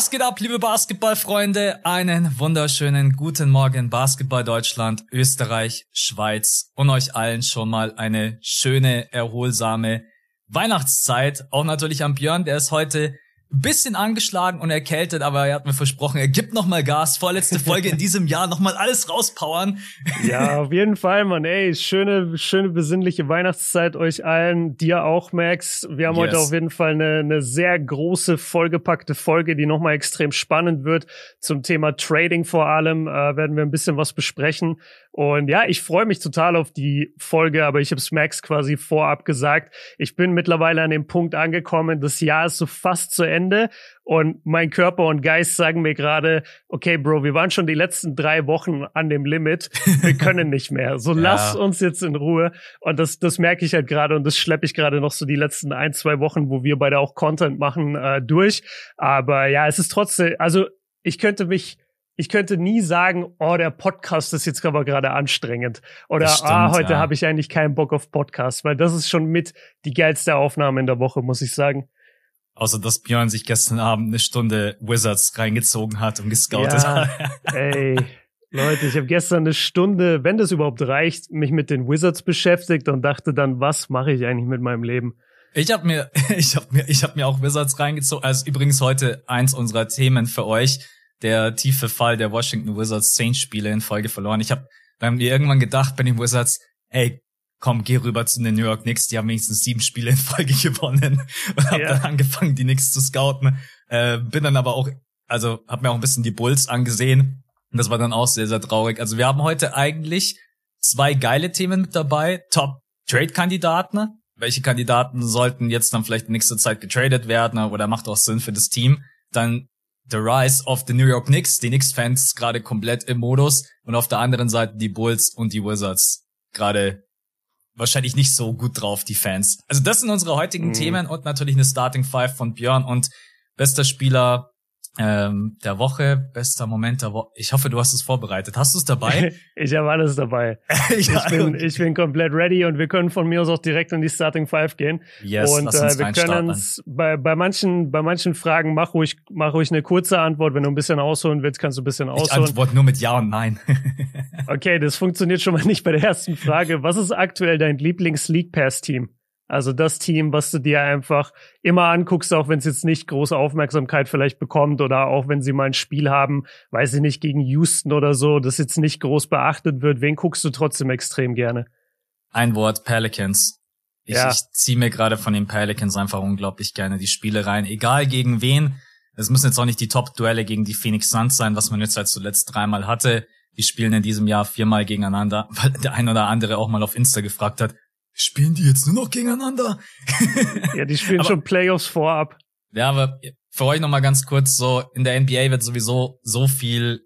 Was geht ab, liebe Basketballfreunde? Einen wunderschönen guten Morgen, Basketball Deutschland, Österreich, Schweiz und euch allen schon mal eine schöne, erholsame Weihnachtszeit. Auch natürlich am Björn, der ist heute bisschen angeschlagen und erkältet, aber er hat mir versprochen, er gibt noch mal Gas. Vorletzte Folge in diesem Jahr noch mal alles rauspowern. Ja, auf jeden Fall, Mann. Ey, schöne, schöne besinnliche Weihnachtszeit euch allen. Dir auch, Max. Wir haben yes. heute auf jeden Fall eine, eine sehr große, vollgepackte Folge, die noch mal extrem spannend wird. Zum Thema Trading vor allem äh, werden wir ein bisschen was besprechen. Und ja, ich freue mich total auf die Folge, aber ich habe es Max quasi vorab gesagt. Ich bin mittlerweile an dem Punkt angekommen, das Jahr ist so fast zu Ende und mein Körper und Geist sagen mir gerade, okay, Bro, wir waren schon die letzten drei Wochen an dem Limit, wir können nicht mehr. So ja. lass uns jetzt in Ruhe. Und das, das merke ich halt gerade und das schleppe ich gerade noch so die letzten ein, zwei Wochen, wo wir beide auch Content machen, äh, durch. Aber ja, es ist trotzdem, also ich könnte mich ich könnte nie sagen, oh, der Podcast ist jetzt aber gerade anstrengend. Oder stimmt, ah, heute ja. habe ich eigentlich keinen Bock auf Podcast, weil das ist schon mit die geilste Aufnahme in der Woche, muss ich sagen. Außer dass Björn sich gestern Abend eine Stunde Wizards reingezogen hat und gescoutet ja, hat. ey, Leute, ich habe gestern eine Stunde, wenn das überhaupt reicht, mich mit den Wizards beschäftigt und dachte dann, was mache ich eigentlich mit meinem Leben? Ich habe mir, ich habe mir, ich habe mir auch Wizards reingezogen. Also übrigens heute eins unserer Themen für euch der tiefe Fall der Washington Wizards zehn Spiele in Folge verloren. Ich habe dann mir irgendwann gedacht bei den Wizards, ey, komm, geh rüber zu den New York Knicks, die haben wenigstens sieben Spiele in Folge gewonnen und habe ja. dann angefangen, die Knicks zu scouten. Äh, bin dann aber auch, also habe mir auch ein bisschen die Bulls angesehen und das war dann auch sehr, sehr traurig. Also wir haben heute eigentlich zwei geile Themen mit dabei, Top Trade Kandidaten. Welche Kandidaten sollten jetzt dann vielleicht in nächster Zeit getradet werden oder macht auch Sinn für das Team? Dann The Rise of the New York Knicks, die Knicks-Fans gerade komplett im Modus und auf der anderen Seite die Bulls und die Wizards gerade wahrscheinlich nicht so gut drauf, die Fans. Also das sind unsere heutigen mhm. Themen und natürlich eine Starting Five von Björn und bester Spieler ähm, der Woche, bester Moment der Woche. Ich hoffe, du hast es vorbereitet. Hast du es dabei? ich habe alles dabei. ich, bin, ich bin komplett ready und wir können von mir aus auch direkt in die Starting Five gehen. Yes, und äh, wir können uns bei, bei manchen bei manchen Fragen mach ruhig mach ruhig eine kurze Antwort. Wenn du ein bisschen ausholen willst, kannst du ein bisschen ausholen. Ich antworte nur mit Ja und Nein. okay, das funktioniert schon mal nicht bei der ersten Frage. Was ist aktuell dein Lieblings League Pass Team? Also das Team, was du dir einfach immer anguckst, auch wenn es jetzt nicht große Aufmerksamkeit vielleicht bekommt oder auch wenn sie mal ein Spiel haben, weiß ich nicht, gegen Houston oder so, das jetzt nicht groß beachtet wird. Wen guckst du trotzdem extrem gerne? Ein Wort, Pelicans. Ich, ja. ich ziehe mir gerade von den Pelicans einfach unglaublich gerne die Spiele rein. Egal gegen wen. Es müssen jetzt auch nicht die Top-Duelle gegen die Phoenix Suns sein, was man jetzt halt zuletzt dreimal hatte. Die spielen in diesem Jahr viermal gegeneinander, weil der ein oder andere auch mal auf Insta gefragt hat, Spielen die jetzt nur noch gegeneinander? ja, die spielen aber, schon Playoffs vorab. Ja, aber für euch nochmal ganz kurz so, in der NBA wird sowieso so viel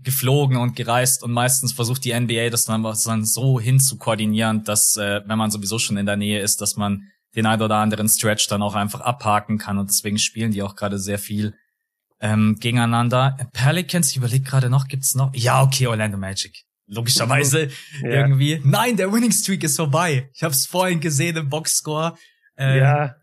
geflogen und gereist und meistens versucht die NBA das dann, dann so hin zu koordinieren, dass äh, wenn man sowieso schon in der Nähe ist, dass man den ein oder anderen Stretch dann auch einfach abhaken kann und deswegen spielen die auch gerade sehr viel ähm, gegeneinander. Pelicans, ich überlege gerade noch, gibt's noch? Ja, okay, Orlando Magic logischerweise ja. irgendwie. Nein, der Winning Streak ist vorbei. Ich habe es vorhin gesehen im Boxscore. Äh, ja.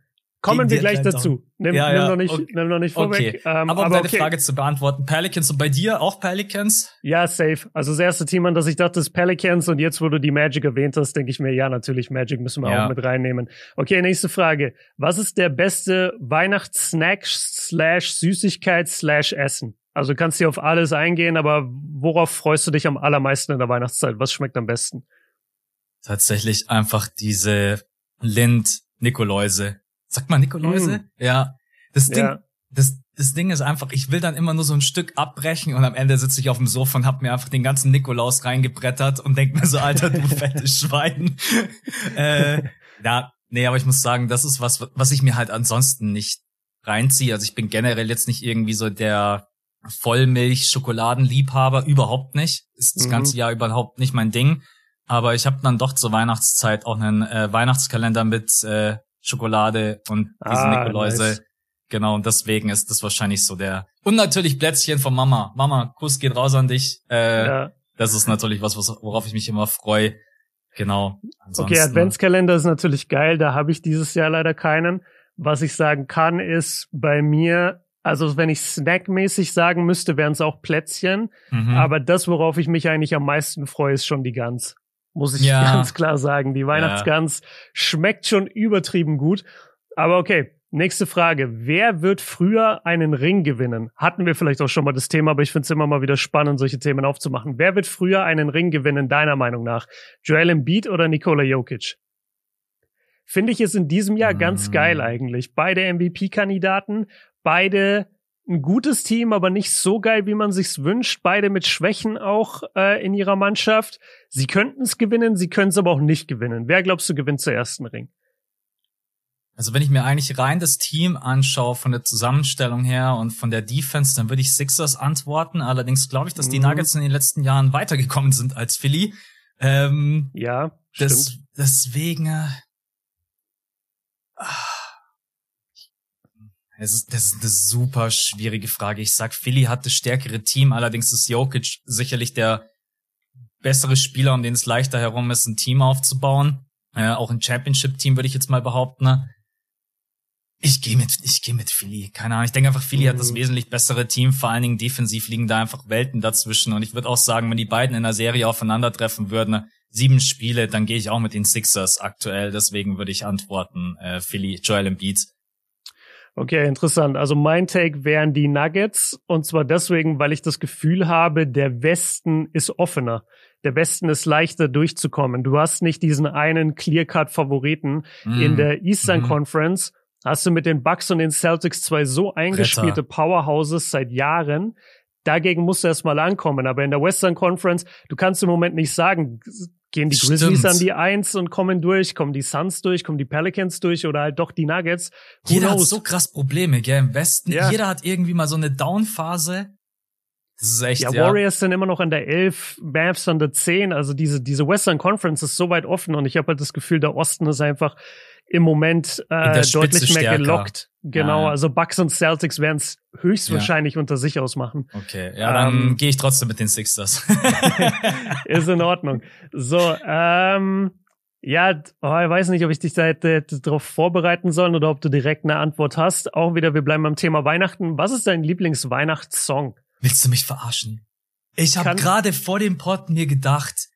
Kommen wir gleich dazu. Nimm, ja, ja. nimm noch nicht, okay. nimm noch nicht vorweg. Okay. Ähm, aber um aber deine okay. Frage zu beantworten, Pelicans und bei dir auch Pelicans? Ja, safe. Also das erste Team, an das ich dachte, ist Pelicans und jetzt, wo du die Magic erwähnt hast, denke ich mir, ja, natürlich, Magic müssen wir ja. auch mit reinnehmen. Okay, nächste Frage. Was ist der beste Weihnachtssnack slash Süßigkeit slash Essen? Also du kannst hier auf alles eingehen, aber worauf freust du dich am allermeisten in der Weihnachtszeit? Was schmeckt am besten? Tatsächlich einfach diese Lind-Nikoläuse. Sagt man Nikoläuse? Mm. Ja. Das Ding, ja. das, das Ding ist einfach, ich will dann immer nur so ein Stück abbrechen und am Ende sitze ich auf dem Sofa und hab mir einfach den ganzen Nikolaus reingebrettert und denk mir so, Alter, du fettes Schwein. äh, ja, nee, aber ich muss sagen, das ist was, was ich mir halt ansonsten nicht reinziehe. Also ich bin generell jetzt nicht irgendwie so der Vollmilch-Schokoladenliebhaber, überhaupt nicht. Ist das mhm. ganze Jahr überhaupt nicht mein Ding. Aber ich habe dann doch zur Weihnachtszeit auch einen äh, Weihnachtskalender mit äh, Schokolade und diese ah, Nikoläuse. Nice. Genau, und deswegen ist das wahrscheinlich so der. Und natürlich Plätzchen von Mama. Mama, Kuss geht raus an dich. Äh, ja. Das ist natürlich was, worauf ich mich immer freue. Genau. Ansonsten, okay, Adventskalender ist natürlich geil. Da habe ich dieses Jahr leider keinen. Was ich sagen kann, ist bei mir Also wenn ich snackmäßig sagen müsste, wären es auch Plätzchen. Mhm. Aber das, worauf ich mich eigentlich am meisten freue, ist schon die Gans. Muss ich ja. ganz klar sagen. Die Weihnachtsgans ja. schmeckt schon übertrieben gut. Aber okay, nächste Frage. Wer wird früher einen Ring gewinnen? Hatten wir vielleicht auch schon mal das Thema, aber ich finde es immer mal wieder spannend, solche Themen aufzumachen. Wer wird früher einen Ring gewinnen, deiner Meinung nach? Joel Embiid oder Nikola Jokic? Finde ich es in diesem Jahr ganz geil eigentlich. Beide MVP-Kandidaten, beide ein gutes Team, aber nicht so geil, wie man sich's wünscht. Beide mit Schwächen auch äh, in ihrer Mannschaft. Sie könnten es gewinnen, sie können es aber auch nicht gewinnen. Wer glaubst du gewinnt zuerst einen Ring? Also wenn ich mir eigentlich rein das Team anschaue von der Zusammenstellung her und von der Defense, dann würde ich Sixers antworten. Allerdings glaube ich, dass die mhm. Nuggets in den letzten Jahren weitergekommen sind als Philly. Ähm, ja, stimmt. Deswegen. Äh, es ist, das ist eine super schwierige Frage. Ich sag, Philly hat das stärkere Team, allerdings ist Jokic sicherlich der bessere Spieler, um den es leichter herum ist, ein Team aufzubauen. Äh, auch ein Championship-Team würde ich jetzt mal behaupten. Ne? Ich gehe mit, ich gehe mit Philly. Keine Ahnung. Ich denke einfach, Philly mhm. hat das mhm. wesentlich bessere Team. Vor allen Dingen defensiv liegen da einfach Welten dazwischen. Und ich würde auch sagen, wenn die beiden in der Serie aufeinandertreffen würden, ne, sieben Spiele, dann gehe ich auch mit den Sixers aktuell. Deswegen würde ich antworten, äh, Philly, Joel Embiid. Okay, interessant. Also mein Take wären die Nuggets. Und zwar deswegen, weil ich das Gefühl habe, der Westen ist offener. Der Westen ist leichter durchzukommen. Du hast nicht diesen einen Clear-Cut-Favoriten mm. in der Eastern mm. Conference. Hast du mit den Bucks und den Celtics zwei so eingespielte Retter. Powerhouses seit Jahren. Dagegen musst du erstmal ankommen. Aber in der Western Conference, du kannst im Moment nicht sagen, Gehen die Grizzlies Stimmt. an die Eins und kommen durch? Kommen die Suns durch? Kommen die Pelicans durch? Oder halt doch die Nuggets? Who Jeder knows? hat so krass Probleme, gell? Im Westen. Ja. Jeder hat irgendwie mal so eine Down-Phase. Das ist echt, ja, ja. Warriors sind immer noch an der 11, Mavs an der 10. Also diese, diese Western Conference ist so weit offen und ich habe halt das Gefühl, der Osten ist einfach im Moment äh, deutlich mehr stärker. gelockt. Genau, ja, also Bucks und Celtics werden es höchstwahrscheinlich ja. unter sich ausmachen. Okay, ja, dann ähm, gehe ich trotzdem mit den Sixers. ist in Ordnung. So, ähm, ja, oh, ich weiß nicht, ob ich dich da hätte, hätte darauf vorbereiten sollen oder ob du direkt eine Antwort hast. Auch wieder, wir bleiben beim Thema Weihnachten. Was ist dein Lieblingsweihnachtssong? Willst du mich verarschen? Ich habe gerade vor dem Pod mir gedacht,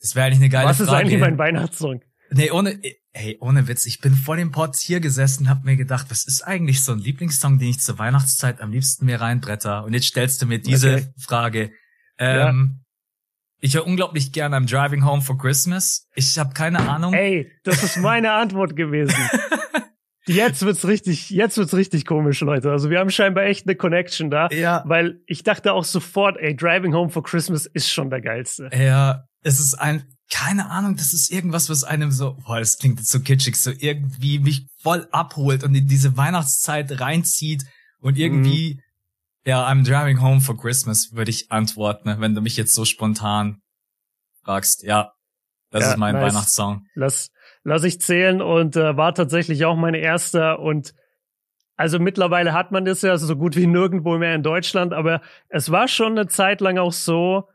das wäre eigentlich eine geile Was Frage. Was ist eigentlich mein Weihnachtssong? Nee, ohne, ey, ohne Witz, ich bin vor dem Pod hier gesessen, hab mir gedacht, was ist eigentlich so ein Lieblingssong, den ich zur Weihnachtszeit am liebsten mir reinbretter? Und jetzt stellst du mir diese okay. Frage. Ähm, ja. Ich höre unglaublich gerne I'm Driving Home for Christmas. Ich habe keine Ahnung. Ey, das ist meine Antwort gewesen. Jetzt wird's richtig, jetzt wird's richtig komisch, Leute. Also wir haben scheinbar echt eine Connection da. Ja. Weil ich dachte auch sofort, ey, Driving Home for Christmas ist schon der geilste. Ja, es ist ein, keine Ahnung, das ist irgendwas, was einem so, boah, das klingt jetzt so kitschig, so irgendwie mich voll abholt und in diese Weihnachtszeit reinzieht und irgendwie, mhm. ja, I'm driving home for Christmas, würde ich antworten, wenn du mich jetzt so spontan fragst. Ja, das ja, ist mein nice. Weihnachtssong. Lass, lass ich zählen und äh, war tatsächlich auch mein erster und also mittlerweile hat man das ja so gut wie nirgendwo mehr in Deutschland, aber es war schon eine Zeit lang auch so,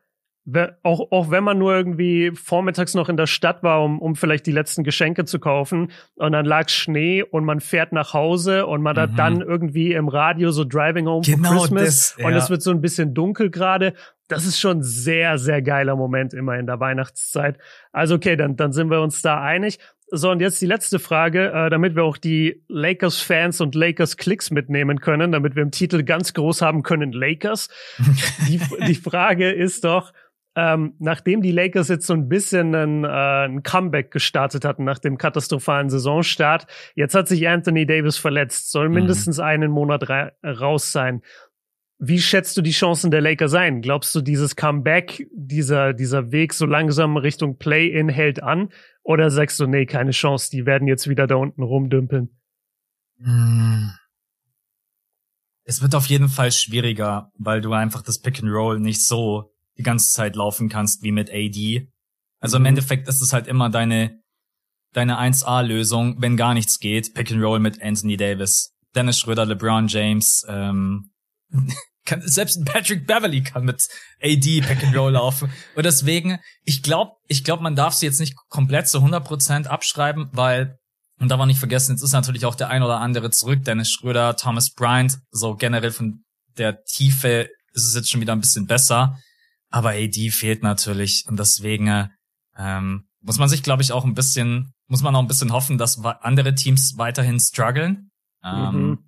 auch, auch wenn man nur irgendwie vormittags noch in der Stadt war, um, um vielleicht die letzten Geschenke zu kaufen und dann lag Schnee und man fährt nach Hause und man mhm. hat dann irgendwie im Radio so Driving Home genau for Christmas das, ja. und es wird so ein bisschen dunkel gerade. Das ist schon sehr, sehr geiler Moment immer in der Weihnachtszeit. Also okay, dann, dann sind wir uns da einig. So, und jetzt die letzte Frage, äh, damit wir auch die Lakers-Fans und Lakers-Klicks mitnehmen können, damit wir im Titel ganz groß haben können, Lakers. die, die Frage ist doch, ähm, nachdem die Lakers jetzt so ein bisschen ein, äh, ein Comeback gestartet hatten nach dem katastrophalen Saisonstart, jetzt hat sich Anthony Davis verletzt, soll mhm. mindestens mhm. einen Monat ra raus sein. Wie schätzt du die Chancen der Lakers ein? Glaubst du, dieses Comeback, dieser, dieser Weg so langsam Richtung Play-In hält an? Oder sagst du, nee, keine Chance, die werden jetzt wieder da unten rumdümpeln? Mhm. Es wird auf jeden Fall schwieriger, weil du einfach das Pick and Roll nicht so die ganze Zeit laufen kannst wie mit AD. Also mhm. im Endeffekt ist es halt immer deine, deine 1A-Lösung, wenn gar nichts geht, Pick and Roll mit Anthony Davis. Dennis Schröder, LeBron James, ähm, kann, selbst Patrick Beverly kann mit AD Pick and Roll laufen. Und deswegen, ich glaube, ich glaube, man darf sie jetzt nicht komplett zu 100% abschreiben, weil Und da war nicht vergessen, jetzt ist natürlich auch der ein oder andere zurück, Dennis Schröder, Thomas Bryant, so generell von der Tiefe ist es jetzt schon wieder ein bisschen besser. Aber AD fehlt natürlich und deswegen ähm, muss man sich, glaube ich, auch ein bisschen, muss man auch ein bisschen hoffen, dass andere Teams weiterhin strugglen. Ähm, mhm.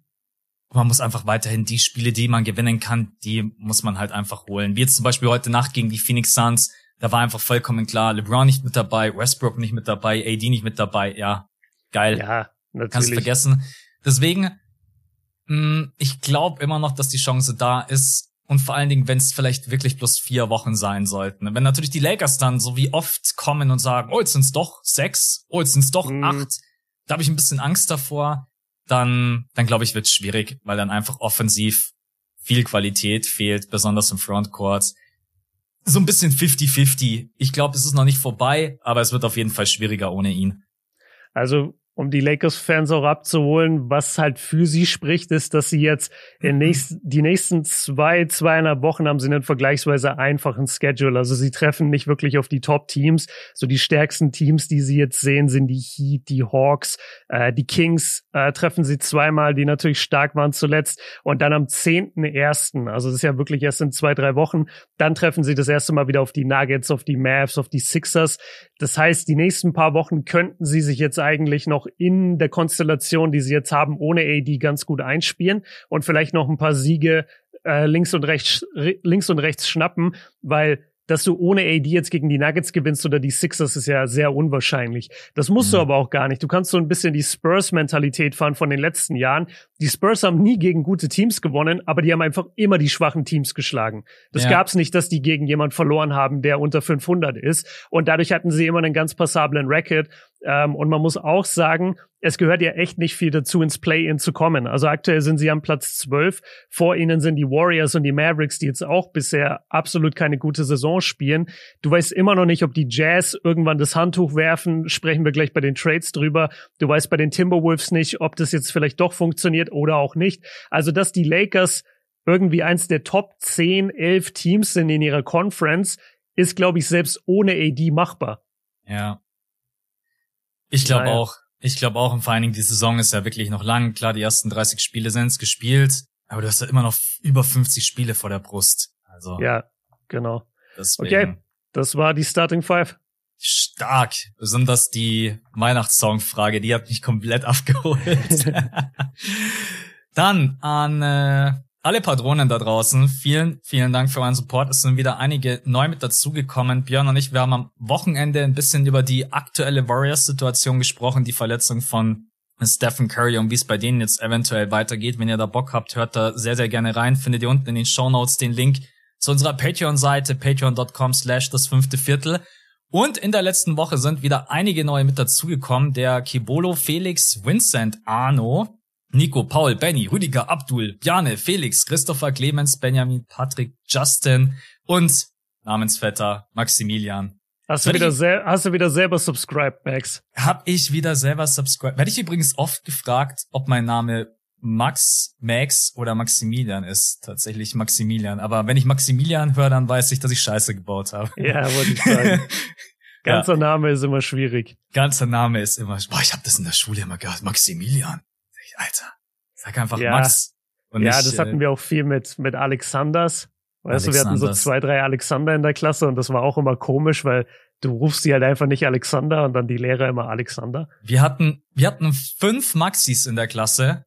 Man muss einfach weiterhin die Spiele, die man gewinnen kann, die muss man halt einfach holen. Wie jetzt zum Beispiel heute Nacht gegen die Phoenix Suns, da war einfach vollkommen klar, LeBron nicht mit dabei, Westbrook nicht mit dabei, AD nicht mit dabei. Ja, geil. Ja, natürlich. Kannst du vergessen. Deswegen, mh, mm, ich glaube immer noch, dass die Chance da ist, und vor allen Dingen, wenn es vielleicht wirklich bloß vier Wochen sein sollten. Wenn natürlich die Lakers dann so wie oft kommen und sagen, oh, jetzt sind's doch sechs, oh, jetzt sind's doch mhm. acht, da habe ich ein bisschen Angst davor, dann, dann glaube ich, wird's schwierig, weil dann einfach offensiv viel Qualität fehlt, besonders im Frontcourt. So ein bisschen 50-50. Ich glaube, es ist noch nicht vorbei, aber es wird auf jeden Fall schwieriger ohne ihn. Also um die Lakers-Fans auch abzuholen, was halt für sie spricht, ist, dass sie jetzt in mhm. nächst, die nächsten zwei, zweieinhalb Wochen haben sie einen vergleichsweise einfachen Schedule. Also sie treffen nicht wirklich auf die Top-Teams. So die stärksten Teams, die sie jetzt sehen, sind die Heat, die Hawks, äh, die Kings äh, treffen sie zweimal, die natürlich stark waren zuletzt. Und dann am 10.1., also das ist ja wirklich erst in zwei, drei Wochen, dann treffen sie das erste Mal wieder auf die Nuggets, auf die Mavs, auf die Sixers. Das heißt, die nächsten paar Wochen könnten sie sich jetzt eigentlich noch in der Konstellation, die sie jetzt haben, ohne AD ganz gut einspielen und vielleicht noch ein paar Siege äh, links und rechts links und rechts schnappen, weil dass du ohne AD jetzt gegen die Nuggets gewinnst oder die Sixers ist ja sehr unwahrscheinlich. Das musst mhm. du aber auch gar nicht. Du kannst so ein bisschen die Spurs-Mentalität fahren von den letzten Jahren. Die Spurs haben nie gegen gute Teams gewonnen, aber die haben einfach immer die schwachen Teams geschlagen. Das ja. gab's nicht, dass die gegen jemand verloren haben, der unter 500 ist. Und dadurch hatten sie immer einen ganz passablen Record. Ähm, und man muss auch sagen, es gehört ja echt nicht viel dazu, ins Play-In zu kommen. Also aktuell sind sie am Platz 12. Vor ihnen sind die Warriors und die Mavericks, die jetzt auch bisher absolut keine gute Saison spielen. Du weißt immer noch nicht, ob die Jazz irgendwann das Handtuch werfen. Sprechen wir gleich bei den Trades drüber. Du weißt bei den Timberwolves nicht, ob das jetzt vielleicht doch funktioniert oder auch nicht. Also, dass die Lakers irgendwie eins der Top 10, 11 Teams sind in ihrer Conference, ist, glaube ich, selbst ohne AD machbar. Ja. Ich glaube naja. auch. Ich glaube auch, und vor allen Dingen die Saison ist ja wirklich noch lang. Klar, die ersten 30 Spiele sind's gespielt, aber du hast ja immer noch über 50 Spiele vor der Brust. Also. Ja, genau. Deswegen. Okay, das war die Starting Five. Stark. Besonders die Weihnachtssong-Frage, die hat mich komplett abgeholt. Dann an äh, alle Patronen da draußen, vielen, vielen Dank für euren Support. Es sind wieder einige neu mit dazugekommen. Björn und ich, wir haben am Wochenende ein bisschen über die aktuelle Warriors-Situation gesprochen, die Verletzung von Stephen Curry und wie es bei denen jetzt eventuell weitergeht. Wenn ihr da Bock habt, hört da sehr, sehr gerne rein. Findet ihr unten in den Show Notes den Link zu unserer Patreon-Seite, patreon.com slash das fünfte Viertel. Und in der letzten Woche sind wieder einige neue mit dazugekommen. Der Kibolo Felix Vincent Arno, Nico, Paul, Benny, Rüdiger, Abdul, Bjane, Felix, Christopher, Clemens, Benjamin, Patrick, Justin und Namensvetter Maximilian. Hast du, wieder sel hast du wieder selber subscribed, Max? Hab ich wieder selber subscribed. Werde ich übrigens oft gefragt, ob mein Name Max, Max oder Maximilian ist. Tatsächlich Maximilian. Aber wenn ich Maximilian höre, dann weiß ich, dass ich Scheiße gebaut habe. Ja, wollte ich sagen. Ganzer ja. Name ist immer schwierig. Ganzer Name ist immer. Boah, ich habe das in der Schule immer gehört. Maximilian. Alter, sag einfach ja. Max. Und ja, nicht, das hatten äh, wir auch viel mit, mit Alexanders. Weißt du, wir hatten so zwei, drei Alexander in der Klasse und das war auch immer komisch, weil du rufst sie halt einfach nicht Alexander und dann die Lehrer immer Alexander. Wir hatten, wir hatten fünf Maxis in der Klasse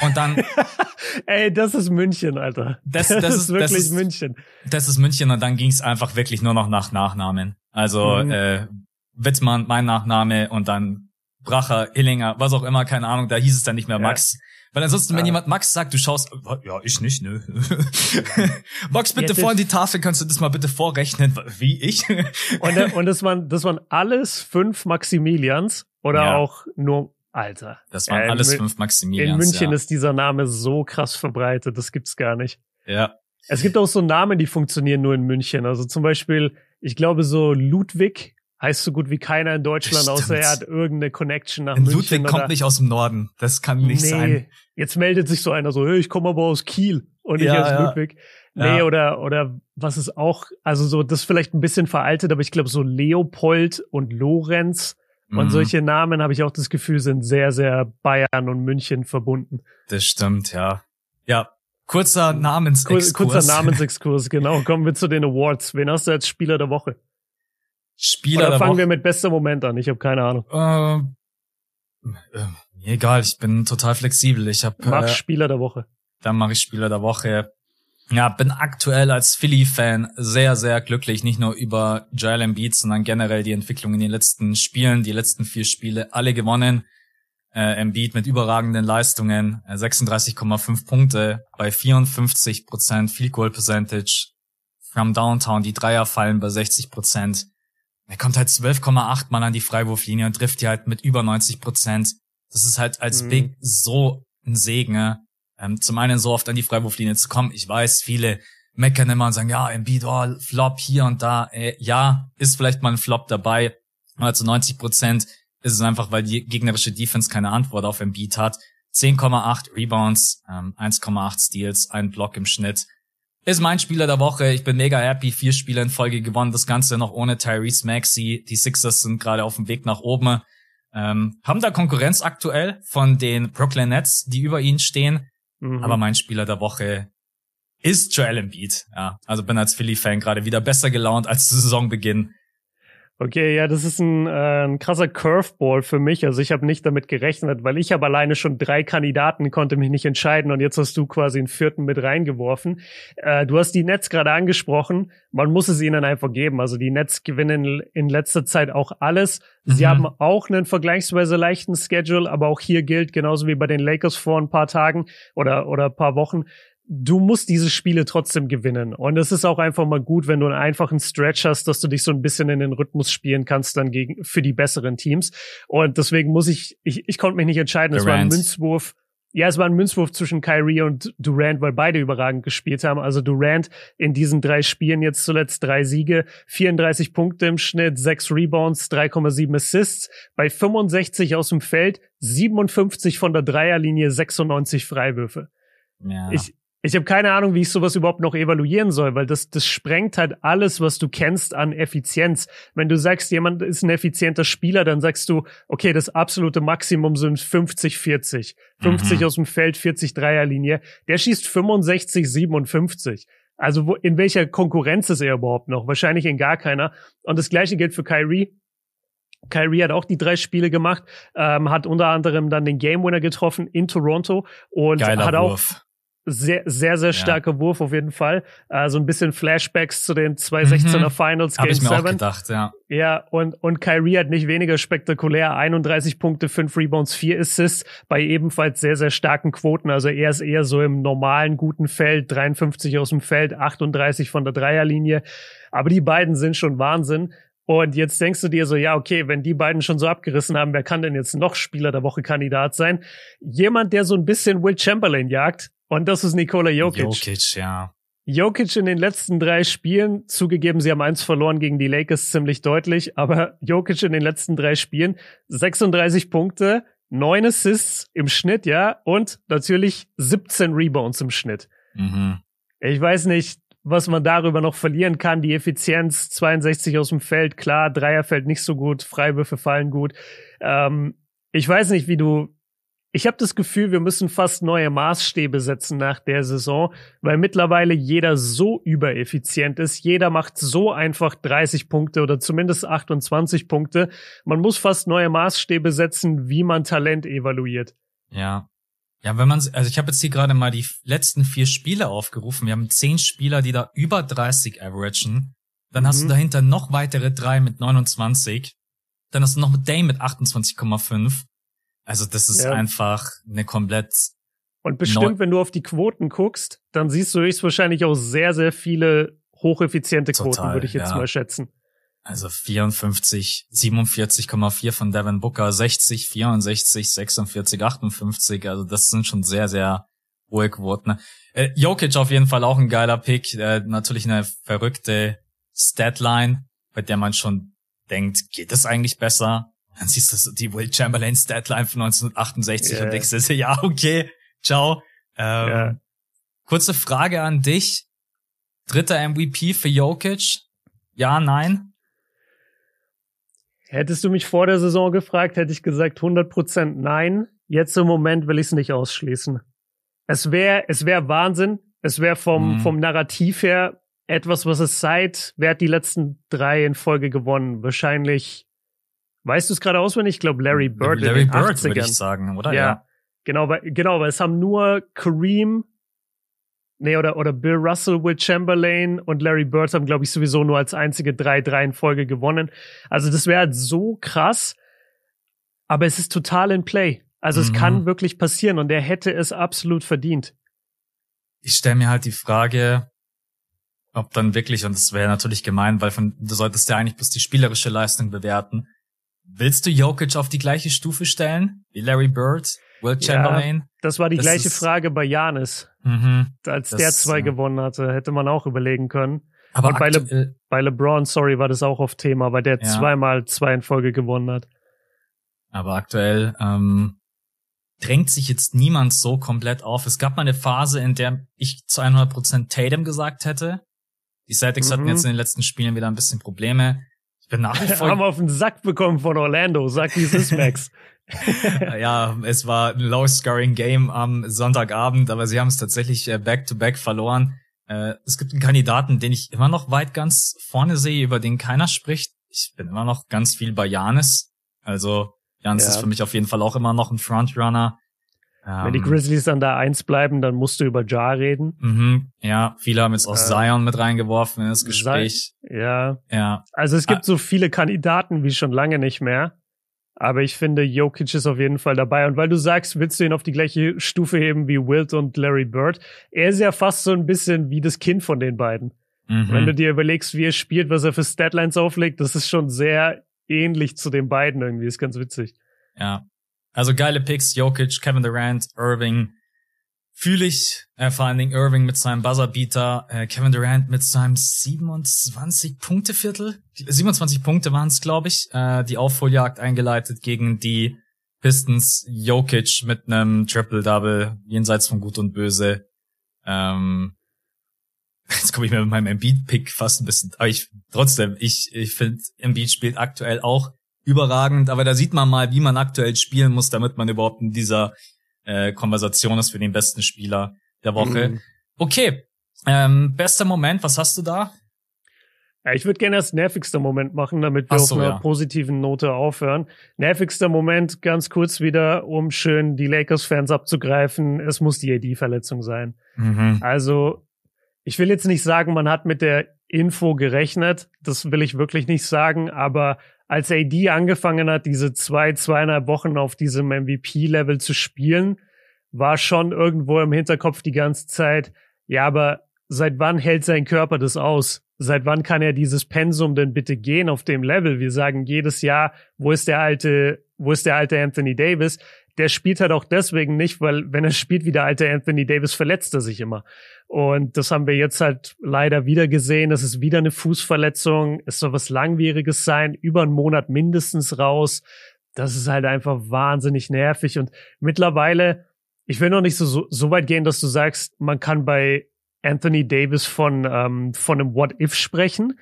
und dann. Ey, das ist München, Alter. Das, das, das ist wirklich das ist, München. Das ist München und dann ging es einfach wirklich nur noch nach Nachnamen. Also mhm. äh, Wittmann, mein Nachname und dann Bracher, Hillinger, was auch immer, keine Ahnung, da hieß es dann nicht mehr Max. Ja. Weil ansonsten, wenn jemand Max sagt, du schaust, ja, ich nicht, ne? Max, bitte vor in die Tafel, kannst du das mal bitte vorrechnen, wie ich? und, äh, und das waren, das waren alles fünf Maximilians oder ja. auch nur Alter. Das waren äh, alles fünf Maximilians. In München ja. ist dieser Name so krass verbreitet, das gibt's gar nicht. Ja. Es gibt auch so Namen, die funktionieren nur in München. Also zum Beispiel, ich glaube so Ludwig heißt so gut wie keiner in Deutschland, außer er hat irgendeine Connection nach in München. Ludwig kommt nicht aus dem Norden. Das kann nicht nee. sein. Jetzt meldet sich so einer so, hey, ich komme aber aus Kiel und nicht ja, aus ja. Ludwig. Nee, ja. oder, oder was ist auch, also so, das ist vielleicht ein bisschen veraltet, aber ich glaube so Leopold und Lorenz Und mhm. solche Namen habe ich auch das Gefühl, sind sehr, sehr Bayern und München verbunden. Das stimmt, ja. Ja, kurzer Namensexkurs. Kurzer Namensexkurs, genau. Kommen wir zu den Awards. Wen hast du als Spieler der Woche? Spieler Oder fangen wir mit bester Moment an? Ich habe keine Ahnung. Äh, äh, egal, ich bin total flexibel. Ich habe Mach äh, Spieler der Woche. Dann mache ich Spieler der Woche. Ja, bin aktuell als Philly-Fan sehr, sehr glücklich. Nicht nur über Joel Embiid, sondern generell die Entwicklung in den letzten Spielen, die letzten vier Spiele, alle gewonnen. Äh, Embiid mit überragenden Leistungen, äh, 36,5 Punkte bei 54 Prozent Field Goal Percentage. From Downtown, die Dreier fallen bei 60 Prozent. Er kommt halt 12,8 Mal an die Freiwurflinie und trifft die halt mit über 90 Prozent. Das ist halt als mhm. Big so ein Segen. Ne? Ähm, zum einen so oft an die Freiwurflinie zu kommen. Ich weiß, viele meckern immer und sagen, ja, Embiid, oh, Flop hier und da. Äh, ja, ist vielleicht mal ein Flop dabei. Aber zu 90 Prozent ist es einfach, weil die gegnerische Defense keine Antwort auf Embiid hat. 10,8 Rebounds, ähm, 1,8 Steals, ein Block im Schnitt. Ist mein Spieler der Woche. Ich bin mega happy. Vier Spiele in Folge gewonnen. Das Ganze noch ohne Tyrese Maxey. Die Sixers sind gerade auf dem Weg nach oben. Ähm, haben da Konkurrenz aktuell von den Brooklyn Nets, die über ihnen stehen. Mhm. Aber mein Spieler der Woche ist Joel Embiid. Ja, also bin als Philly-Fan gerade wieder besser gelaunt als zu Saisonbeginn. Okay, ja, das ist ein, äh, ein krasser Curveball für mich. Also ich habe nicht damit gerechnet, weil ich habe alleine schon drei Kandidaten, konnte mich nicht entscheiden und jetzt hast du quasi einen vierten mit reingeworfen. Äh, du hast die Nets gerade angesprochen. Man muss es ihnen einfach geben. Also die Nets gewinnen in letzter Zeit auch alles. Sie mhm. haben auch einen vergleichsweise leichten Schedule, aber auch hier gilt, genauso wie bei den Lakers vor ein paar Tagen oder, oder ein paar Wochen, du musst diese Spiele trotzdem gewinnen. Und es ist auch einfach mal gut, wenn du einen einfachen Stretch hast, dass du dich so ein bisschen in den Rhythmus spielen kannst dann gegen, für die besseren Teams. Und deswegen muss ich, ich, ich konnte mich nicht entscheiden. Es war ein Münzwurf. Ja, es war ein Münzwurf zwischen Kyrie und Durant, weil beide überragend gespielt haben. Also Durant in diesen drei Spielen jetzt zuletzt drei Siege, 34 Punkte im Schnitt, sechs Rebounds, 3,7 Assists, bei 65 aus dem Feld, 57 von der Dreierlinie, 96 Freiwürfe. Ja. Ich, ich habe keine Ahnung, wie ich sowas überhaupt noch evaluieren soll, weil das, das sprengt halt alles, was du kennst an Effizienz. Wenn du sagst, jemand ist ein effizienter Spieler, dann sagst du, okay, das absolute Maximum sind 50, 40. 50 mhm. aus dem Feld, 40 Dreierlinie. Der schießt 65, 57. Also wo, in welcher Konkurrenz ist er überhaupt noch? Wahrscheinlich in gar keiner. Und das gleiche gilt für Kyrie. Kyrie hat auch die drei Spiele gemacht, ähm, hat unter anderem dann den Game Winner getroffen in Toronto und Geiler hat auch Wurf sehr, sehr, sehr starker ja. Wurf auf jeden Fall. Äh, so ein bisschen Flashbacks zu den 2016er mhm. Finals Hab Game ich mir 7. Auch gedacht, ja. Ja, und, und Kyrie hat nicht weniger spektakulär. 31 Punkte, 5 Rebounds, 4 Assists bei ebenfalls sehr, sehr starken Quoten. Also er ist eher so im normalen guten Feld, 53 aus dem Feld, 38 von der Dreierlinie. Aber die beiden sind schon Wahnsinn. Und jetzt denkst du dir so, ja, okay, wenn die beiden schon so abgerissen haben, wer kann denn jetzt noch Spieler der Woche Kandidat sein? Jemand, der so ein bisschen Will Chamberlain jagt, und das ist Nikola Jokic. Jokic, ja. Jokic in den letzten drei Spielen, zugegeben, sie haben eins verloren gegen die Lakers ziemlich deutlich, aber Jokic in den letzten drei Spielen 36 Punkte, neun Assists im Schnitt, ja, und natürlich 17 Rebounds im Schnitt. Mhm. Ich weiß nicht, was man darüber noch verlieren kann. Die Effizienz 62 aus dem Feld, klar, Dreier fällt nicht so gut, Freiwürfe fallen gut. Ähm, ich weiß nicht, wie du ich habe das Gefühl, wir müssen fast neue Maßstäbe setzen nach der Saison, weil mittlerweile jeder so übereffizient ist. Jeder macht so einfach 30 Punkte oder zumindest 28 Punkte. Man muss fast neue Maßstäbe setzen, wie man Talent evaluiert. Ja. Ja, wenn man, also ich habe jetzt hier gerade mal die letzten vier Spiele aufgerufen. Wir haben zehn Spieler, die da über 30 averagen. Dann hast mhm. du dahinter noch weitere drei mit 29. Dann hast du noch Dame mit 28,5. Also das ist ja. einfach eine komplett. Und bestimmt, wenn du auf die Quoten guckst, dann siehst du höchstwahrscheinlich auch sehr, sehr viele hocheffiziente Quoten, Total, würde ich jetzt ja. mal schätzen. Also 54, 47,4 von Devin Booker, 60, 64, 46, 58. Also das sind schon sehr, sehr hohe Quoten. Äh, Jokic auf jeden Fall auch ein geiler Pick. Äh, natürlich eine verrückte Statline, bei der man schon denkt, geht es eigentlich besser? Dann siehst du die Will Chamberlain Statline von 1968 yeah. und denkst dir, ja, okay, ciao. Ähm, yeah. Kurze Frage an dich. Dritter MVP für Jokic? Ja, nein? Hättest du mich vor der Saison gefragt, hätte ich gesagt 100% nein. Jetzt im Moment will ich es nicht ausschließen. Es wäre es wäre Wahnsinn. Es wäre vom, mhm. vom Narrativ her etwas, was es seit, wer hat die letzten drei in Folge gewonnen? Wahrscheinlich, weißt du es gerade auswendig? Ich glaube Larry Bird Larry den Bird, 80ern. würde ich sagen, oder? Ja. ja. Genau, weil, genau, weil es haben nur Kareem, nee, oder, oder Bill Russell, Will Chamberlain und Larry Bird haben, glaube ich, sowieso nur als einzige drei, drei in Folge gewonnen. Also das wäre halt so krass, aber es ist total in Play. Also mhm. es kann wirklich passieren und er hätte es absolut verdient. Ich stelle mir halt die Frage, ob dann wirklich, und das wäre natürlich gemein, weil von, du solltest ja eigentlich bloß die spielerische Leistung bewerten. Willst du Jokic auf die gleiche Stufe stellen wie Larry Bird, Will Chamberlain? Ja, das war die das gleiche Frage bei Janis. Mhm, Als das, der zwei ja. gewonnen hatte, hätte man auch überlegen können. Aber und bei, Le bei LeBron, sorry, war das auch auf Thema, weil der ja. zweimal zwei in Folge gewonnen hat. Aber aktuell ähm, drängt sich jetzt niemand so komplett auf. Es gab mal eine Phase, in der ich zu 100% Tatum gesagt hätte. Die Celtics mhm. hatten jetzt in den letzten Spielen wieder ein bisschen Probleme. Ich bin nach wie vor. Haben auf den Sack bekommen von Orlando. Sag, wie es ist, Max. ja, es war ein low-scoring-Game am Sonntagabend, aber sie haben es tatsächlich äh, back-to-back -back verloren. Äh, es gibt einen Kandidaten, den ich immer noch weit ganz vorne sehe, über den keiner spricht. Ich bin immer noch ganz viel bei Janis. Also Janis ja. ist für mich auf jeden Fall auch immer noch ein Frontrunner. Wenn die ähm, Grizzlies dann da eins bleiben, dann musst du über Jar reden. Mhm, ja, viele haben jetzt auch äh, Zion mit reingeworfen in das Gespräch. Ja. Ja. Also es gibt ah. so viele Kandidaten wie schon lange nicht mehr. Aber ich finde, Jokic ist auf jeden Fall dabei. Und weil du sagst, willst du ihn auf die gleiche Stufe heben wie Wilt und Larry Bird? Er ist ja fast so ein bisschen wie das Kind von den beiden. Mhm. Wenn du dir überlegst, wie er spielt, was er für Statlines auflegt, das ist schon sehr ähnlich zu den beiden irgendwie. Ist ganz witzig. Ja. Also geile Picks, Jokic, Kevin Durant, Irving. Fühle ich, äh, vor allen Dingen Irving mit seinem Buzzerbeater, äh, Kevin Durant mit seinem 27 Punkte Viertel, 27 Punkte waren es, glaube ich, äh, die Aufholjagd eingeleitet gegen die Pistons, Jokic mit einem Triple Double jenseits von Gut und Böse. Ähm, jetzt komme ich mir mit meinem Embiid-Pick fast ein bisschen, aber ich trotzdem, ich ich finde Embiid spielt aktuell auch überragend, aber da sieht man mal, wie man aktuell spielen muss, damit man überhaupt in dieser äh, Konversation ist für den besten Spieler der Woche. Mhm. Okay, ähm, bester Moment, was hast du da? Ja, ich würde gerne das nervigste Moment machen, damit wir so, auf einer ja. positiven Note aufhören. Nervigster Moment, ganz kurz wieder, um schön die Lakers-Fans abzugreifen. Es muss die AD-Verletzung sein. Mhm. Also, ich will jetzt nicht sagen, man hat mit der Info gerechnet. Das will ich wirklich nicht sagen. Aber als AD angefangen hat, diese zwei, zweieinhalb Wochen auf diesem MVP-Level zu spielen, war schon irgendwo im Hinterkopf die ganze Zeit, ja, aber seit wann hält sein Körper das aus? Seit wann kann er dieses Pensum denn bitte gehen auf dem Level? Wir sagen jedes Jahr, wo ist der alte, wo ist der alte Anthony Davis? Der spielt halt auch deswegen nicht, weil wenn er spielt wie der alte Anthony Davis, verletzt er sich immer. Und das haben wir jetzt halt leider wieder gesehen. Das ist wieder eine Fußverletzung. Es soll was Langwieriges sein, über einen Monat mindestens raus. Das ist halt einfach wahnsinnig nervig. Und mittlerweile, ich will noch nicht so, so, weit gehen, dass du sagst, man kann bei Anthony Davis von, ähm, von einem What-If sprechen.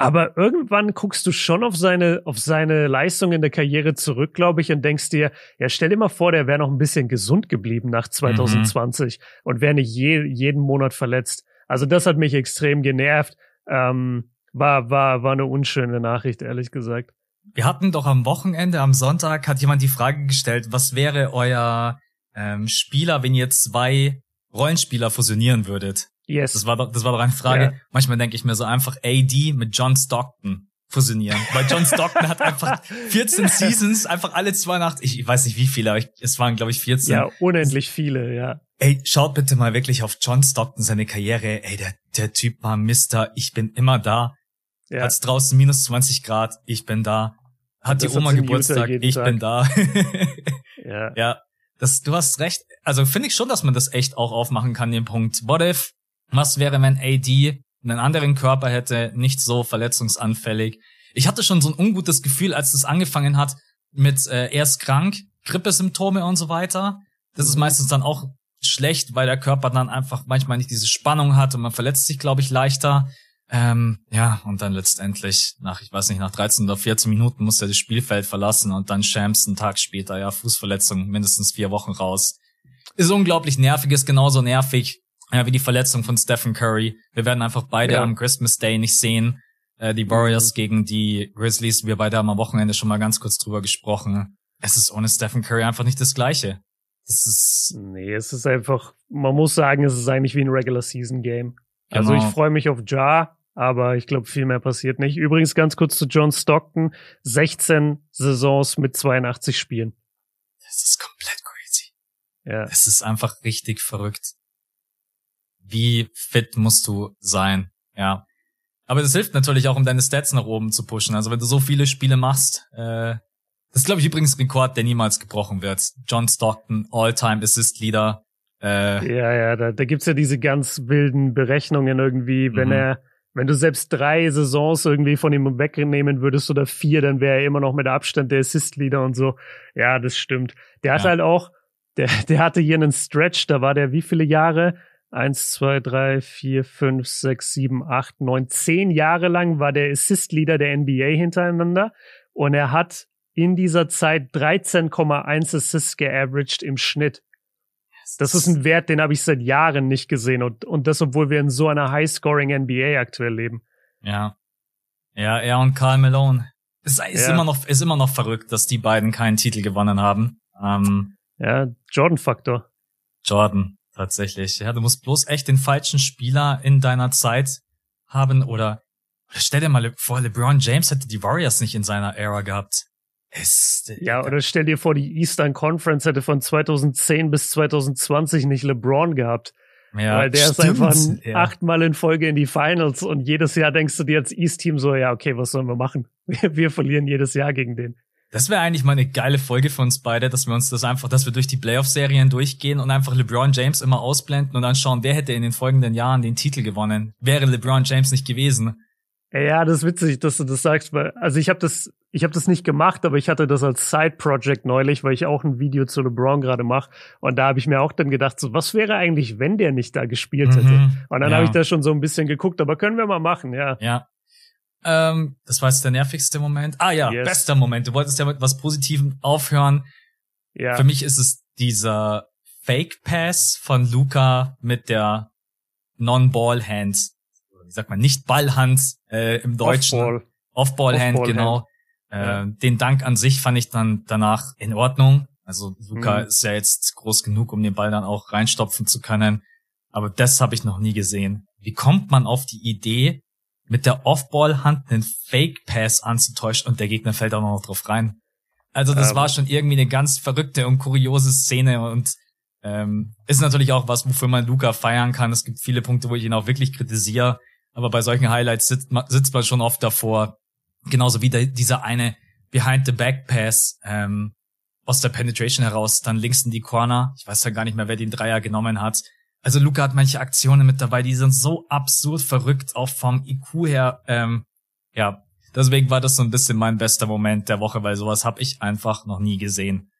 Aber irgendwann guckst du schon auf seine, auf seine Leistung in der Karriere zurück, glaube ich, und denkst dir, ja, stell dir mal vor, der wäre noch ein bisschen gesund geblieben nach 2020 mhm. und wäre nicht je, jeden Monat verletzt. Also das hat mich extrem genervt. Ähm, war, war, war eine unschöne Nachricht, ehrlich gesagt. Wir hatten doch am Wochenende, am Sonntag, hat jemand die Frage gestellt, was wäre euer ähm, Spieler, wenn ihr zwei Rollenspieler fusionieren würdet? Yes. Das war doch, das war doch eine Frage. Ja. Manchmal denke ich mir so einfach AD mit John Stockton fusionieren. Weil John Stockton hat einfach 14 Seasons, einfach alle zwei Nacht, ich weiß nicht wie viele, aber ich, es waren glaube ich 14. Ja, unendlich viele, ja. Ey, schaut bitte mal wirklich auf John Stockton seine Karriere. Ey, der, der Typ war Mister, ich bin immer da. Ja. Als draußen minus 20 Grad, ich bin da. Hat die Oma Geburtstag, ich Tag. bin da. ja. Ja, das, du hast recht. Also finde ich schon, dass man das echt auch aufmachen kann, den Punkt. What if was wäre, wenn AD einen anderen Körper hätte, nicht so verletzungsanfällig? Ich hatte schon so ein ungutes Gefühl, als das angefangen hat mit äh, erst krank, Grippesymptome und so weiter. Das ist meistens dann auch schlecht, weil der Körper dann einfach manchmal nicht diese Spannung hat und man verletzt sich, glaube ich, leichter. Ähm, ja, und dann letztendlich nach, ich weiß nicht, nach 13 oder 14 Minuten musste er das Spielfeld verlassen und dann Shams einen Tag später, ja, Fußverletzung, mindestens vier Wochen raus. Ist unglaublich nervig, ist genauso nervig, ja, wie die Verletzung von Stephen Curry. Wir werden einfach beide ja. am Christmas Day nicht sehen. Äh, die Warriors mhm. gegen die Grizzlies, wir beide haben am Wochenende schon mal ganz kurz drüber gesprochen. Es ist ohne Stephen Curry einfach nicht das Gleiche. Das ist. Nee, es ist einfach, man muss sagen, es ist eigentlich wie ein Regular Season Game. Also genau. ich freue mich auf Ja, aber ich glaube, viel mehr passiert nicht. Übrigens ganz kurz zu John Stockton. 16 Saisons mit 82 Spielen. Das ist komplett crazy. Ja. Das ist einfach richtig verrückt. Wie fit musst du sein? Ja. Aber das hilft natürlich auch, um deine Stats nach oben zu pushen. Also wenn du so viele Spiele machst, äh, das ist, glaube ich, übrigens ein Rekord, der niemals gebrochen wird. John Stockton, All-Time Assist Leader. Äh, ja, ja, da, da gibt's ja diese ganz wilden Berechnungen irgendwie, wenn mhm. er wenn du selbst drei Saisons irgendwie von ihm wegnehmen würdest oder vier, dann wäre er immer noch mit Abstand der Assist-Leader und so. Ja, das stimmt. Der hat halt auch, der, der hatte hier einen Stretch, da war der wie viele Jahre? Eins, zwei, drei, vier, fünf, sechs, sieben, acht, neun, zehn Jahre lang war der Assist-Leader der NBA hintereinander und er hat in dieser Zeit 13,1 Assists geaveraged im Schnitt. Das ist ein Wert, den habe ich seit Jahren nicht gesehen und, und das, obwohl wir in so einer High-Scoring NBA aktuell leben. Ja. Ja, er und Karl Malone. Es ist ja. immer noch, ist immer noch verrückt, dass die beiden keinen Titel gewonnen haben. Ähm, ja, Jordan-Faktor. Jordan, tatsächlich. Ja, du musst bloß echt den falschen Spieler in deiner Zeit haben oder stell dir mal vor, LeBron James hätte die Warriors nicht in seiner Ära gehabt. Ist, ja, oder stell dir vor, die Eastern Conference hätte von 2010 bis 2020 nicht LeBron gehabt. Ja, Weil der stimmt. ist einfach ja. achtmal in Folge in die Finals und jedes Jahr denkst du dir als East-Team so, ja, okay, was sollen wir machen? Wir, wir verlieren jedes Jahr gegen den. Das wäre eigentlich mal eine geile Folge für uns beide, dass wir uns das einfach, dass wir durch die Playoff-Serien durchgehen und einfach LeBron James immer ausblenden und dann schauen, wer hätte in den folgenden Jahren den Titel gewonnen. Wäre LeBron James nicht gewesen. Ja, das ist witzig, dass du das sagst, weil also ich habe das ich habe das nicht gemacht, aber ich hatte das als Side Project neulich, weil ich auch ein Video zu LeBron gerade mache und da habe ich mir auch dann gedacht, so was wäre eigentlich, wenn der nicht da gespielt hätte? Mhm, und dann ja. habe ich da schon so ein bisschen geguckt, aber können wir mal machen, ja. Ja. Ähm, das war jetzt der nervigste Moment. Ah ja, yes. bester Moment. Du wolltest ja mit was Positivem aufhören. Ja. Für mich ist es dieser Fake Pass von Luca mit der Non-Ball Hand wie sagt man, nicht Ballhand äh, im Deutschen. Off-Ball. Off-Ball-Hand, Off genau. Äh, ja. Den Dank an sich fand ich dann danach in Ordnung. Also Luca mhm. ist ja jetzt groß genug, um den Ball dann auch reinstopfen zu können. Aber das habe ich noch nie gesehen. Wie kommt man auf die Idee, mit der Off-Ball-Hand einen Fake-Pass anzutäuschen und der Gegner fällt auch noch drauf rein? Also das ähm. war schon irgendwie eine ganz verrückte und kuriose Szene und ähm, ist natürlich auch was, wofür man Luca feiern kann. Es gibt viele Punkte, wo ich ihn auch wirklich kritisiere. Aber bei solchen Highlights sitzt man, sitzt man schon oft davor. Genauso wie der, dieser eine Behind-the-Back-Pass ähm, aus der Penetration heraus, dann links in die Corner. Ich weiß ja gar nicht mehr, wer den Dreier genommen hat. Also Luca hat manche Aktionen mit dabei, die sind so absurd verrückt, auch vom IQ her. Ähm, ja, deswegen war das so ein bisschen mein bester Moment der Woche, weil sowas habe ich einfach noch nie gesehen.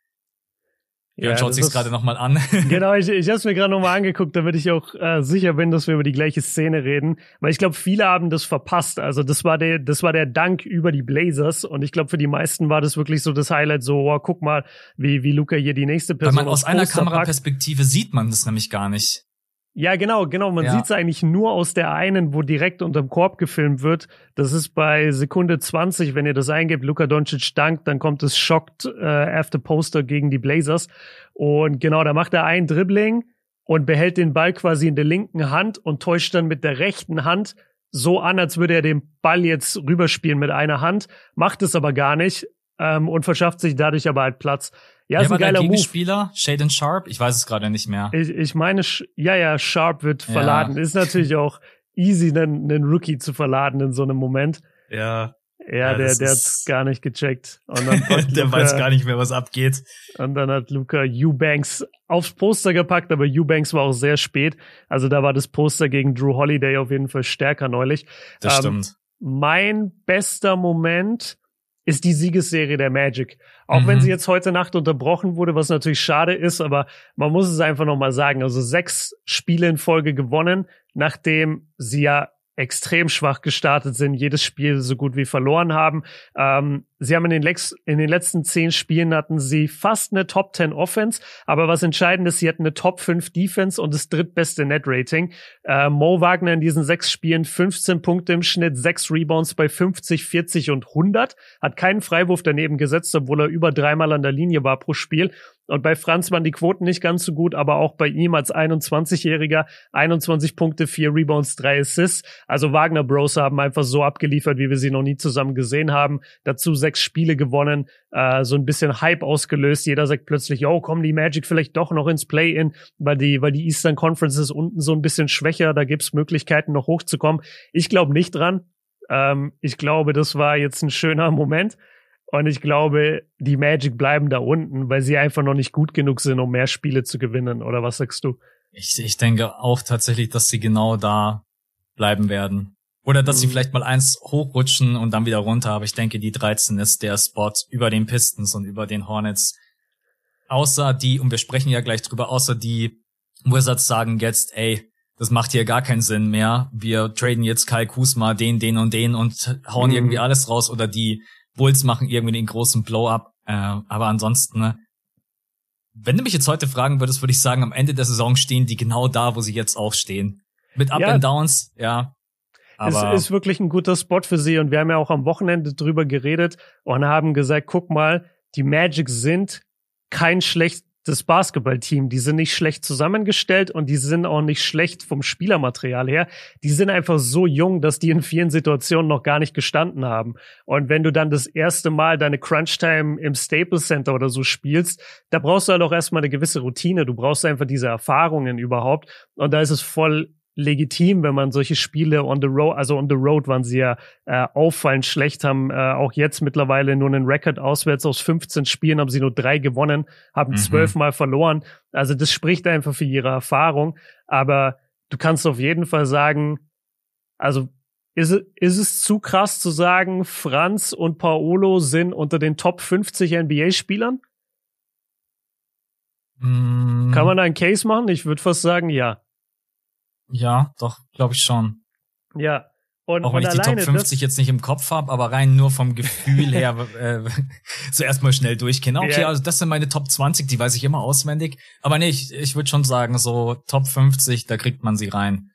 Ja, schaut sich's gerade nochmal an. genau, ich, ich habe es mir gerade nochmal angeguckt, damit ich auch äh, sicher bin, dass wir über die gleiche Szene reden. Weil ich glaube, viele haben das verpasst. Also das war der, das war der Dank über die Blazers. Und ich glaube, für die meisten war das wirklich so das Highlight, so, oh, guck mal, wie, wie Luca hier die nächste Person. Weil man aus einer Kameraperspektive sieht man das nämlich gar nicht. Ja, genau, genau. Man ja. sieht es eigentlich nur aus der einen, wo direkt unterm Korb gefilmt wird. Das ist bei Sekunde 20, wenn ihr das eingebt, Luka Doncic dankt, dann kommt es Shocked äh, After Poster gegen die Blazers. Und genau, da macht er ein Dribbling und behält den Ball quasi in der linken Hand und täuscht dann mit der rechten Hand so an, als würde er den Ball jetzt rüberspielen mit einer Hand, macht es aber gar nicht ähm, und verschafft sich dadurch aber halt Platz. Ja, Wer ist ein geiler Move. Shaden Sharp? Ich weiß es gerade nicht mehr. Ich, ich meine, ja, ja, Sharp wird ja. verladen. Ist natürlich auch easy, einen, einen Rookie zu verladen in so einem Moment. Ja. Ja, ja der, der hat's gar nicht gecheckt. Und dann der Luca, weiß gar nicht mehr, was abgeht. Und dann hat Luca Eubanks aufs Poster gepackt, aber Eubanks war auch sehr spät. Also da war das Poster gegen Drew Holiday auf jeden Fall stärker neulich. Das ähm, stimmt. Mein bester Moment ist die Siegesserie der Magic. Auch mhm. wenn sie jetzt heute Nacht unterbrochen wurde, was natürlich schade ist, aber man muss es einfach nochmal sagen. Also sechs Spiele in Folge gewonnen, nachdem sie ja extrem schwach gestartet sind, jedes Spiel so gut wie verloren haben. Ähm, sie haben in den, Lex in den letzten zehn Spielen hatten sie fast eine Top 10 Offense, aber was entscheidend ist, sie hatten eine Top 5 Defense und das drittbeste Net Rating. Äh, Mo Wagner in diesen sechs Spielen 15 Punkte im Schnitt, sechs Rebounds bei 50, 40 und 100, hat keinen Freiwurf daneben gesetzt, obwohl er über dreimal an der Linie war pro Spiel und bei Franz waren die Quoten nicht ganz so gut, aber auch bei ihm als 21-Jähriger 21 Punkte, 4 Rebounds, 3 Assists. Also Wagner Bros haben einfach so abgeliefert, wie wir sie noch nie zusammen gesehen haben. Dazu sechs Spiele gewonnen, äh, so ein bisschen Hype ausgelöst. Jeder sagt plötzlich, oh, kommen die Magic vielleicht doch noch ins Play-In, weil die, weil die Eastern Conference ist unten so ein bisschen schwächer. Da gibt's Möglichkeiten, noch hochzukommen. Ich glaube nicht dran. Ähm, ich glaube, das war jetzt ein schöner Moment. Und ich glaube, die Magic bleiben da unten, weil sie einfach noch nicht gut genug sind, um mehr Spiele zu gewinnen. Oder was sagst du? Ich, ich denke auch tatsächlich, dass sie genau da bleiben werden. Oder dass mhm. sie vielleicht mal eins hochrutschen und dann wieder runter. Aber ich denke, die 13 ist der Spot über den Pistons und über den Hornets. Außer die, und wir sprechen ja gleich drüber, außer die Wizards sagen jetzt, ey, das macht hier gar keinen Sinn mehr. Wir traden jetzt Kai Kusma, den, den und den und hauen mhm. irgendwie alles raus. Oder die Bulls machen irgendwie den großen Blow-up. Äh, aber ansonsten, ne, wenn du mich jetzt heute fragen würdest, würde ich sagen, am Ende der Saison stehen die genau da, wo sie jetzt auch stehen. Mit Up ja. and Downs, ja. Aber es ist wirklich ein guter Spot für sie und wir haben ja auch am Wochenende drüber geredet und haben gesagt, guck mal, die Magic sind kein schlecht das Basketballteam. Die sind nicht schlecht zusammengestellt und die sind auch nicht schlecht vom Spielermaterial her. Die sind einfach so jung, dass die in vielen Situationen noch gar nicht gestanden haben. Und wenn du dann das erste Mal deine Crunch-Time im Staples Center oder so spielst, da brauchst du halt auch erstmal eine gewisse Routine. Du brauchst einfach diese Erfahrungen überhaupt. Und da ist es voll legitim, wenn man solche Spiele on the road, also on the road waren sie ja äh, auffallend schlecht, haben äh, auch jetzt mittlerweile nur einen Rekord auswärts aus 15 Spielen, haben sie nur drei gewonnen, haben mhm. zwölfmal verloren. Also das spricht einfach für ihre Erfahrung. Aber du kannst auf jeden Fall sagen, also ist, ist es zu krass zu sagen, Franz und Paolo sind unter den Top 50 NBA-Spielern? Mm. Kann man da einen Case machen? Ich würde fast sagen, ja. Ja, doch, glaube ich schon. Ja. Und, Auch wenn und ich die Top 50 jetzt nicht im Kopf habe, aber rein nur vom Gefühl her äh, zuerst mal schnell durchkennen. Okay, yeah. also das sind meine Top 20, die weiß ich immer auswendig. Aber nee, ich, ich würde schon sagen, so Top 50, da kriegt man sie rein.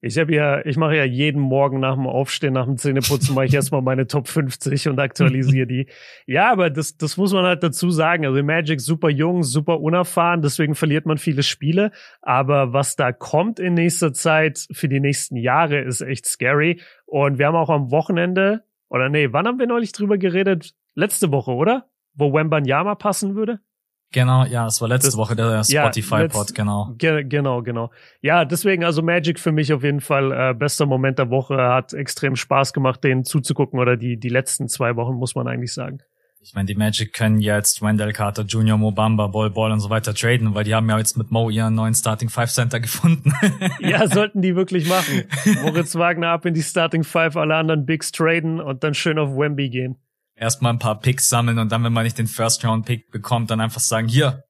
Ich habe ja, ich mache ja jeden Morgen nach dem Aufstehen, nach dem Zähneputzen, mache ich erstmal meine Top 50 und aktualisiere die. Ja, aber das, das muss man halt dazu sagen. Also Magic super jung, super unerfahren, deswegen verliert man viele Spiele. Aber was da kommt in nächster Zeit für die nächsten Jahre ist echt scary. Und wir haben auch am Wochenende, oder nee, wann haben wir neulich drüber geredet? Letzte Woche, oder? Wo Wembanyama passen würde? Genau, ja, es war letzte das, Woche der Spotify-Pod, ja, genau. Ge genau, genau. Ja, deswegen also Magic für mich auf jeden Fall äh, bester Moment der Woche. Hat extrem Spaß gemacht, denen zuzugucken oder die, die letzten zwei Wochen, muss man eigentlich sagen. Ich meine, die Magic können jetzt Wendell Carter Jr., Mobamba, Ball Ball und so weiter traden, weil die haben ja jetzt mit Mo ihren neuen Starting Five Center gefunden. ja, sollten die wirklich machen. Moritz Wagner ab in die Starting Five, alle anderen Bigs traden und dann schön auf Wemby gehen erstmal ein paar Picks sammeln und dann, wenn man nicht den First-Round-Pick bekommt, dann einfach sagen, hier,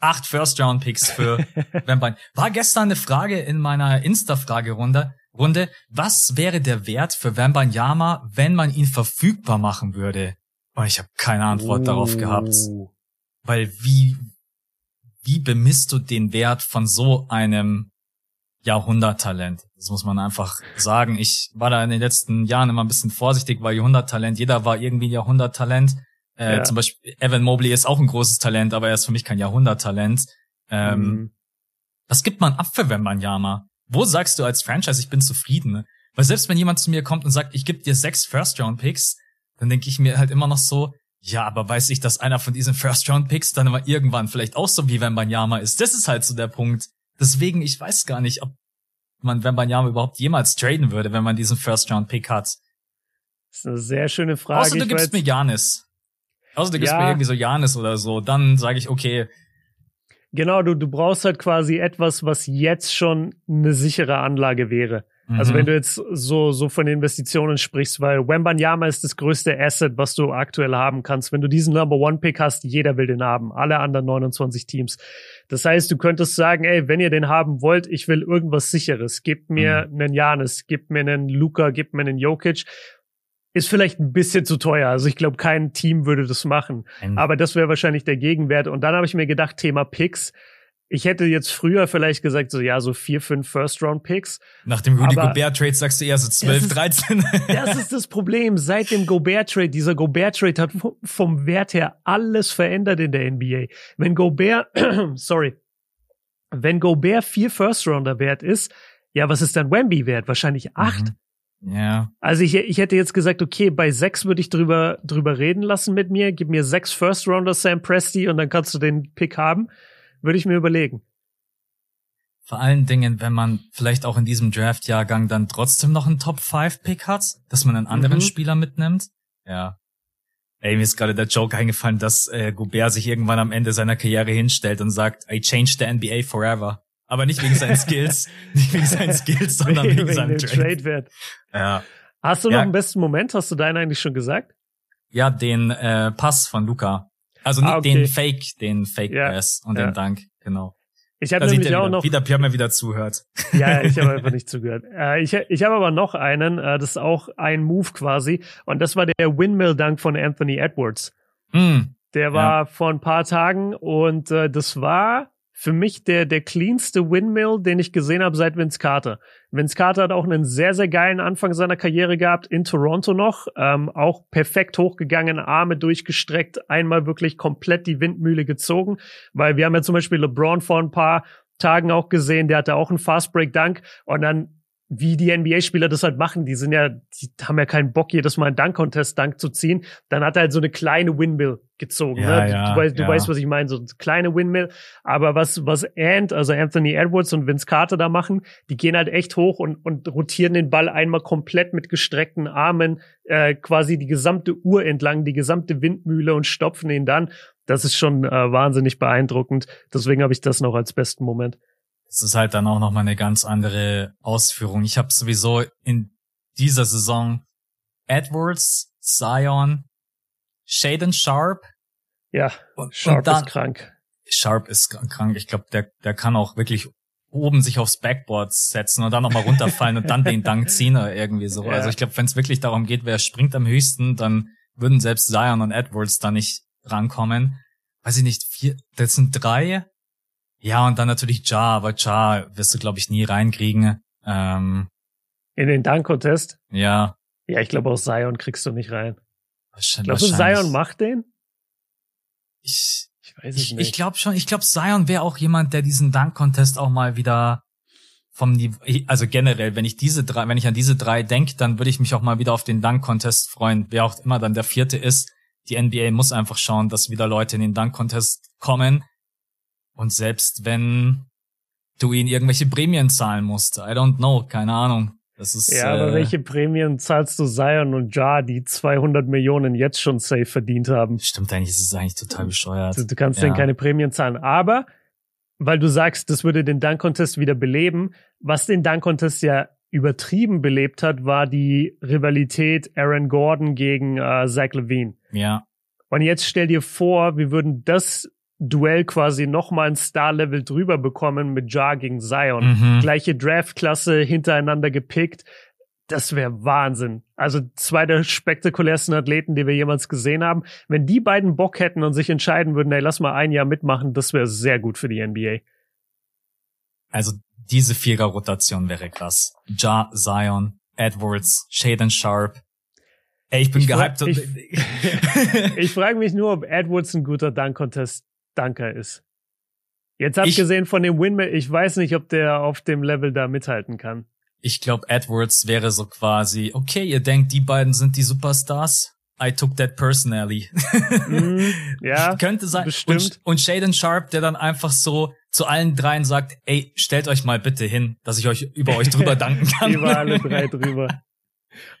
acht First-Round-Picks für Vampire. War gestern eine Frage in meiner Insta-Fragerunde, Runde, was wäre der Wert für Wembanyama, wenn man ihn verfügbar machen würde? Und ich habe keine Antwort oh. darauf gehabt. Weil wie, wie bemisst du den Wert von so einem Jahrhunderttalent. Das muss man einfach sagen. Ich war da in den letzten Jahren immer ein bisschen vorsichtig, weil Jahrhunderttalent, jeder war irgendwie ein Jahrhunderttalent. Äh, ja. Zum Beispiel Evan Mobley ist auch ein großes Talent, aber er ist für mich kein Jahrhunderttalent. Ähm, mhm. Was gibt man ab für Wembanyama? Wo sagst du als Franchise, ich bin zufrieden? Weil selbst wenn jemand zu mir kommt und sagt, ich gebe dir sechs First-Round-Picks, dann denke ich mir halt immer noch so, ja, aber weiß ich, dass einer von diesen First-Round-Picks dann aber irgendwann vielleicht auch so wie Wembanyama ist. Das ist halt so der Punkt. Deswegen, ich weiß gar nicht, ob man wenn man ja überhaupt jemals traden würde, wenn man diesen First-Round-Pick hat. Das ist eine sehr schöne Frage. Außer du gibst mir Janis. Außer du gibst ja. mir irgendwie so Janis oder so, dann sage ich, okay. Genau, du, du brauchst halt quasi etwas, was jetzt schon eine sichere Anlage wäre. Also mhm. wenn du jetzt so, so von Investitionen sprichst, weil Wembanyama ist das größte Asset, was du aktuell haben kannst. Wenn du diesen Number One Pick hast, jeder will den haben. Alle anderen 29 Teams. Das heißt, du könntest sagen, ey, wenn ihr den haben wollt, ich will irgendwas sicheres. Gebt mir mhm. einen Janis, gebt mir einen Luca, gebt mir einen Jokic. Ist vielleicht ein bisschen zu teuer. Also ich glaube, kein Team würde das machen. Mhm. Aber das wäre wahrscheinlich der Gegenwert. Und dann habe ich mir gedacht, Thema Picks ich hätte jetzt früher vielleicht gesagt, so ja, so vier, fünf First-Round-Picks. Nach dem Rudy Gobert-Trade sagst du eher so zwölf, dreizehn. Das ist das Problem. Seit dem Gobert-Trade, dieser Gobert-Trade hat vom Wert her alles verändert in der NBA. Wenn Gobert, sorry, wenn Gobert vier First-Rounder wert ist, ja, was ist dann Wemby wert? Wahrscheinlich acht. Mhm. Ja. Also ich, ich hätte jetzt gesagt, okay, bei sechs würde ich drüber, drüber reden lassen mit mir. Gib mir sechs First-Rounder Sam Presti und dann kannst du den Pick haben. Würde ich mir überlegen. Vor allen Dingen, wenn man vielleicht auch in diesem Draft-Jahrgang dann trotzdem noch einen Top-5-Pick hat, dass man einen anderen mhm. Spieler mitnimmt. Ja. Ey, mir ist gerade der Joke eingefallen, dass äh, Gobert sich irgendwann am Ende seiner Karriere hinstellt und sagt, I changed the NBA forever. Aber nicht wegen seinen Skills, nicht wegen seinen Skills, sondern wegen, wegen seinem Trade. Trade wert. Ja. Hast du noch ja. einen besten Moment? Hast du deinen eigentlich schon gesagt? Ja, den äh, Pass von Luca. Also nicht ah, okay. den Fake, den Fake ja, Pass und ja. den Dank, genau. Ich habe nämlich auch wieder, noch wieder Pierre mir wieder zuhört. Ja, ich habe einfach nicht zugehört. Äh, ich ich habe aber noch einen, äh, das ist auch ein Move quasi und das war der Windmill Dank von Anthony Edwards. Mm, der war ja. vor ein paar Tagen und äh, das war für mich der, der cleanste Windmill, den ich gesehen habe seit Vince Carter. Vince Carter hat auch einen sehr, sehr geilen Anfang seiner Karriere gehabt, in Toronto noch. Ähm, auch perfekt hochgegangen, Arme durchgestreckt, einmal wirklich komplett die Windmühle gezogen. Weil wir haben ja zum Beispiel LeBron vor ein paar Tagen auch gesehen, der hatte auch einen Fast Break Dank und dann wie die NBA-Spieler das halt machen. Die sind ja, die haben ja keinen Bock, jedes Mal einen Dunk-Contest-Dunk zu ziehen. Dann hat er halt so eine kleine Windmill gezogen. Ja, ne? ja, du, weißt, ja. du weißt, was ich meine, so eine kleine Windmill. Aber was, was Ant, also Anthony Edwards und Vince Carter da machen, die gehen halt echt hoch und, und rotieren den Ball einmal komplett mit gestreckten Armen, äh, quasi die gesamte Uhr entlang, die gesamte Windmühle und stopfen ihn dann. Das ist schon äh, wahnsinnig beeindruckend. Deswegen habe ich das noch als besten Moment. Es ist halt dann auch nochmal eine ganz andere Ausführung. Ich habe sowieso in dieser Saison Edwards, Zion, Shaden Sharp. Ja, Sharp und dann, ist krank. Sharp ist krank. Ich glaube, der, der kann auch wirklich oben sich aufs Backboard setzen und dann nochmal runterfallen und dann den Dank ziehen oder irgendwie so. Ja. Also ich glaube, wenn es wirklich darum geht, wer springt am höchsten, dann würden selbst Zion und Edwards da nicht rankommen. Weiß ich nicht, vier, das sind drei ja, und dann natürlich Ja, aber Ja wirst du, glaube ich, nie reinkriegen. Ähm, In den Dunk-Contest? Ja. Ja, ich glaube, auch Zion kriegst du nicht rein. Wahrscheinlich. Glaubst du, Zion macht den? Ich, ich weiß es ich, nicht. Ich glaube schon. Ich glaube, Zion wäre auch jemand, der diesen Dunk-Contest auch mal wieder vom Niveau, also generell, wenn ich diese drei, wenn ich an diese drei denke, dann würde ich mich auch mal wieder auf den Dunk-Contest freuen, wer auch immer dann der vierte ist. Die NBA muss einfach schauen, dass wieder Leute in den Dunk-Contest kommen, und selbst wenn du ihn irgendwelche Prämien zahlen musst, I don't know, keine Ahnung. Das ist, ja, aber äh, welche Prämien zahlst du Zion und Ja, die 200 Millionen jetzt schon safe verdient haben? Stimmt eigentlich, das ist eigentlich total bescheuert. Du, du kannst ja. denen keine Prämien zahlen. Aber, weil du sagst, das würde den Dunk Contest wieder beleben, was den Dunk Contest ja übertrieben belebt hat, war die Rivalität Aaron Gordon gegen äh, Zach Levine. Ja. Und jetzt stell dir vor, wir würden das Duell quasi nochmal ein Star-Level drüber bekommen mit Ja gegen Zion. Mhm. Gleiche Draftklasse hintereinander gepickt. Das wäre Wahnsinn. Also zwei der spektakulärsten Athleten, die wir jemals gesehen haben. Wenn die beiden Bock hätten und sich entscheiden würden, ey, lass mal ein Jahr mitmachen, das wäre sehr gut für die NBA. Also diese Vierer-Rotation wäre krass. Ja, Zion, Edwards, Shaden Sharp. Ey, ich bin ich gehypt. ich, ich frage mich nur, ob Edwards ein guter Dunk-Contest Dunker ist. Jetzt abgesehen ich, von dem Windmill, ich weiß nicht, ob der auf dem Level da mithalten kann. Ich glaube, Edwards wäre so quasi, okay, ihr denkt, die beiden sind die Superstars. I took that personally. Mm, ja, könnte sein. Bestimmt. Und, und Shaden Sharp, der dann einfach so zu allen dreien sagt, ey, stellt euch mal bitte hin, dass ich euch über euch drüber danken kann. über alle drei drüber.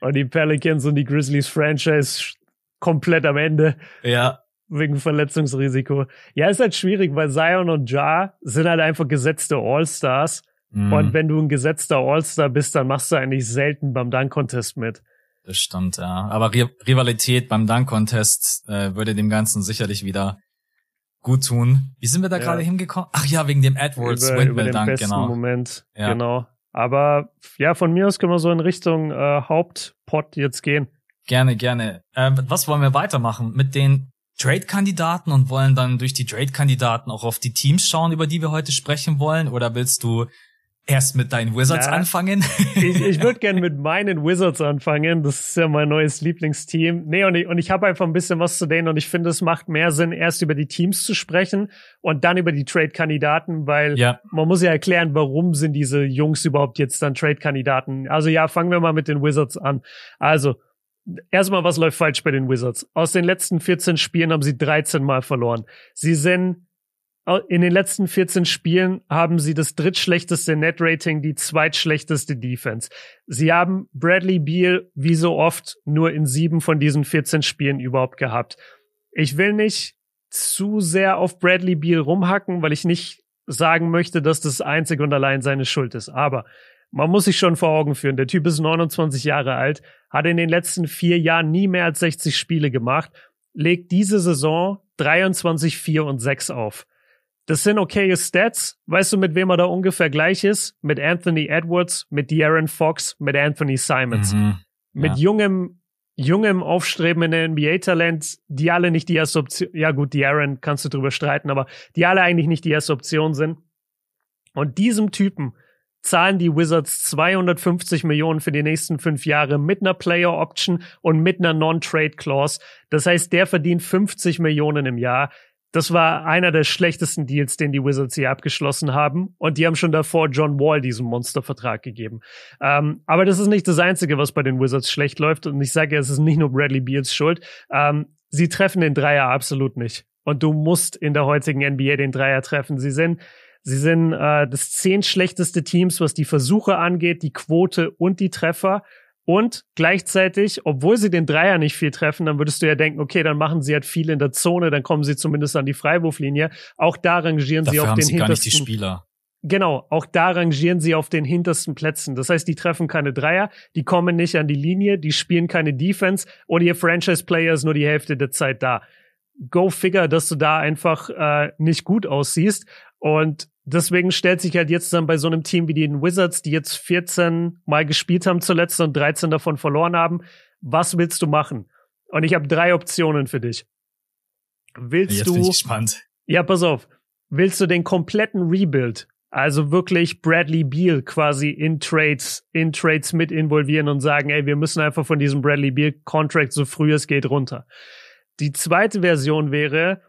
Und die Pelicans und die Grizzlies Franchise komplett am Ende. Ja wegen Verletzungsrisiko. Ja, ist halt schwierig, weil Zion und Ja sind halt einfach gesetzte All-Stars. Mhm. Und wenn du ein gesetzter All-Star bist, dann machst du eigentlich selten beim Dunk-Contest mit. Das stimmt, ja. Aber Rivalität beim Dunk-Contest äh, würde dem Ganzen sicherlich wieder gut tun. Wie sind wir da ja. gerade hingekommen? Ach ja, wegen dem Edwards über, Windmill über den genau. Moment, ja. genau. Aber ja, von mir aus können wir so in Richtung äh, Hauptpot jetzt gehen. Gerne, gerne. Äh, was wollen wir weitermachen mit den Trade-Kandidaten und wollen dann durch die Trade-Kandidaten auch auf die Teams schauen, über die wir heute sprechen wollen? Oder willst du erst mit deinen Wizards ja, anfangen? ich ich würde gerne mit meinen Wizards anfangen. Das ist ja mein neues Lieblingsteam. Nee, und ich, und ich habe einfach ein bisschen was zu denen und ich finde, es macht mehr Sinn, erst über die Teams zu sprechen und dann über die Trade-Kandidaten, weil ja. man muss ja erklären, warum sind diese Jungs überhaupt jetzt dann Trade-Kandidaten. Also ja, fangen wir mal mit den Wizards an. Also, erstmal, was läuft falsch bei den Wizards? Aus den letzten 14 Spielen haben sie 13 Mal verloren. Sie sind in den letzten 14 Spielen haben sie das drittschlechteste Net-Rating, die zweitschlechteste Defense. Sie haben Bradley Beal wie so oft nur in sieben von diesen 14 Spielen überhaupt gehabt. Ich will nicht zu sehr auf Bradley Beal rumhacken, weil ich nicht sagen möchte, dass das einzig und allein seine Schuld ist. Aber man muss sich schon vor Augen führen. Der Typ ist 29 Jahre alt, hat in den letzten vier Jahren nie mehr als 60 Spiele gemacht, legt diese Saison 23, 4 und 6 auf. Das sind okaye Stats. Weißt du, mit wem er da ungefähr gleich ist? Mit Anthony Edwards, mit De'Aaron Fox, mit Anthony Simons. Mhm. Mit ja. jungem, jungem aufstrebenden NBA-Talent, die alle nicht die erste Option, ja gut, De'Aaron kannst du drüber streiten, aber die alle eigentlich nicht die erste Option sind. Und diesem Typen zahlen die Wizards 250 Millionen für die nächsten fünf Jahre mit einer Player Option und mit einer Non-Trade Clause. Das heißt, der verdient 50 Millionen im Jahr. Das war einer der schlechtesten Deals, den die Wizards hier abgeschlossen haben. Und die haben schon davor John Wall diesen Monstervertrag gegeben. Ähm, aber das ist nicht das Einzige, was bei den Wizards schlecht läuft. Und ich sage, es ist nicht nur Bradley Beals Schuld. Ähm, sie treffen den Dreier absolut nicht. Und du musst in der heutigen NBA den Dreier treffen. Sie sind Sie sind äh, das zehn schlechteste Teams, was die Versuche angeht, die Quote und die Treffer. Und gleichzeitig, obwohl sie den Dreier nicht viel treffen, dann würdest du ja denken, okay, dann machen sie halt viel in der Zone, dann kommen sie zumindest an die Freiwurflinie. Auch da rangieren Dafür sie auf den sie hintersten. Gar nicht die Spieler. Genau, auch da rangieren sie auf den hintersten Plätzen. Das heißt, die treffen keine Dreier, die kommen nicht an die Linie, die spielen keine Defense und ihr Franchise-Player ist nur die Hälfte der Zeit da. Go figure, dass du da einfach äh, nicht gut aussiehst. Und deswegen stellt sich halt jetzt dann bei so einem Team wie den Wizards, die jetzt 14 Mal gespielt haben zuletzt und 13 davon verloren haben, was willst du machen? Und ich habe drei Optionen für dich. Willst jetzt du? Bin ich gespannt. Ja, pass auf. Willst du den kompletten Rebuild, also wirklich Bradley Beal quasi in Trades, in Trades mit involvieren und sagen, ey, wir müssen einfach von diesem Bradley Beal Contract so früh es geht runter. Die zweite Version wäre,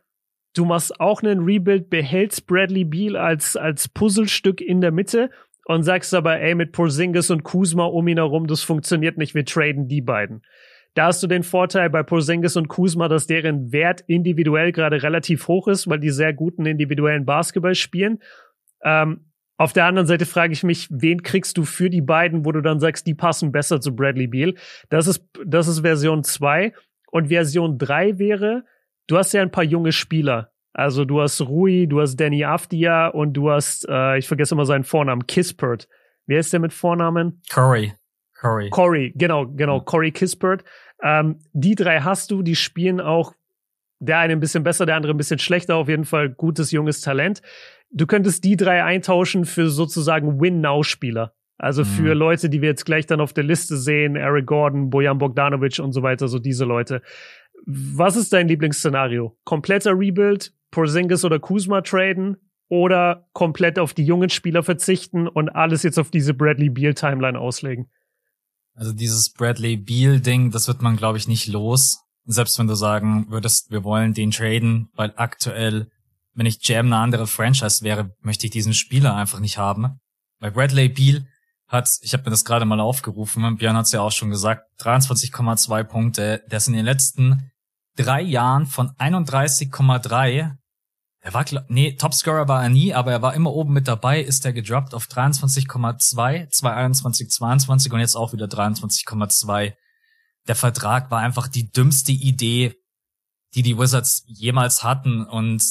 Du machst auch einen Rebuild, behältst Bradley Beal als, als Puzzlestück in der Mitte und sagst aber, ey, mit Porzingis und Kuzma um ihn herum, das funktioniert nicht, wir traden die beiden. Da hast du den Vorteil bei Porzingis und Kuzma, dass deren Wert individuell gerade relativ hoch ist, weil die sehr guten individuellen Basketball spielen. Ähm, auf der anderen Seite frage ich mich, wen kriegst du für die beiden, wo du dann sagst, die passen besser zu Bradley Beal? Das ist, das ist Version 2. Und Version 3 wäre, du hast ja ein paar junge Spieler. Also du hast Rui, du hast Danny Afdia und du hast, äh, ich vergesse immer seinen Vornamen, Kispert. Wer ist der mit Vornamen? Corey. Corey. Corey, genau, genau, Corey Kispert. Ähm, die drei hast du, die spielen auch der eine ein bisschen besser, der andere ein bisschen schlechter, auf jeden Fall gutes junges Talent. Du könntest die drei eintauschen für sozusagen Win-Now-Spieler. Also für mhm. Leute, die wir jetzt gleich dann auf der Liste sehen, Eric Gordon, Bojan Bogdanovic und so weiter, so diese Leute. Was ist dein Lieblingsszenario? Kompletter Rebuild, Porzingis oder Kuzma traden oder komplett auf die jungen Spieler verzichten und alles jetzt auf diese Bradley Beal Timeline auslegen? Also dieses Bradley Beal Ding, das wird man glaube ich nicht los. Selbst wenn du sagen würdest, wir wollen den traden, weil aktuell, wenn ich Jam eine andere Franchise wäre, möchte ich diesen Spieler einfach nicht haben. Weil Bradley Beal hat, ich habe mir das gerade mal aufgerufen, Björn hat es ja auch schon gesagt, 23,2 Punkte. Der ist in den letzten drei Jahren von 31,3. Er war, nee, Topscorer war er nie, aber er war immer oben mit dabei, ist er gedroppt auf 23,2, 2021, 22 und jetzt auch wieder 23,2. Der Vertrag war einfach die dümmste Idee, die die Wizards jemals hatten und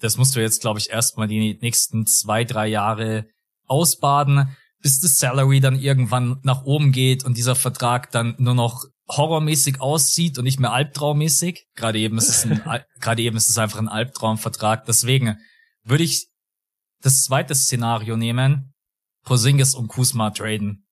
das musst du jetzt, glaube ich, erstmal die nächsten zwei, drei Jahre ausbaden, bis das Salary dann irgendwann nach oben geht und dieser Vertrag dann nur noch horrormäßig aussieht und nicht mehr albtraummäßig. Gerade eben ist es ein, gerade eben ist es einfach ein Albtraumvertrag. Deswegen würde ich das zweite Szenario nehmen, Porzingis und Kuzma traden.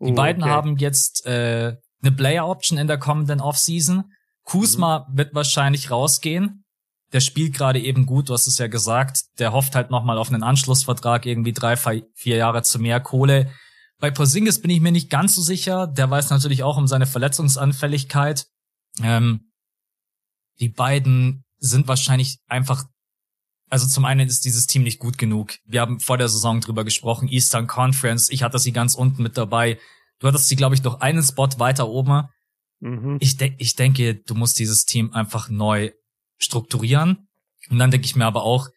Die oh, beiden okay. haben jetzt äh, eine Player Option in der kommenden Offseason. Kuzma mhm. wird wahrscheinlich rausgehen. Der spielt gerade eben gut, du hast es ja gesagt. Der hofft halt nochmal auf einen Anschlussvertrag, irgendwie drei, vier Jahre zu mehr Kohle. Bei Porzingis bin ich mir nicht ganz so sicher. Der weiß natürlich auch um seine Verletzungsanfälligkeit. Ähm, die beiden sind wahrscheinlich einfach also zum einen ist dieses Team nicht gut genug. Wir haben vor der Saison drüber gesprochen, Eastern Conference. Ich hatte sie ganz unten mit dabei. Du hattest sie, glaube ich, noch einen Spot weiter oben. Mhm. Ich, de ich denke, du musst dieses Team einfach neu strukturieren. Und dann denke ich mir aber auch,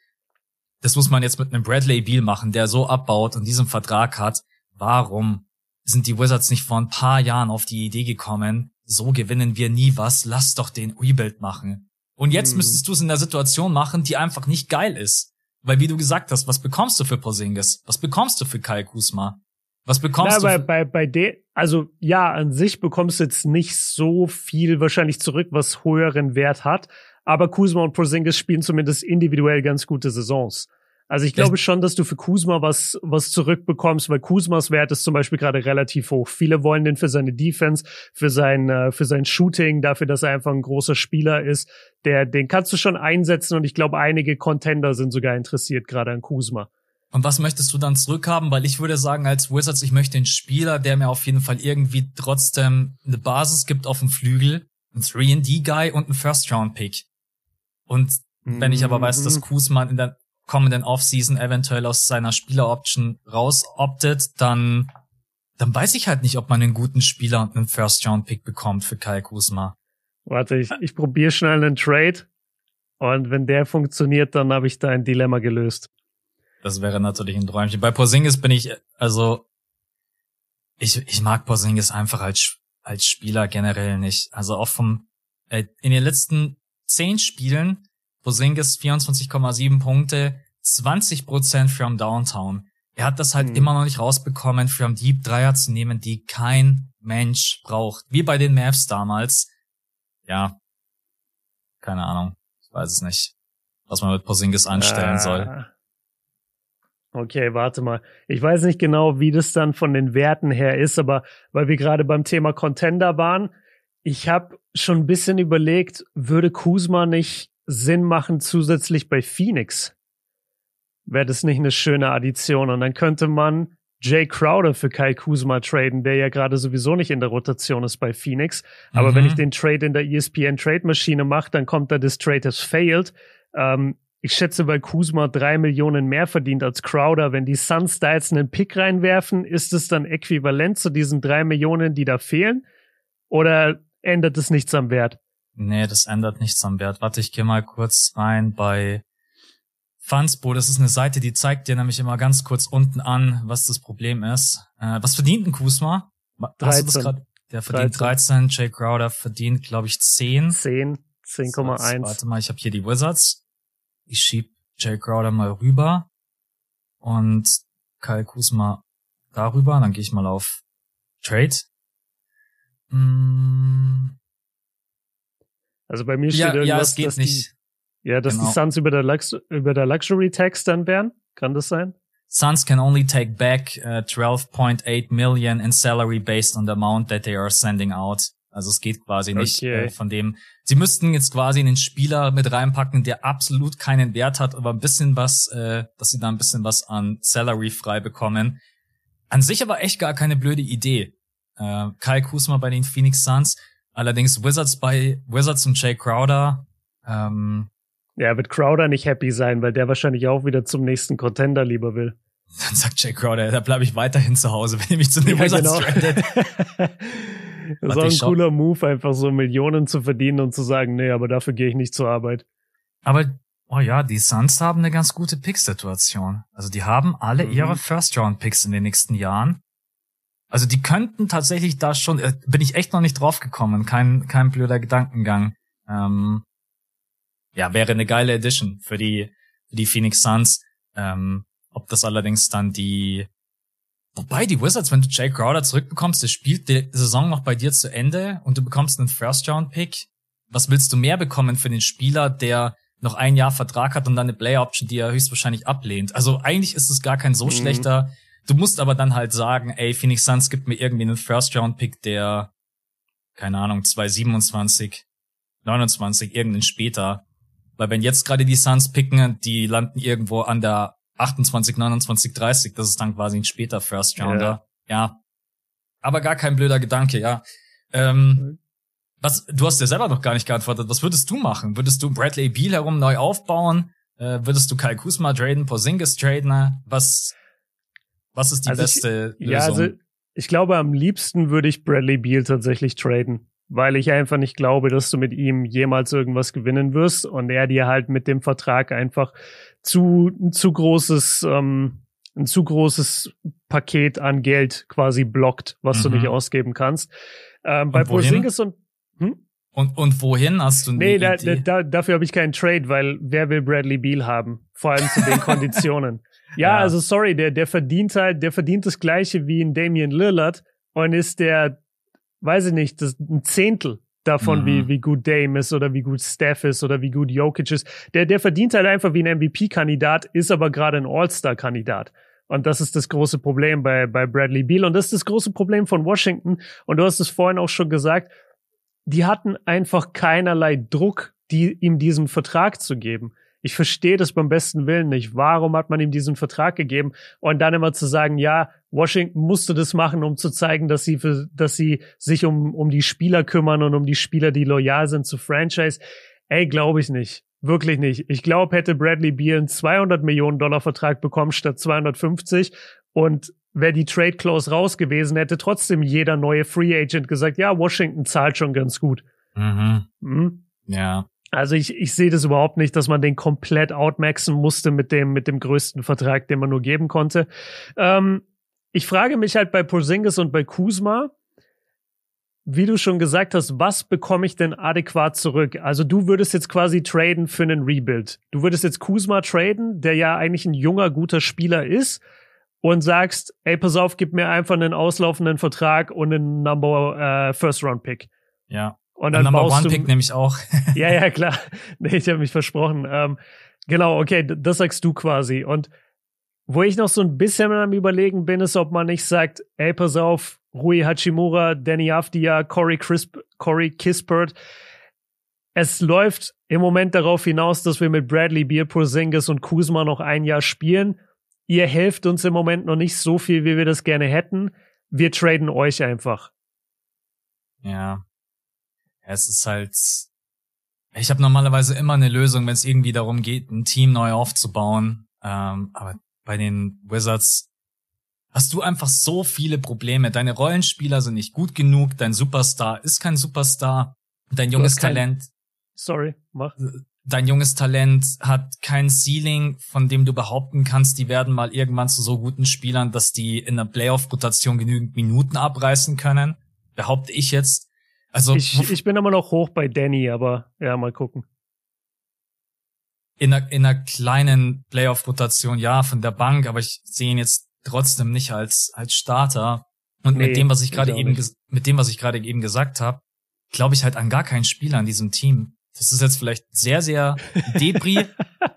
das muss man jetzt mit einem Bradley Beal machen, der so abbaut und diesen Vertrag hat. Warum sind die Wizards nicht vor ein paar Jahren auf die Idee gekommen, so gewinnen wir nie was, lass doch den Rebuild machen. Und jetzt mhm. müsstest du es in der Situation machen, die einfach nicht geil ist. Weil wie du gesagt hast, was bekommst du für Porzingis? Was bekommst du für Kai Kusma? Was bekommst ja, du? Bei, bei, bei de, also ja, an sich bekommst du jetzt nicht so viel wahrscheinlich zurück, was höheren Wert hat. Aber Kuzma und Porzingis spielen zumindest individuell ganz gute Saisons. Also ich glaube schon, dass du für Kuzma was, was zurückbekommst, weil Kuzmas Wert ist zum Beispiel gerade relativ hoch. Viele wollen den für seine Defense, für sein, äh, für sein Shooting, dafür, dass er einfach ein großer Spieler ist. Der, den kannst du schon einsetzen und ich glaube, einige Contender sind sogar interessiert gerade an Kuzma. Und was möchtest du dann zurückhaben? Weil ich würde sagen, als Wizards, ich möchte einen Spieler, der mir auf jeden Fall irgendwie trotzdem eine Basis gibt auf dem Flügel, ein 3D-Guy und ein First-Round-Pick. Und wenn ich aber weiß, dass mhm. Kuzma in der kommenden Offseason eventuell aus seiner Spieleroption rausoptet, dann, dann weiß ich halt nicht, ob man einen guten Spieler und einen First-Round-Pick bekommt für Kai Kusma. Warte, ich, ich probiere schnell einen Trade. Und wenn der funktioniert, dann habe ich da ein Dilemma gelöst. Das wäre natürlich ein Träumchen. Bei Porzingis bin ich, also, ich, ich mag Porzingis einfach als, als Spieler generell nicht. Also auch vom, äh, in den letzten zehn Spielen Porzingis 24,7 Punkte, 20 Prozent from Downtown. Er hat das halt mhm. immer noch nicht rausbekommen, from Deep Dreier zu nehmen, die kein Mensch braucht. Wie bei den Mavs damals. Ja. Keine Ahnung. Ich weiß es nicht, was man mit Porzingis anstellen ah. soll. Okay, warte mal. Ich weiß nicht genau, wie das dann von den Werten her ist, aber weil wir gerade beim Thema Contender waren, ich habe schon ein bisschen überlegt, würde Kuzma nicht Sinn machen zusätzlich bei Phoenix. Wäre das nicht eine schöne Addition? Und dann könnte man Jay Crowder für Kai Kuzma traden, der ja gerade sowieso nicht in der Rotation ist bei Phoenix. Aber mhm. wenn ich den Trade in der ESPN Trade Maschine mache, dann kommt da das Trade has failed. Ähm, ich schätze, weil Kuzma drei Millionen mehr verdient als Crowder. Wenn die Suns da jetzt einen Pick reinwerfen, ist es dann äquivalent zu diesen drei Millionen, die da fehlen? Oder ändert es nichts am Wert? Nee, das ändert nichts am Wert. Warte, ich gehe mal kurz rein bei Fansbo. Das ist eine Seite, die zeigt dir nämlich immer ganz kurz unten an, was das Problem ist. Äh, was verdient ein Kusma? 13. Der verdient 13. 13. Jay Crowder verdient, glaube ich, 10. 10. 10,1. Warte mal, ich habe hier die Wizards. Ich schieb Jay Crowder mal rüber und Kyle Kusma darüber. Dann gehe ich mal auf Trade. Hm, also bei mir steht ja, irgendwas, ja, dass nicht. die, ja, dass genau. die Suns über der, Lux über der Luxury Tax dann wären. Kann das sein? Suns can only take back uh, 12.8 million in salary based on the amount that they are sending out. Also es geht quasi nicht okay. äh, von dem. Sie müssten jetzt quasi einen Spieler mit reinpacken, der absolut keinen Wert hat, aber ein bisschen was, äh, dass sie da ein bisschen was an Salary frei bekommen. An sich aber echt gar keine blöde Idee. Äh, Kai Kusma bei den Phoenix Suns Allerdings Wizards bei Wizards und Jay Crowder. Ähm, ja, wird Crowder nicht happy sein, weil der wahrscheinlich auch wieder zum nächsten Contender lieber will. Dann sagt Jay Crowder, da bleibe ich weiterhin zu Hause, wenn ihr mich zu den ja, Wizards genau. tradet. das ist auch ein cooler Move, einfach so Millionen zu verdienen und zu sagen, nee, aber dafür gehe ich nicht zur Arbeit. Aber, oh ja, die Suns haben eine ganz gute Pick-Situation. Also die haben alle mhm. ihre First-Round-Picks in den nächsten Jahren. Also die könnten tatsächlich da schon, äh, bin ich echt noch nicht drauf gekommen, kein, kein blöder Gedankengang. Ähm, ja, wäre eine geile Edition für die, für die Phoenix Suns. Ähm, ob das allerdings dann die, Wobei die Wizards, wenn du Jake Crowder zurückbekommst, der spielt die Saison noch bei dir zu Ende und du bekommst einen First-Round-Pick. Was willst du mehr bekommen für den Spieler, der noch ein Jahr Vertrag hat und dann eine Play-Option, die er höchstwahrscheinlich ablehnt? Also eigentlich ist es gar kein so mhm. schlechter. Du musst aber dann halt sagen, ey, Phoenix Suns gibt mir irgendwie einen First-Round-Pick, der, keine Ahnung, 227, 29, irgendeinen später. Weil wenn jetzt gerade die Suns picken, die landen irgendwo an der 28, 29, 30. Das ist dann quasi ein später First Rounder. Ja. ja. Aber gar kein blöder Gedanke, ja. Ähm, was, du hast dir selber noch gar nicht geantwortet. Was würdest du machen? Würdest du Bradley Beal herum neu aufbauen? Äh, würdest du Kai Kusma traden, Porzingis traden? Was, was ist die also beste ich, Lösung? Ja, also ich glaube, am liebsten würde ich Bradley Beal tatsächlich traden, weil ich einfach nicht glaube, dass du mit ihm jemals irgendwas gewinnen wirst und er dir halt mit dem Vertrag einfach zu, ein zu großes, ähm, ein zu großes Paket an Geld quasi blockt, was mhm. du nicht mhm. ausgeben kannst. Ähm, bei Porzingis und hm? Und, und wohin hast du Nee, da, da, dafür habe ich keinen Trade, weil wer will Bradley Beal haben? Vor allem zu den Konditionen. Ja, ja, also sorry, der, der verdient halt, der verdient das gleiche wie ein Damian Lillard und ist der, weiß ich nicht, das, ein Zehntel davon, mhm. wie, wie gut Dame ist oder wie gut Steph ist oder wie gut Jokic ist. Der, der verdient halt einfach wie ein MVP-Kandidat, ist aber gerade ein All-Star-Kandidat. Und das ist das große Problem bei, bei Bradley Beal. Und das ist das große Problem von Washington. Und du hast es vorhin auch schon gesagt. Die hatten einfach keinerlei Druck, die, ihm diesen Vertrag zu geben. Ich verstehe das beim besten Willen nicht. Warum hat man ihm diesen Vertrag gegeben? Und dann immer zu sagen, ja, Washington musste das machen, um zu zeigen, dass sie für, dass sie sich um, um die Spieler kümmern und um die Spieler, die loyal sind zu Franchise. Ey, glaube ich nicht. Wirklich nicht. Ich glaube, hätte Bradley Beal einen 200 Millionen Dollar Vertrag bekommen statt 250 und wäre die Trade Clause raus gewesen, hätte trotzdem jeder neue Free Agent gesagt, ja, Washington zahlt schon ganz gut. Mhm. Mhm. Ja. Also ich, ich sehe das überhaupt nicht, dass man den komplett outmaxen musste mit dem, mit dem größten Vertrag, den man nur geben konnte. Ähm, ich frage mich halt bei Porzingis und bei Kuzma, wie du schon gesagt hast, was bekomme ich denn adäquat zurück? Also du würdest jetzt quasi traden für einen Rebuild. Du würdest jetzt Kuzma traden, der ja eigentlich ein junger, guter Spieler ist und sagst, ey, pass auf, gib mir einfach einen auslaufenden Vertrag und einen Number äh, First Round Pick. Ja. Und dann Number One Pick nehme ich auch. ja, ja, klar. Nee, ich habe mich versprochen. Ähm, genau, okay, das sagst du quasi. Und wo ich noch so ein bisschen am überlegen bin, ist, ob man nicht sagt, ey, pass auf, Rui Hachimura, Danny Afdia, Corey, Crisp, Corey Kispert. Es läuft im Moment darauf hinaus, dass wir mit Bradley Beer, Porzingis und Kuzma noch ein Jahr spielen. Ihr helft uns im Moment noch nicht so viel, wie wir das gerne hätten. Wir traden euch einfach. Ja, es ist halt, ich habe normalerweise immer eine Lösung, wenn es irgendwie darum geht, ein Team neu aufzubauen. Ähm, aber bei den Wizards hast du einfach so viele Probleme. Deine Rollenspieler sind nicht gut genug, dein Superstar ist kein Superstar, dein junges Talent. Sorry, mach. Dein junges Talent hat kein Ceiling, von dem du behaupten kannst, die werden mal irgendwann zu so guten Spielern, dass die in der Playoff-Rotation genügend Minuten abreißen können. Behaupte ich jetzt. Also ich, ich bin immer noch hoch bei Danny, aber ja, mal gucken. In einer, in einer kleinen Playoff-Rotation, ja, von der Bank, aber ich sehe ihn jetzt trotzdem nicht als als Starter. Und nee, mit dem, was ich gerade eben mit dem, was ich gerade eben gesagt habe, glaube ich halt an gar keinen Spieler in diesem Team. Das ist jetzt vielleicht sehr, sehr Debris,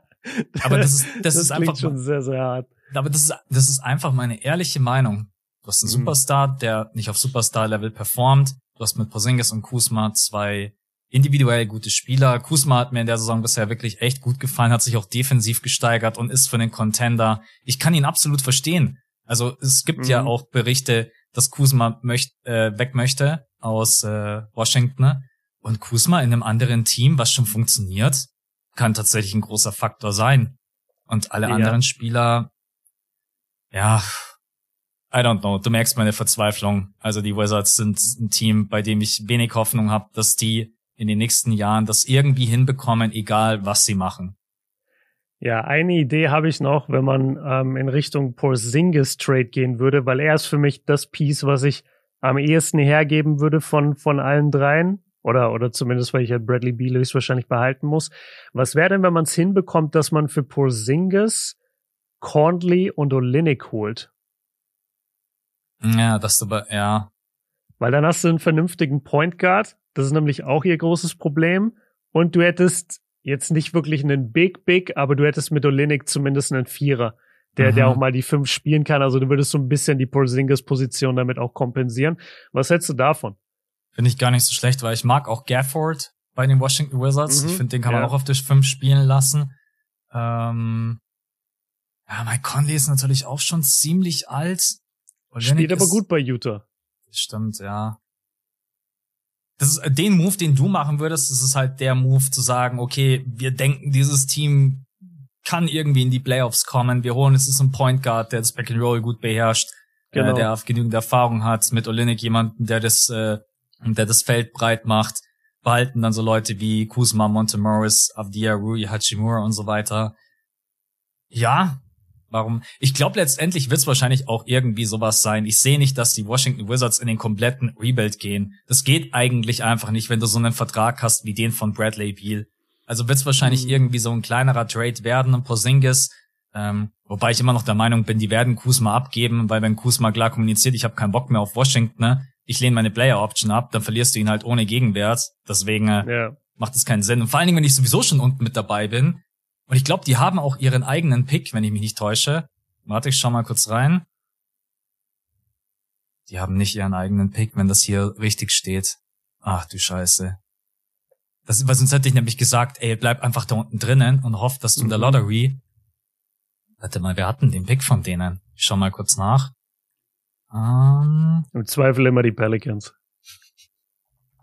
aber das ist das, das ist einfach schon sehr, sehr hart. Aber das ist das ist einfach meine ehrliche Meinung. Du hast einen mhm. Superstar, der nicht auf Superstar-Level performt. Du hast mit Porzingis und Kusma zwei individuell gute Spieler. Kusma hat mir in der Saison bisher wirklich echt gut gefallen, hat sich auch defensiv gesteigert und ist für den Contender. Ich kann ihn absolut verstehen. Also es gibt mhm. ja auch Berichte, dass Kusma möcht, äh, weg möchte aus äh, Washington. Ne? Und Kusma in einem anderen Team, was schon funktioniert, kann tatsächlich ein großer Faktor sein. Und alle ja. anderen Spieler, ja, I don't know. Du merkst meine Verzweiflung. Also die Wizards sind ein Team, bei dem ich wenig Hoffnung habe, dass die in den nächsten Jahren das irgendwie hinbekommen, egal was sie machen. Ja, eine Idee habe ich noch, wenn man ähm, in Richtung Porzingis Trade gehen würde, weil er ist für mich das Piece, was ich am ehesten hergeben würde von von allen dreien oder oder zumindest, weil ich halt Bradley Beal wahrscheinlich behalten muss. Was wäre denn, wenn man es hinbekommt, dass man für Porzingis Conley und Olinik holt? Ja, das aber, ja. Weil dann hast du einen vernünftigen Point Guard. Das ist nämlich auch ihr großes Problem. Und du hättest jetzt nicht wirklich einen Big Big, aber du hättest mit Olinik zumindest einen Vierer, der, mhm. der auch mal die fünf spielen kann. Also du würdest so ein bisschen die Porzingis-Position damit auch kompensieren. Was hältst du davon? Finde ich gar nicht so schlecht, weil ich mag auch Gafford bei den Washington Wizards. Mhm. Ich finde, den kann man auch auf der fünf spielen lassen. Ähm, ja, Mike Conley ist natürlich auch schon ziemlich alt. Olenek Spielt aber gut bei Utah. Stimmt, ja. Das ist äh, den Move, den du machen würdest, das ist halt der Move zu sagen, okay, wir denken, dieses Team kann irgendwie in die Playoffs kommen. Wir holen, es ist ein Point Guard, der das Back and Roll gut beherrscht, äh, genau. äh, der auf genügend Erfahrung hat, mit Olinik jemanden, der das, äh, der das Feld breit macht. Behalten dann so Leute wie Kuzma, Montemoris, Avdia, Rui, Hachimura und so weiter. Ja, Warum? Ich glaube, letztendlich wird es wahrscheinlich auch irgendwie sowas sein. Ich sehe nicht, dass die Washington Wizards in den kompletten Rebuild gehen. Das geht eigentlich einfach nicht, wenn du so einen Vertrag hast wie den von Bradley Beal. Also wird es wahrscheinlich mhm. irgendwie so ein kleinerer Trade werden, ein Porzingis. Ähm, wobei ich immer noch der Meinung bin, die werden Kuzma abgeben, weil wenn Kuzma klar kommuniziert, ich habe keinen Bock mehr auf Washington, ne? ich lehne meine Player Option ab, dann verlierst du ihn halt ohne Gegenwert. Deswegen äh, ja. macht es keinen Sinn. Und vor allen Dingen, wenn ich sowieso schon unten mit dabei bin, und ich glaube, die haben auch ihren eigenen Pick, wenn ich mich nicht täusche. Warte, ich schau mal kurz rein. Die haben nicht ihren eigenen Pick, wenn das hier richtig steht. Ach du Scheiße. Das, weil sonst hätte ich nämlich gesagt, ey, bleib einfach da unten drinnen und hoff, dass du in der mhm. Lottery. Warte mal, wir hatten den Pick von denen. Ich schau mal kurz nach. Um, Im Zweifel immer die Pelicans.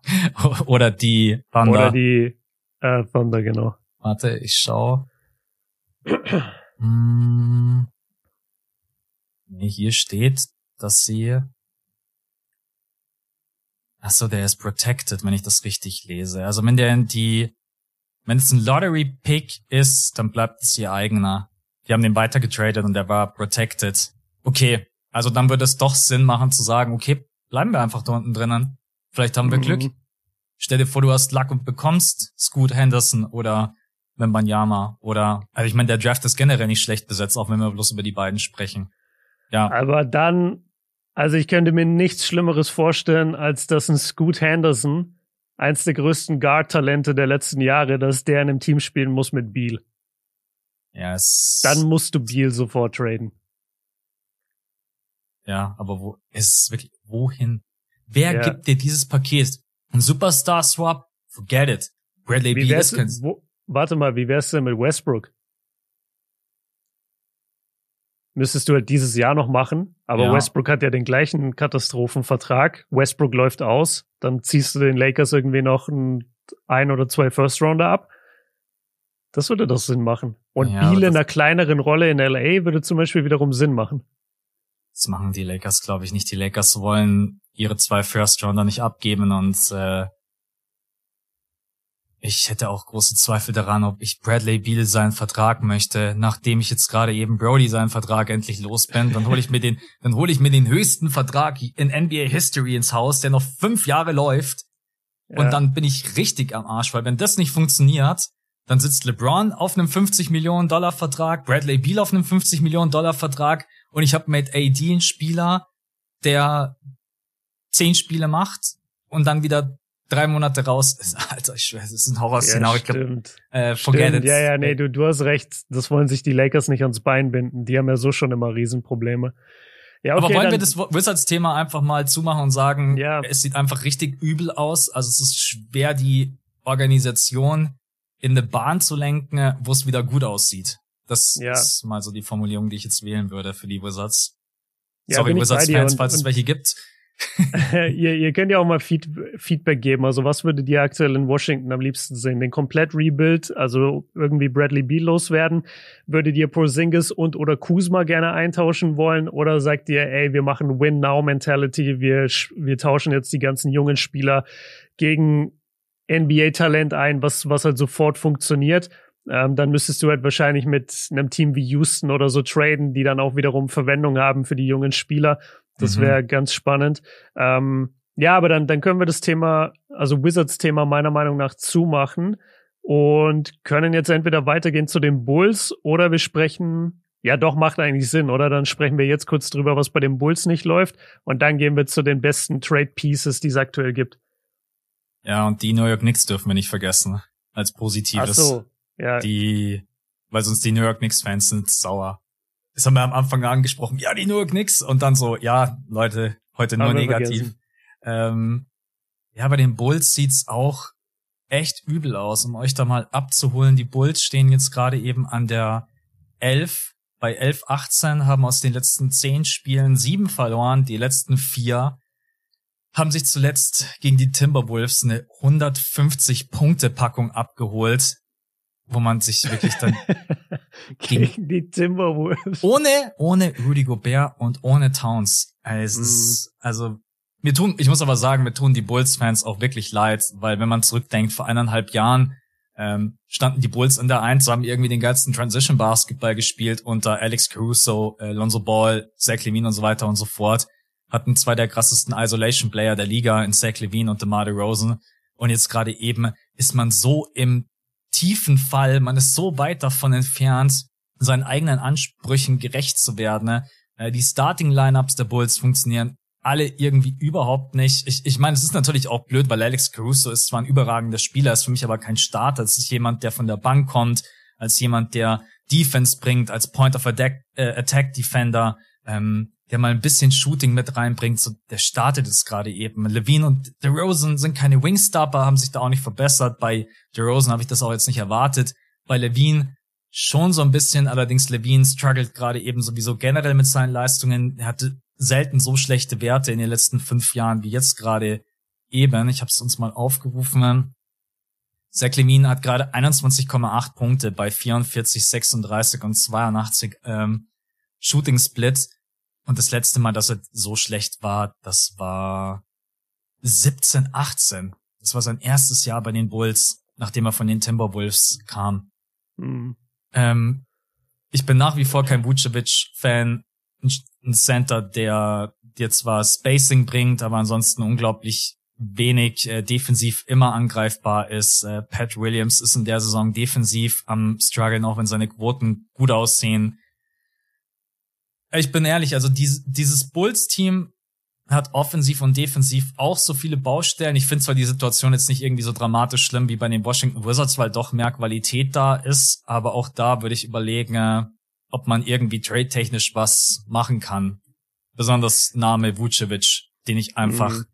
Oder die Thunder. Oder die äh, Thunder, genau. Warte, ich schau. Hm. Hier steht, dass sie. Achso, der ist protected, wenn ich das richtig lese. Also wenn der in die, wenn es ein Lottery Pick ist, dann bleibt es ihr eigener. Die haben den weitergetradet und der war protected. Okay, also dann würde es doch Sinn machen zu sagen, okay, bleiben wir einfach da unten drinnen. Vielleicht haben wir mhm. Glück. Stell dir vor, du hast Luck und bekommst Scoot Henderson oder Wembanyama oder, also ich meine, der Draft ist generell nicht schlecht besetzt, auch wenn wir bloß über die beiden sprechen. Ja. Aber dann, also ich könnte mir nichts Schlimmeres vorstellen, als dass ein Scoot Henderson, eins der größten Guard-Talente der letzten Jahre, dass der in einem Team spielen muss mit Beal. Ja, es Dann musst du Beal sofort traden. Ja, aber wo ist es wirklich, wohin? Wer ja. gibt dir dieses Paket? Ein Superstar Swap? Forget it. Bradley Beal ist kein, wo, warte mal, wie wär's denn mit Westbrook? Müsstest du halt dieses Jahr noch machen, aber ja. Westbrook hat ja den gleichen Katastrophenvertrag. Westbrook läuft aus, dann ziehst du den Lakers irgendwie noch ein, ein oder zwei First Rounder ab. Das würde doch Sinn machen. Und ja, Beal in einer kleineren Rolle in LA würde zum Beispiel wiederum Sinn machen. Das machen die Lakers, glaube ich, nicht. Die Lakers wollen ihre zwei First Rounder nicht abgeben und äh, ich hätte auch große Zweifel daran, ob ich Bradley Beal seinen Vertrag möchte, nachdem ich jetzt gerade eben Brody seinen Vertrag endlich los bin. Dann hole ich mir den, dann hole ich mir den höchsten Vertrag in NBA History ins Haus, der noch fünf Jahre läuft. Ja. Und dann bin ich richtig am Arsch, weil wenn das nicht funktioniert, dann sitzt LeBron auf einem 50 Millionen Dollar Vertrag, Bradley Beal auf einem 50 Millionen Dollar Vertrag und ich habe mit AD einen Spieler, der zehn Spiele macht und dann wieder drei Monate raus ist. Alter, ich schwör, das ist ein Horrorszenario. Ja, stimmt. Äh, forget stimmt. it. Ja, ja, nee, du, du hast recht. Das wollen sich die Lakers nicht ans Bein binden. Die haben ja so schon immer Riesenprobleme. Ja, okay, Aber wollen wir das Wizards-Thema einfach mal zumachen und sagen, ja. es sieht einfach richtig übel aus. Also es ist schwer, die Organisation in eine Bahn zu lenken, wo es wieder gut aussieht. Das ja. ist mal so die Formulierung, die ich jetzt wählen würde für die Wizards. Ja, Sorry, Wizards-Fans, falls es welche gibt. ihr, ihr könnt ja auch mal Feed, Feedback geben. Also was würdet ihr aktuell in Washington am liebsten sehen? Den komplett Rebuild, also irgendwie Bradley Beal loswerden? Würdet ihr Porzingis und oder Kuzma gerne eintauschen wollen? Oder sagt ihr, ey, wir machen Win-Now-Mentality, wir, wir tauschen jetzt die ganzen jungen Spieler gegen NBA-Talent ein, was, was halt sofort funktioniert? Ähm, dann müsstest du halt wahrscheinlich mit einem Team wie Houston oder so traden, die dann auch wiederum Verwendung haben für die jungen Spieler. Das mhm. wäre ganz spannend. Ähm, ja, aber dann, dann können wir das Thema, also Wizards-Thema meiner Meinung nach zumachen und können jetzt entweder weitergehen zu den Bulls oder wir sprechen Ja, doch, macht eigentlich Sinn, oder? Dann sprechen wir jetzt kurz drüber, was bei den Bulls nicht läuft. Und dann gehen wir zu den besten Trade Pieces, die es aktuell gibt. Ja, und die New York Knicks dürfen wir nicht vergessen. Als Positives. Ach so, ja. Die, weil sonst die New York Knicks Fans sind sauer. Das haben wir am Anfang angesprochen. Ja, die New York Knicks. Und dann so, ja, Leute, heute nur negativ. Ähm, ja, bei den Bulls sieht's auch echt übel aus, um euch da mal abzuholen. Die Bulls stehen jetzt gerade eben an der 11. Bei 11, 18 haben aus den letzten 10 Spielen sieben verloren. Die letzten vier haben sich zuletzt gegen die Timberwolves eine 150 Punkte Packung abgeholt, wo man sich wirklich dann gegen die Timberwolves ohne ohne Rudy Gobert und ohne Towns. Also, mm. also mir tun, ich muss aber sagen, mir tun die Bulls-Fans auch wirklich leid, weil wenn man zurückdenkt, vor eineinhalb Jahren ähm, standen die Bulls in der Eins, haben irgendwie den geilsten Transition-Basketball gespielt unter Alex Caruso, äh, Lonzo Ball, Zach Levine und so weiter und so fort. Hatten zwei der krassesten Isolation-Player der Liga in Zach Levine und DeMar DeRozan. Und jetzt gerade eben ist man so im tiefen Fall, man ist so weit davon entfernt, seinen eigenen Ansprüchen gerecht zu werden. Ne? Äh, die Starting-Lineups der Bulls funktionieren alle irgendwie überhaupt nicht. Ich, ich meine, es ist natürlich auch blöd, weil Alex Caruso ist zwar ein überragender Spieler, ist für mich aber kein Starter. Es ist jemand, der von der Bank kommt, als jemand, der Defense bringt, als Point of Attack, äh, Attack Defender, ähm, der mal ein bisschen Shooting mit reinbringt. So, der startet es gerade eben. Levine und DeRozan sind keine Wingstopper, haben sich da auch nicht verbessert. Bei DeRozan habe ich das auch jetzt nicht erwartet. Bei Levine schon so ein bisschen, allerdings Levine struggelt gerade eben sowieso generell mit seinen Leistungen. Er hatte selten so schlechte Werte in den letzten fünf Jahren wie jetzt gerade eben. Ich habe es uns mal aufgerufen. Zach Lemin hat gerade 21,8 Punkte bei 44, 36 und 82 ähm, Shooting Split. Und das letzte Mal, dass er so schlecht war, das war 17, 18. Das war sein erstes Jahr bei den Bulls, nachdem er von den Timberwolves kam. Mhm. Ähm, ich bin nach wie vor kein Vucevic-Fan ein Center, der dir zwar Spacing bringt, aber ansonsten unglaublich wenig äh, defensiv immer angreifbar ist. Äh, Pat Williams ist in der Saison defensiv am struggeln, auch wenn seine Quoten gut aussehen. Ich bin ehrlich, also dieses, dieses Bulls-Team hat offensiv und defensiv auch so viele Baustellen. Ich finde zwar die Situation jetzt nicht irgendwie so dramatisch schlimm wie bei den Washington Wizards, weil doch mehr Qualität da ist, aber auch da würde ich überlegen, äh, ob man irgendwie trade-technisch was machen kann. Besonders Name Vucevic, den ich einfach mhm.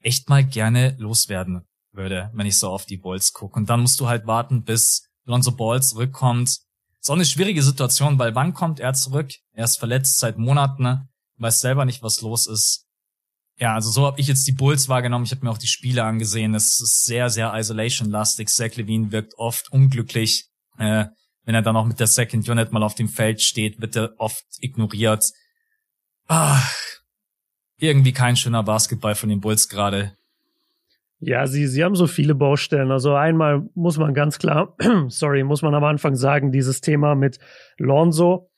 echt mal gerne loswerden würde, wenn ich so auf die Balls gucke. Und dann musst du halt warten, bis Lonzo Ball zurückkommt. Ist auch eine schwierige Situation, weil wann kommt er zurück? Er ist verletzt seit Monaten, weiß selber nicht, was los ist. Ja, also so habe ich jetzt die Bulls wahrgenommen. Ich habe mir auch die Spiele angesehen. Es ist sehr, sehr isolation-lastig. Zach Levine wirkt oft unglücklich. Äh, wenn er dann auch mit der Second Unit mal auf dem Feld steht, wird er oft ignoriert. Ach, irgendwie kein schöner Basketball von den Bulls gerade. Ja, sie, sie haben so viele Baustellen. Also einmal muss man ganz klar, sorry, muss man am Anfang sagen, dieses Thema mit Lonzo,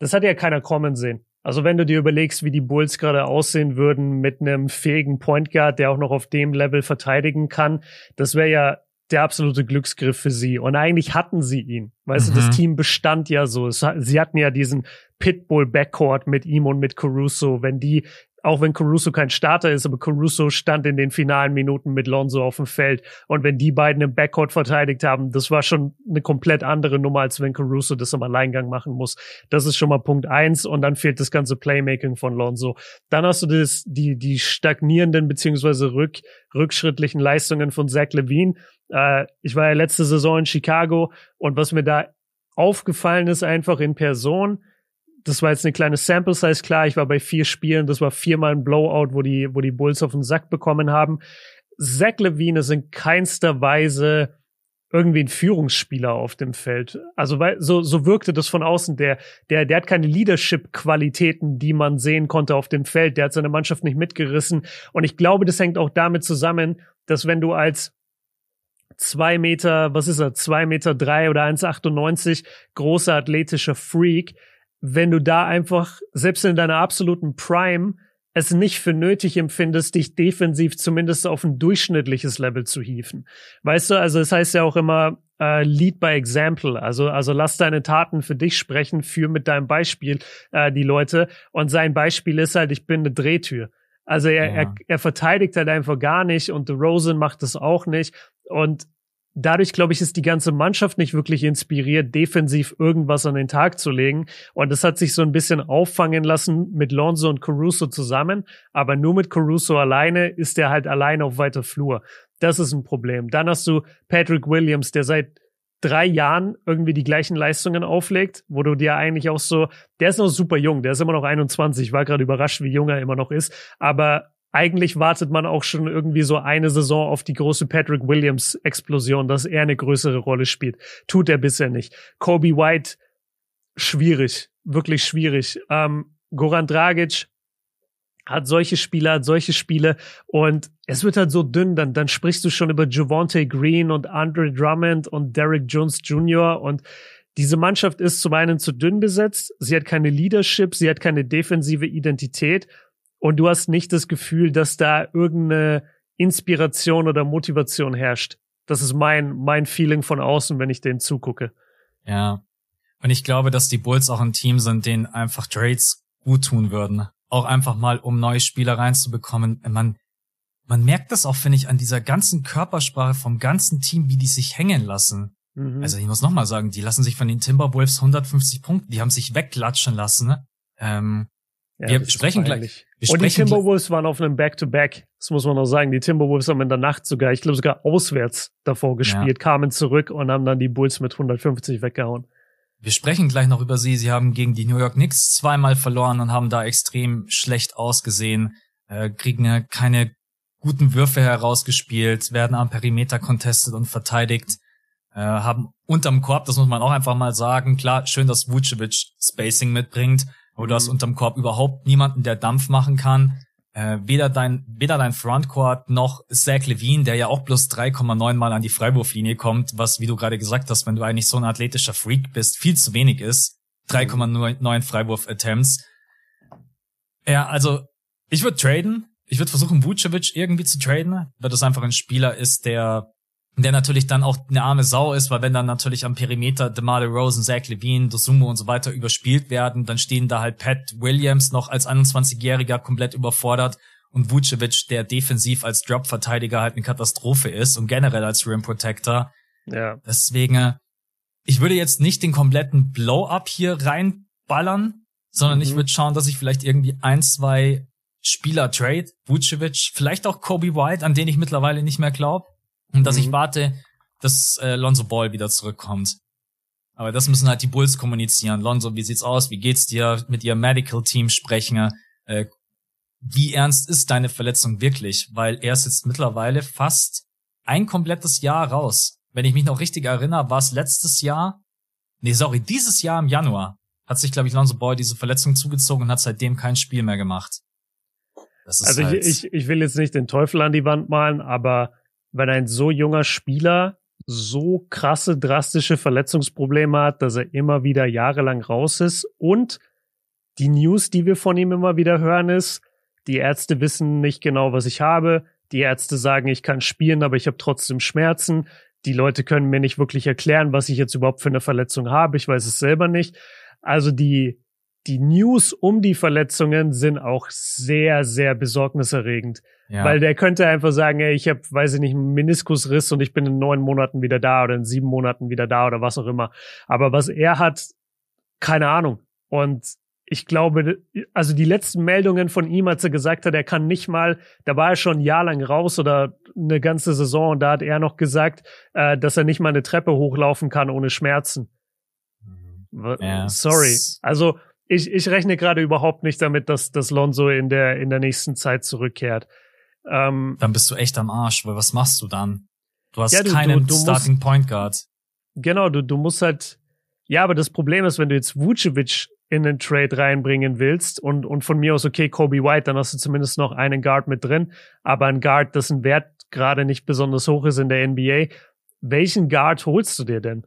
das hat ja keiner kommen sehen. Also wenn du dir überlegst, wie die Bulls gerade aussehen würden mit einem fähigen Point Guard, der auch noch auf dem Level verteidigen kann, das wäre ja der absolute Glücksgriff für sie. Und eigentlich hatten sie ihn. Weißt mhm. du, das mhm. Team bestand ja so. sie hatten ja diesen Pitbull-Backcourt mit ihm und mit Caruso. Wenn die auch wenn Caruso kein Starter ist, aber Caruso stand in den finalen Minuten mit Lonzo auf dem Feld. Und wenn die beiden im Backcourt verteidigt haben, das war schon eine komplett andere Nummer, als wenn Caruso das im Alleingang machen muss. Das ist schon mal Punkt eins. Und dann fehlt das ganze Playmaking von Lonzo. Dann hast du das, die, die stagnierenden beziehungsweise rück, rückschrittlichen Leistungen von Zach Levine. Äh, ich war ja letzte Saison in Chicago und was mir da aufgefallen ist einfach in Person, das war jetzt eine kleine Sample Size, klar, ich war bei vier Spielen, das war viermal ein Blowout, wo die, wo die Bulls auf den Sack bekommen haben. Zach Levine ist in keinster Weise irgendwie ein Führungsspieler auf dem Feld. Also weil so so wirkte das von außen. Der der der hat keine Leadership-Qualitäten, die man sehen konnte auf dem Feld. Der hat seine Mannschaft nicht mitgerissen. Und ich glaube, das hängt auch damit zusammen, dass wenn du als zwei Meter, was ist er, zwei Meter drei oder 1,98 großer athletischer Freak wenn du da einfach, selbst in deiner absoluten Prime, es nicht für nötig empfindest, dich defensiv zumindest auf ein durchschnittliches Level zu hieven. Weißt du, also es das heißt ja auch immer, äh, lead by example. Also, also lass deine Taten für dich sprechen, für mit deinem Beispiel äh, die Leute. Und sein Beispiel ist halt, ich bin eine Drehtür. Also er, ja. er, er verteidigt halt einfach gar nicht und The Rosen macht das auch nicht. Und dadurch, glaube ich, ist die ganze Mannschaft nicht wirklich inspiriert, defensiv irgendwas an den Tag zu legen. Und das hat sich so ein bisschen auffangen lassen mit Lonzo und Caruso zusammen. Aber nur mit Caruso alleine ist er halt allein auf weiter Flur. Das ist ein Problem. Dann hast du Patrick Williams, der seit drei Jahren irgendwie die gleichen Leistungen auflegt, wo du dir eigentlich auch so, der ist noch super jung, der ist immer noch 21, ich war gerade überrascht, wie jung er immer noch ist, aber eigentlich wartet man auch schon irgendwie so eine Saison auf die große Patrick Williams Explosion, dass er eine größere Rolle spielt. Tut er bisher nicht. Kobe White, schwierig, wirklich schwierig. Ähm, Goran Dragic hat solche Spiele, hat solche Spiele und es wird halt so dünn, dann, dann sprichst du schon über Javante Green und Andre Drummond und Derek Jones Jr. und diese Mannschaft ist zum einen zu dünn besetzt, sie hat keine Leadership, sie hat keine defensive Identität und du hast nicht das Gefühl, dass da irgendeine Inspiration oder Motivation herrscht. Das ist mein, mein Feeling von außen, wenn ich denen zugucke. Ja. Und ich glaube, dass die Bulls auch ein Team sind, denen einfach Trades gut tun würden. Auch einfach mal, um neue Spieler reinzubekommen. Man, man merkt das auch, finde ich, an dieser ganzen Körpersprache vom ganzen Team, wie die sich hängen lassen. Mhm. Also ich muss nochmal sagen, die lassen sich von den Timberwolves 150 Punkte, die haben sich wegklatschen lassen. Ähm, ja, wir sprechen gleich. Wir und die Timberwolves waren auf einem Back-to-Back. Das muss man noch sagen. Die Timberwolves haben in der Nacht sogar, ich glaube sogar auswärts davor gespielt, ja. kamen zurück und haben dann die Bulls mit 150 weggehauen. Wir sprechen gleich noch über sie. Sie haben gegen die New York Knicks zweimal verloren und haben da extrem schlecht ausgesehen, äh, kriegen ja keine guten Würfe herausgespielt, werden am Perimeter contestet und verteidigt, äh, haben unterm Korb, das muss man auch einfach mal sagen, klar, schön, dass Vucevic Spacing mitbringt, aber du hast mhm. unterm Korb überhaupt niemanden, der Dampf machen kann. Äh, weder dein, weder dein Frontcourt noch Zach Levine, der ja auch plus 3,9 mal an die Freiwurflinie kommt, was, wie du gerade gesagt hast, wenn du eigentlich so ein athletischer Freak bist, viel zu wenig ist. 3,9 Freiwurf-Attempts. Ja, also, ich würde traden. Ich würde versuchen, Vucevic irgendwie zu traden, weil das einfach ein Spieler ist, der der natürlich dann auch eine arme Sau ist, weil wenn dann natürlich am Perimeter DeMar DeRozan, Zach Levine, Dosumo und so weiter überspielt werden, dann stehen da halt Pat Williams noch als 21-Jähriger komplett überfordert und Vucevic, der defensiv als Drop-Verteidiger halt eine Katastrophe ist und generell als Rim Protector. Ja. Deswegen, äh, ich würde jetzt nicht den kompletten Blow-up hier reinballern, sondern mhm. ich würde schauen, dass ich vielleicht irgendwie ein, zwei Spieler trade, Vucevic, vielleicht auch Kobe White, an den ich mittlerweile nicht mehr glaube und dass mhm. ich warte, dass äh, Lonzo Ball wieder zurückkommt. Aber das müssen halt die Bulls kommunizieren. Lonzo, wie sieht's aus? Wie geht's dir? Mit ihrem Medical Team sprechen. Äh, wie ernst ist deine Verletzung wirklich? Weil er ist jetzt mittlerweile fast ein komplettes Jahr raus. Wenn ich mich noch richtig erinnere, war es letztes Jahr, nee, sorry, dieses Jahr im Januar hat sich, glaube ich, Lonzo Ball diese Verletzung zugezogen und hat seitdem kein Spiel mehr gemacht. also halt ich, ich, ich will jetzt nicht den Teufel an die Wand malen, aber wenn ein so junger Spieler so krasse, drastische Verletzungsprobleme hat, dass er immer wieder jahrelang raus ist. Und die News, die wir von ihm immer wieder hören, ist, die Ärzte wissen nicht genau, was ich habe. Die Ärzte sagen, ich kann spielen, aber ich habe trotzdem Schmerzen. Die Leute können mir nicht wirklich erklären, was ich jetzt überhaupt für eine Verletzung habe. Ich weiß es selber nicht. Also die, die News um die Verletzungen sind auch sehr, sehr besorgniserregend. Ja. Weil der könnte einfach sagen, ey, ich habe, weiß ich nicht, einen Meniskusriss und ich bin in neun Monaten wieder da oder in sieben Monaten wieder da oder was auch immer. Aber was er hat, keine Ahnung. Und ich glaube, also die letzten Meldungen von ihm, als er gesagt hat, er kann nicht mal, da war er schon ein Jahr lang raus oder eine ganze Saison und da hat er noch gesagt, äh, dass er nicht mal eine Treppe hochlaufen kann ohne Schmerzen. Mhm. Ja, Sorry. Also ich, ich rechne gerade überhaupt nicht damit, dass, dass Lonzo in der, in der nächsten Zeit zurückkehrt. Ähm, dann bist du echt am Arsch, weil was machst du dann? Du hast ja, du, keinen du, du Starting musst, Point Guard. Genau, du, du musst halt, ja, aber das Problem ist, wenn du jetzt Vucevic in den Trade reinbringen willst und, und von mir aus, okay, Kobe White, dann hast du zumindest noch einen Guard mit drin, aber ein Guard, dessen Wert gerade nicht besonders hoch ist in der NBA. Welchen Guard holst du dir denn?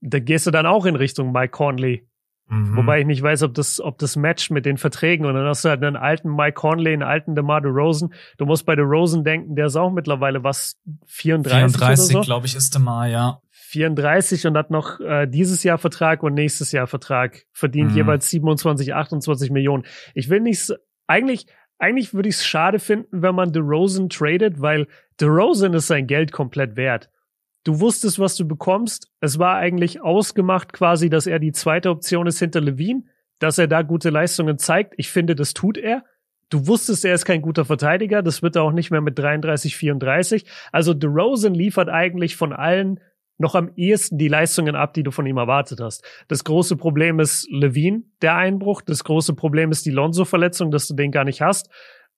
Da gehst du dann auch in Richtung Mike Conley Mhm. Wobei ich nicht weiß, ob das, ob das matcht mit den Verträgen. Und dann hast du halt einen alten Mike Conley, einen alten DeMar DeRozan. Du musst bei DeRozan denken, der ist auch mittlerweile was 34 34, so. glaube ich, ist DeMar, ja. 34 und hat noch äh, dieses Jahr Vertrag und nächstes Jahr Vertrag. Verdient mhm. jeweils 27, 28 Millionen. Ich will nicht, eigentlich, eigentlich würde ich es schade finden, wenn man DeRozan tradet, weil DeRozan ist sein Geld komplett wert. Du wusstest, was du bekommst. Es war eigentlich ausgemacht quasi, dass er die zweite Option ist hinter Levine, dass er da gute Leistungen zeigt. Ich finde, das tut er. Du wusstest, er ist kein guter Verteidiger. Das wird er auch nicht mehr mit 33, 34. Also DeRozan liefert eigentlich von allen noch am ehesten die Leistungen ab, die du von ihm erwartet hast. Das große Problem ist Levine, der Einbruch. Das große Problem ist die Lonzo-Verletzung, dass du den gar nicht hast.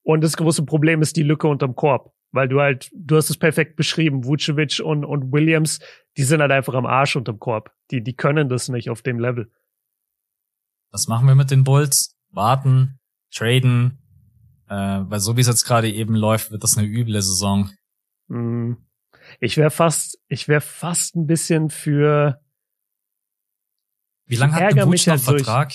Und das große Problem ist die Lücke unterm Korb weil du halt, du hast es perfekt beschrieben, Vucevic und, und Williams, die sind halt einfach am Arsch unterm Korb. Die, die können das nicht auf dem Level. Was machen wir mit den Bulls? Warten, traden, äh, weil so wie es jetzt gerade eben läuft, wird das eine üble Saison. Mm. Ich wäre fast, ich wäre fast ein bisschen für. Wie lange hat der Vuce noch halt Vertrag?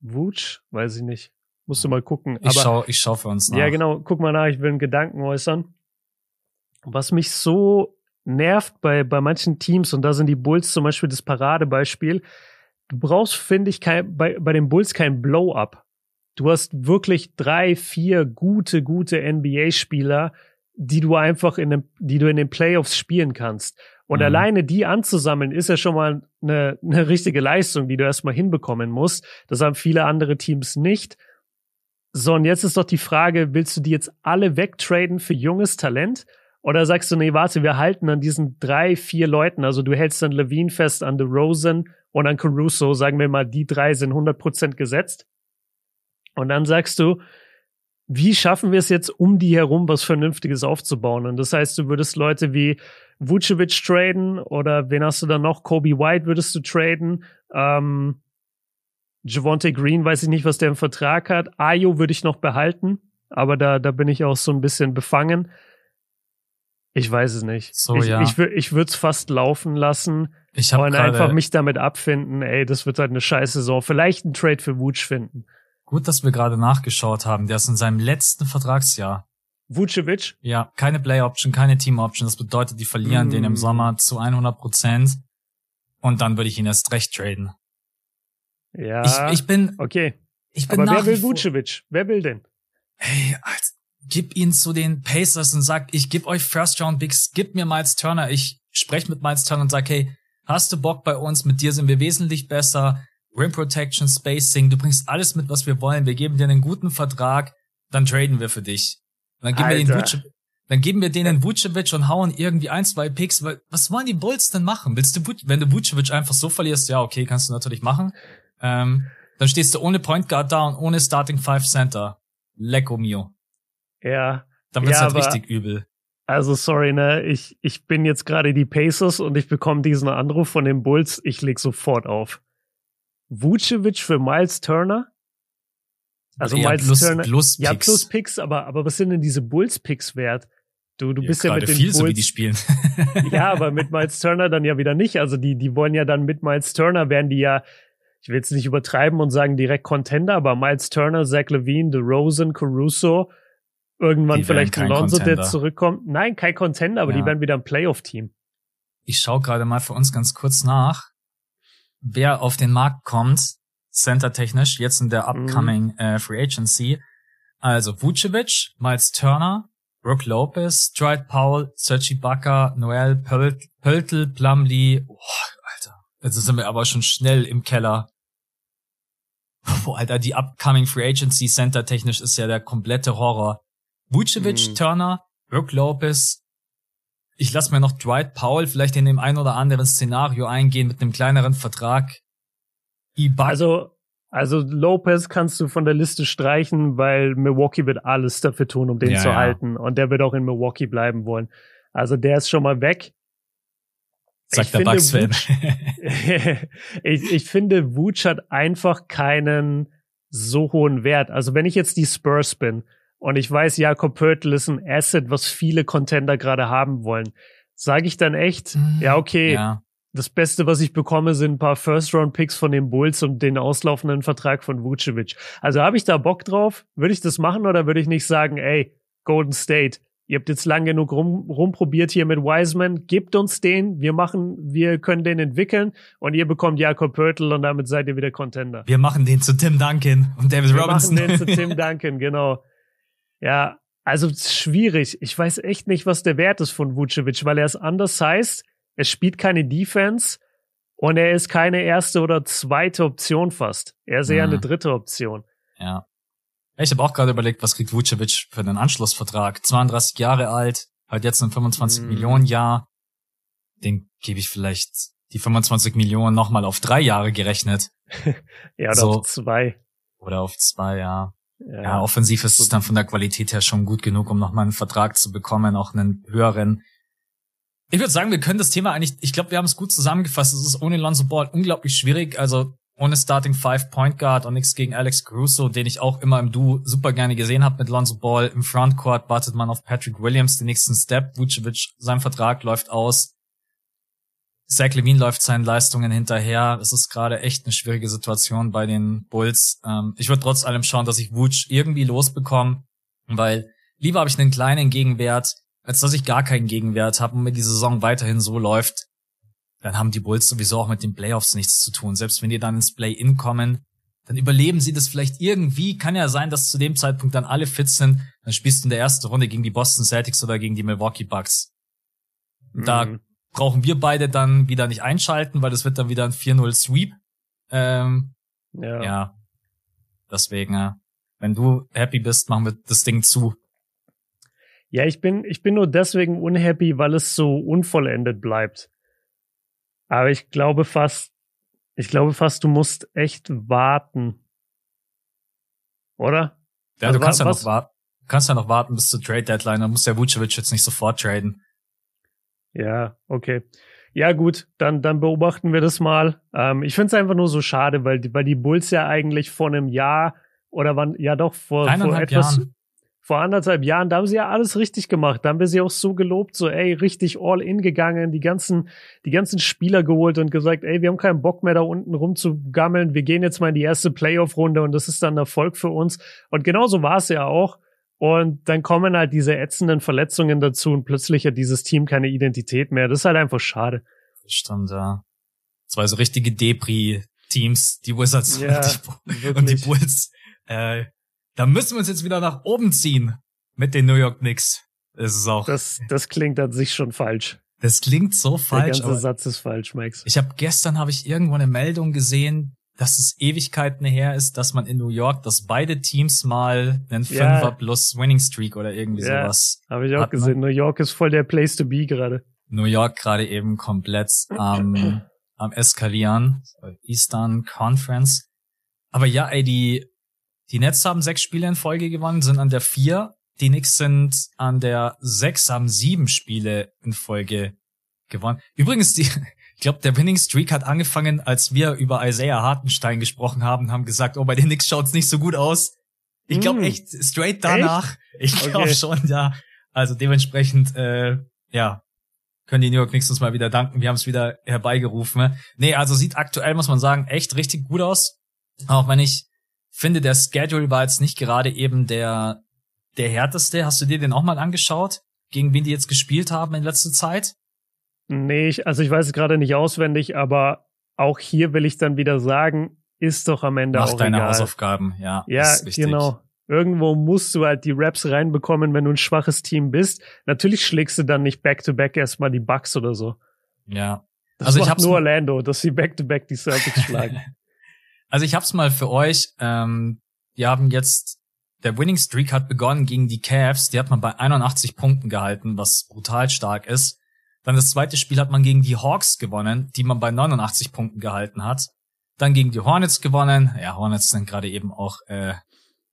Vuce? Weiß ich nicht. Musst du mal gucken. Ich schau, ich schau für uns nach. Ja, genau. Guck mal nach. Ich will einen Gedanken äußern. Was mich so nervt bei, bei manchen Teams, und da sind die Bulls zum Beispiel das Paradebeispiel, du brauchst, finde ich, kein, bei, bei den Bulls kein Blow-up. Du hast wirklich drei, vier gute, gute NBA-Spieler, die du einfach in den, die du in den Playoffs spielen kannst. Und mhm. alleine die anzusammeln, ist ja schon mal eine, eine richtige Leistung, die du erstmal hinbekommen musst. Das haben viele andere Teams nicht. So, und jetzt ist doch die Frage, willst du die jetzt alle wegtraden für junges Talent? Oder sagst du, nee, warte, wir halten an diesen drei, vier Leuten. Also du hältst dann Levine fest an The Rosen und an Caruso. Sagen wir mal, die drei sind 100% gesetzt. Und dann sagst du, wie schaffen wir es jetzt, um die herum was Vernünftiges aufzubauen? Und das heißt, du würdest Leute wie Vucevic traden oder wen hast du dann noch? Kobe White würdest du traden. Ähm, Javonte Green weiß ich nicht, was der im Vertrag hat. Ayo würde ich noch behalten, aber da, da bin ich auch so ein bisschen befangen. Ich weiß es nicht. So, ich, ja. ich, ich würde es fast laufen lassen ich hab und einfach mich damit abfinden, ey, das wird halt eine scheiß Saison. Vielleicht einen Trade für Vuce finden. Gut, dass wir gerade nachgeschaut haben. Der ist in seinem letzten Vertragsjahr. Vucevic? Ja, keine Play Option, keine Team Option. Das bedeutet, die verlieren mm. den im Sommer zu 100 Prozent. Und dann würde ich ihn erst recht traden. Ja. Ich, ich bin. Okay. Ich bin Aber wer will Vucevic? Wer will denn? Hey, als, gib ihn zu den Pacers und sag, ich geb euch First Round Bigs, gib mir Miles Turner. Ich spreche mit Miles Turner und sag, hey, hast du Bock bei uns? Mit dir sind wir wesentlich besser. Rim Protection, Spacing, du bringst alles mit, was wir wollen. Wir geben dir einen guten Vertrag, dann traden wir für dich. Und dann geben Alter. wir den Vucevic, dann geben wir denen Vucevic und hauen irgendwie ein, zwei Picks, weil was wollen die Bulls denn machen? Willst du, wenn du Vucevic einfach so verlierst, ja, okay, kannst du natürlich machen. Ähm, dann stehst du ohne Point Guard da und ohne Starting Five Center. Lecco mio. Ja. Dann wird's ja, halt richtig übel. Also sorry, ne, ich, ich bin jetzt gerade die Pacers und ich bekomme diesen Anruf von den Bulls. Ich leg sofort auf. Vucevic für Miles Turner? Also ja, Miles plus, Turner. Plus ja, plus Picks, aber, aber was sind denn diese Bulls-Picks wert? Du, du ja, bist ja mit den viel, Bulls. So wie die spielen. ja, aber mit Miles Turner dann ja wieder nicht. Also die, die wollen ja dann mit Miles Turner werden die ja ich will jetzt nicht übertreiben und sagen direkt Contender, aber Miles Turner, Zach Levine, DeRozan, Caruso, irgendwann vielleicht ein Lonzo, der zurückkommt. Nein, kein Contender, aber ja. die werden wieder ein Playoff-Team. Ich schaue gerade mal für uns ganz kurz nach, wer auf den Markt kommt, center-technisch, jetzt in der mhm. upcoming mhm. äh, Free Agency. Also Vucevic, Miles Turner, Brooke Lopez, Dwight Powell, Sergi Ibaka, Noel Pöltl, Plumlee. Oh, Alter, jetzt sind wir aber schon schnell im Keller. Boah, Alter, die upcoming Free Agency Center technisch ist ja der komplette Horror. Vucevic, mhm. Turner, Brooke Lopez. Ich lasse mir noch Dwight Powell vielleicht in dem ein oder anderen Szenario eingehen mit einem kleineren Vertrag. Ibaka. Also, also Lopez kannst du von der Liste streichen, weil Milwaukee wird alles dafür tun, um den ja, zu ja. halten. Und der wird auch in Milwaukee bleiben wollen. Also der ist schon mal weg. Sagt ich der Bugs-Fan. ich, ich finde, Wutsch hat einfach keinen so hohen Wert. Also wenn ich jetzt die Spurs bin und ich weiß, Jakob Pörtl ist ein Asset, was viele Contender gerade haben wollen, sage ich dann echt, mhm. ja, okay, ja. das Beste, was ich bekomme, sind ein paar First-Round-Picks von den Bulls und den auslaufenden Vertrag von Vucevic. Also habe ich da Bock drauf? Würde ich das machen oder würde ich nicht sagen, ey, Golden State, ihr habt jetzt lang genug rum, rumprobiert hier mit Wiseman, gebt uns den, wir machen, wir können den entwickeln und ihr bekommt Jakob Pörtl und damit seid ihr wieder Contender. Wir machen den zu Tim Duncan und David wir Robinson. Wir machen den zu Tim Duncan, genau. Ja, also schwierig. Ich weiß echt nicht, was der Wert ist von Vucevic, weil er ist anders heißt er spielt keine Defense und er ist keine erste oder zweite Option fast. Er ist eher mhm. eine dritte Option. Ja. Ich habe auch gerade überlegt, was kriegt Vucevic für einen Anschlussvertrag? 32 Jahre alt, halt jetzt ein 25 mhm. Millionen Jahr. Den gebe ich vielleicht die 25 Millionen nochmal auf drei Jahre gerechnet. ja, oder so. auf zwei. Oder auf zwei, ja. Ja, offensiv ist es dann von der Qualität her schon gut genug, um nochmal einen Vertrag zu bekommen, auch einen höheren. Ich würde sagen, wir können das Thema eigentlich, ich glaube, wir haben es gut zusammengefasst. Es ist ohne Lonzo Ball unglaublich schwierig. Also ohne Starting Five Point Guard und nichts gegen Alex Caruso, den ich auch immer im Duo super gerne gesehen habe mit Lonzo Ball. Im Frontcourt wartet man auf Patrick Williams, den nächsten Step. Vucevic, sein Vertrag läuft aus. Zach Levine läuft seinen Leistungen hinterher. Es ist gerade echt eine schwierige Situation bei den Bulls. Ähm, ich würde trotz allem schauen, dass ich Vuce irgendwie losbekomme, weil lieber habe ich einen kleinen Gegenwert, als dass ich gar keinen Gegenwert habe und mir die Saison weiterhin so läuft, dann haben die Bulls sowieso auch mit den Playoffs nichts zu tun. Selbst wenn die dann ins Play-In kommen, dann überleben sie das vielleicht irgendwie. Kann ja sein, dass zu dem Zeitpunkt dann alle fit sind. Dann spielst du in der ersten Runde gegen die Boston Celtics oder gegen die Milwaukee Bucks. Da mhm. Brauchen wir beide dann wieder nicht einschalten, weil das wird dann wieder ein 4-0 Sweep. Ähm, ja. ja. Deswegen, ja. wenn du happy bist, machen wir das Ding zu. Ja, ich bin, ich bin nur deswegen unhappy, weil es so unvollendet bleibt. Aber ich glaube fast, ich glaube fast, du musst echt warten. Oder? Ja, also, du kannst ja noch warten. Kannst ja noch warten bis zur Trade Deadline, dann muss der Vucevic jetzt nicht sofort traden. Ja, okay. Ja, gut, dann, dann beobachten wir das mal. Ähm, ich finde es einfach nur so schade, weil die, weil die Bulls ja eigentlich vor einem Jahr oder wann, ja doch, vor, vor etwas, Jahren vor anderthalb Jahren, da haben sie ja alles richtig gemacht. Da haben wir sie auch so gelobt, so ey, richtig all in gegangen, die ganzen, die ganzen Spieler geholt und gesagt, ey, wir haben keinen Bock mehr da unten rumzugammeln. Wir gehen jetzt mal in die erste Playoff-Runde und das ist dann ein Erfolg für uns. Und genauso war es ja auch. Und dann kommen halt diese ätzenden Verletzungen dazu und plötzlich hat dieses Team keine Identität mehr. Das ist halt einfach schade. Das stimmt, ja. Zwei so richtige Depri-Teams, die Wizards ja, und, die, und die Bulls. Äh, da müssen wir uns jetzt wieder nach oben ziehen mit den New York Knicks. Das ist auch. Das, das klingt an sich schon falsch. Das klingt so falsch. Der ganze Satz ist falsch, Max. Ich habe gestern habe ich irgendwo eine Meldung gesehen, dass es Ewigkeiten her ist, dass man in New York, dass beide Teams mal einen Fünfer ja. plus Winning Streak oder irgendwie ja, sowas. Habe ich auch gesehen. New York ist voll der Place to be gerade. New York gerade eben komplett am, am eskalieren. Eastern Conference. Aber ja, ey, die die Nets haben sechs Spiele in Folge gewonnen, sind an der vier. Die Knicks sind an der sechs, haben sieben Spiele in Folge gewonnen. Übrigens, die, ich glaube, der Winning Streak hat angefangen, als wir über Isaiah Hartenstein gesprochen haben, haben gesagt, oh, bei den Knicks schaut's nicht so gut aus. Ich glaube mm. echt, straight danach. Echt? Ich glaube okay. schon, ja. Also dementsprechend, äh, ja, können die New York Knicks uns mal wieder danken. Wir haben es wieder herbeigerufen. Nee, also sieht aktuell, muss man sagen, echt richtig gut aus. Auch wenn ich finde, der Schedule war jetzt nicht gerade eben der, der härteste. Hast du dir den auch mal angeschaut? Gegen wen die jetzt gespielt haben in letzter Zeit? Nee, ich, also ich weiß es gerade nicht auswendig, aber auch hier will ich dann wieder sagen, ist doch am Ende Mach auch deine egal. Hausaufgaben, ja. Ja, genau. Irgendwo musst du halt die Raps reinbekommen, wenn du ein schwaches Team bist. Natürlich schlägst du dann nicht back-to-back -back erstmal die Bucks oder so. Ja. Das also ich hab's nur Orlando, dass sie back-to-back -back die Celtics schlagen. Also ich hab's mal für euch. Ähm, wir haben jetzt, der Winning Streak hat begonnen gegen die Cavs. Die hat man bei 81 Punkten gehalten, was brutal stark ist. Dann das zweite Spiel hat man gegen die Hawks gewonnen, die man bei 89 Punkten gehalten hat. Dann gegen die Hornets gewonnen. Ja, Hornets sind gerade eben auch äh,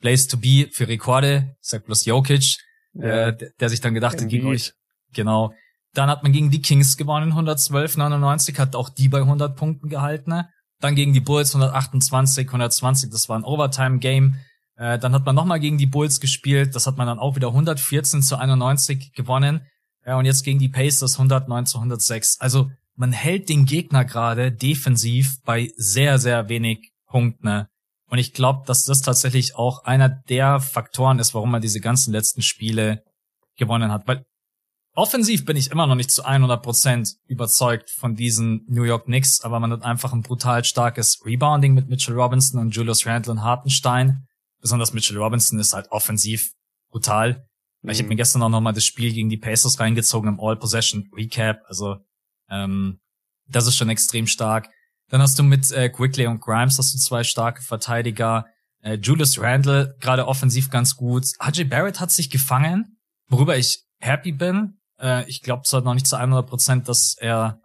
Place to be für Rekorde. Ich sag bloß Jokic, ja. äh, der, der sich dann gedacht hat, gegen euch. Genau. Dann hat man gegen die Kings gewonnen, 112, 99, hat auch die bei 100 Punkten gehalten. Ne? Dann gegen die Bulls 128, 120, das war ein Overtime-Game. Äh, dann hat man nochmal gegen die Bulls gespielt, das hat man dann auch wieder 114 zu 91 gewonnen. Äh, und jetzt gegen die Pacers 109 zu 106. Also man hält den Gegner gerade defensiv bei sehr, sehr wenig Punkten. Ne? Und ich glaube, dass das tatsächlich auch einer der Faktoren ist, warum man diese ganzen letzten Spiele gewonnen hat. Weil offensiv bin ich immer noch nicht zu 100% überzeugt von diesen New York Knicks, aber man hat einfach ein brutal starkes Rebounding mit Mitchell Robinson und Julius Randle und Hartenstein. Besonders Mitchell Robinson ist halt offensiv brutal. Mhm. Ich habe mir gestern auch nochmal das Spiel gegen die Pacers reingezogen im All-Possession Recap. Also ähm, das ist schon extrem stark. Dann hast du mit äh, Quickly und Grimes hast du zwei starke Verteidiger. Äh, Julius Randle gerade offensiv ganz gut. RJ Barrett hat sich gefangen, worüber ich happy bin. Äh, ich glaube zwar noch nicht zu 100 Prozent, dass er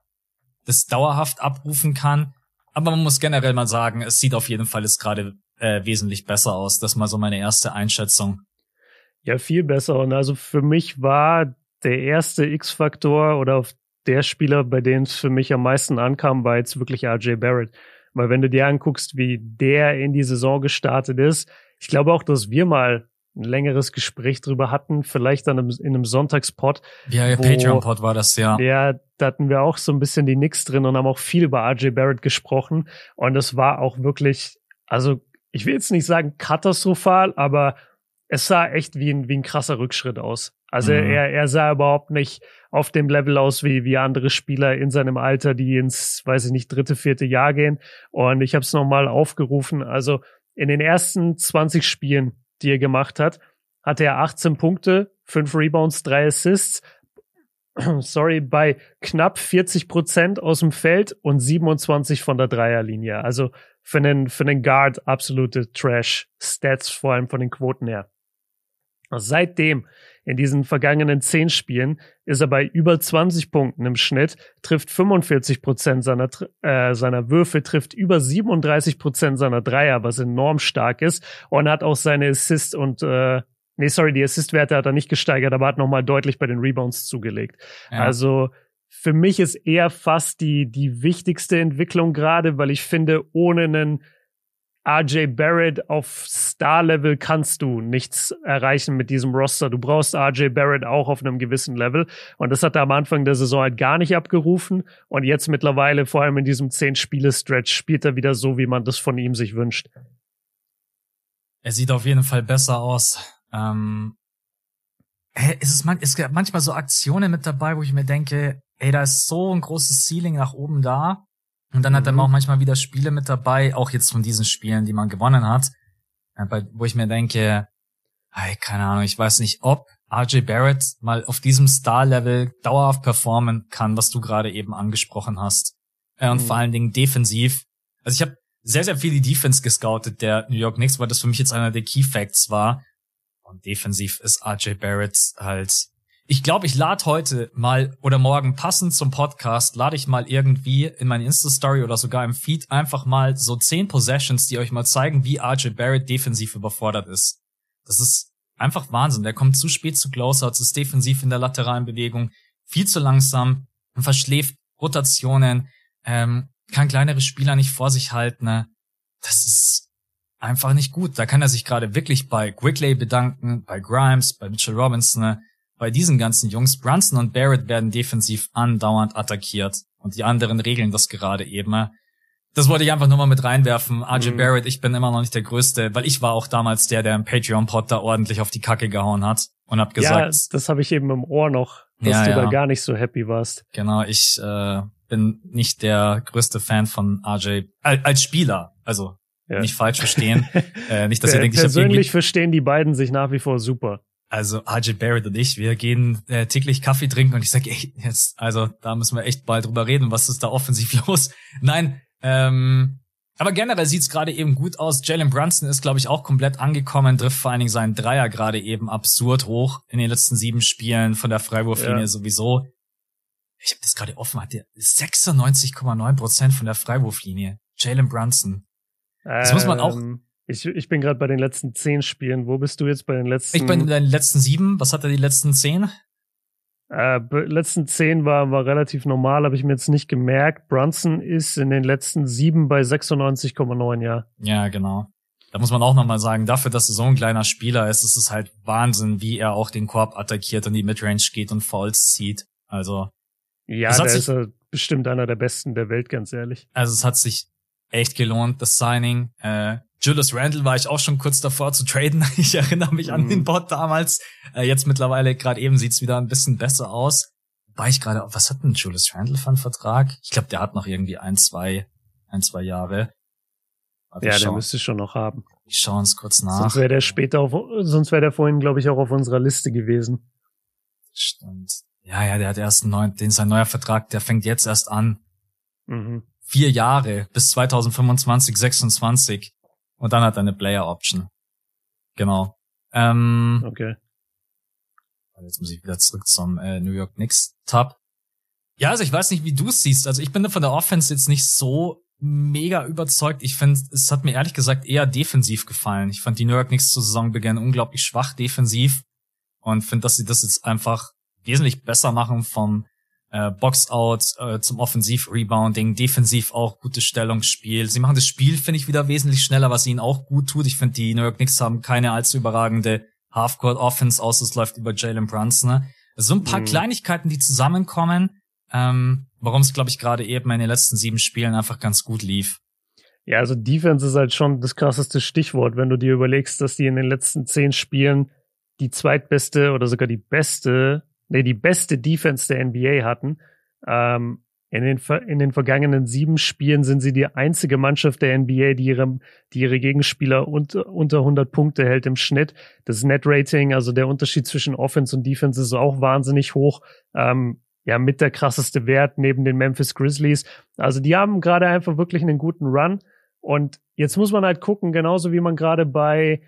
das dauerhaft abrufen kann. Aber man muss generell mal sagen, es sieht auf jeden Fall jetzt gerade äh, wesentlich besser aus. Das ist mal so meine erste Einschätzung. Ja, viel besser. Und also für mich war der erste X-Faktor oder auf der Spieler, bei dem es für mich am meisten ankam, war jetzt wirklich RJ Barrett. Weil wenn du dir anguckst, wie der in die Saison gestartet ist, ich glaube auch, dass wir mal ein längeres Gespräch drüber hatten, vielleicht dann in einem Sonntagspot. Ja, ja Patreon-Pod war das, ja. Ja, da hatten wir auch so ein bisschen die Nix drin und haben auch viel über RJ Barrett gesprochen. Und es war auch wirklich, also ich will jetzt nicht sagen katastrophal, aber es sah echt wie ein, wie ein krasser Rückschritt aus. Also mhm. er, er sah überhaupt nicht auf dem Level aus wie, wie andere Spieler in seinem Alter, die ins, weiß ich nicht, dritte, vierte Jahr gehen. Und ich habe es nochmal aufgerufen. Also in den ersten 20 Spielen, die er gemacht hat, hatte er 18 Punkte, 5 Rebounds, 3 Assists, sorry, bei knapp 40 Prozent aus dem Feld und 27 von der Dreierlinie. Also für einen, für einen Guard absolute Trash-Stats, vor allem von den Quoten her. Seitdem in diesen vergangenen zehn Spielen ist er bei über 20 Punkten im Schnitt, trifft 45 Prozent seiner, äh, seiner Würfe, trifft über 37 Prozent seiner Dreier, was enorm stark ist und hat auch seine Assist und äh, nee, sorry, die Assist-Werte hat er nicht gesteigert, aber hat nochmal deutlich bei den Rebounds zugelegt. Ja. Also für mich ist er fast die, die wichtigste Entwicklung gerade, weil ich finde, ohne einen RJ Barrett auf Star-Level kannst du nichts erreichen mit diesem Roster. Du brauchst RJ Barrett auch auf einem gewissen Level. Und das hat er am Anfang der Saison halt gar nicht abgerufen. Und jetzt mittlerweile, vor allem in diesem Zehn-Spiele-Stretch, spielt er wieder so, wie man das von ihm sich wünscht. Er sieht auf jeden Fall besser aus. Ähm, es, ist man, es manchmal so Aktionen mit dabei, wo ich mir denke, ey, da ist so ein großes Ceiling nach oben da. Und dann mhm. hat er mhm. auch manchmal wieder Spiele mit dabei, auch jetzt von diesen Spielen, die man gewonnen hat, äh, wo ich mir denke, ey, keine Ahnung, ich weiß nicht, ob RJ Barrett mal auf diesem Star-Level dauerhaft performen kann, was du gerade eben angesprochen hast. Äh, und mhm. vor allen Dingen defensiv. Also ich habe sehr, sehr viel die Defense gescoutet der New York Knicks, weil das für mich jetzt einer der Key Facts war. Und defensiv ist RJ Barrett halt ich glaube, ich lade heute mal oder morgen passend zum Podcast, lade ich mal irgendwie in meine Insta-Story oder sogar im Feed einfach mal so zehn Possessions, die euch mal zeigen, wie RJ Barrett defensiv überfordert ist. Das ist einfach Wahnsinn. Der kommt zu spät zu Closeouts, ist defensiv in der lateralen Bewegung, viel zu langsam verschläft Rotationen, ähm, kann kleinere Spieler nicht vor sich halten. Ne? Das ist einfach nicht gut. Da kann er sich gerade wirklich bei Quigley bedanken, bei Grimes, bei Mitchell Robinson. Ne? Bei diesen ganzen Jungs, Brunson und Barrett werden defensiv andauernd attackiert und die anderen regeln das gerade eben. Das wollte ich einfach nur mal mit reinwerfen. RJ mhm. Barrett, ich bin immer noch nicht der Größte, weil ich war auch damals der, der im Patreon-Pod da ordentlich auf die Kacke gehauen hat und hab gesagt. Ja, das habe ich eben im Ohr noch, dass ja, du ja. da gar nicht so happy warst. Genau, ich äh, bin nicht der größte Fan von RJ als Spieler. Also ja. nicht falsch verstehen. äh, nicht, dass ihr denkt, ich Persönlich verstehen die beiden sich nach wie vor super also RJ Barrett und ich, wir gehen äh, täglich Kaffee trinken und ich sage, ey, jetzt, also da müssen wir echt bald drüber reden, was ist da offensiv los? Nein, ähm, aber generell sieht's gerade eben gut aus. Jalen Brunson ist, glaube ich, auch komplett angekommen, trifft vor allen Dingen seinen Dreier gerade eben absurd hoch in den letzten sieben Spielen von der Freiwurflinie ja. sowieso. Ich habe das gerade offen, hat der 96,9 Prozent von der Freiwurflinie. Jalen Brunson. Das ähm, muss man auch ähm, ich, ich bin gerade bei den letzten zehn Spielen. Wo bist du jetzt bei den letzten? Ich bin in den letzten sieben. Was hat er die letzten zehn? Äh, letzten zehn war, war relativ normal, habe ich mir jetzt nicht gemerkt. Brunson ist in den letzten sieben bei 96,9, ja. Ja, genau. Da muss man auch nochmal sagen, dafür, dass er so ein kleiner Spieler ist, ist es halt Wahnsinn, wie er auch den Korb attackiert und die Midrange geht und Falls zieht. Also. Ja, der ist, bestimmt einer der besten der Welt, ganz ehrlich. Also es hat sich echt gelohnt, das Signing. Äh, Julius Randle war ich auch schon kurz davor zu traden. Ich erinnere mich mhm. an den Bot damals. Äh, jetzt mittlerweile gerade eben sieht's wieder ein bisschen besser aus. War ich gerade, was hat denn Julius Randle für einen Vertrag? Ich glaube, der hat noch irgendwie ein, zwei, ein, zwei Jahre. Warte, ja, der müsste schon noch haben. Ich schaue uns kurz nach. Sonst wäre der später auf, sonst wäre der vorhin, glaube ich, auch auf unserer Liste gewesen. Stimmt. Ja, ja, der hat erst einen neuen, den sein neuer Vertrag, der fängt jetzt erst an. Mhm. Vier Jahre bis 2025, 26. Und dann hat er eine Player Option. Genau. Ähm, okay. Jetzt muss ich wieder zurück zum äh, New York Knicks Tab. Ja, also ich weiß nicht, wie du es siehst. Also ich bin von der Offense jetzt nicht so mega überzeugt. Ich finde, es hat mir ehrlich gesagt eher defensiv gefallen. Ich fand die New York Knicks zur Saisonbeginn unglaublich schwach defensiv und finde, dass sie das jetzt einfach wesentlich besser machen vom äh, Box-Out äh, zum Offensiv-Rebounding, defensiv auch gutes Stellungsspiel. Sie machen das Spiel, finde ich, wieder wesentlich schneller, was ihnen auch gut tut. Ich finde, die New York Knicks haben keine allzu überragende Half-Court-Offense, außer es läuft über Jalen Brunson. So ein paar mhm. Kleinigkeiten, die zusammenkommen, ähm, warum es, glaube ich, gerade eben in den letzten sieben Spielen einfach ganz gut lief. Ja, also Defense ist halt schon das krasseste Stichwort, wenn du dir überlegst, dass die in den letzten zehn Spielen die zweitbeste oder sogar die beste, nee, die beste Defense der NBA hatten. Ähm, in den, in den vergangenen sieben Spielen sind sie die einzige Mannschaft der NBA, die ihre, die ihre Gegenspieler unter, unter 100 Punkte hält im Schnitt. Das Net-Rating, also der Unterschied zwischen Offense und Defense ist auch wahnsinnig hoch. Ähm, ja mit der krasseste Wert neben den Memphis Grizzlies. Also die haben gerade einfach wirklich einen guten Run. Und jetzt muss man halt gucken, genauso wie man gerade bei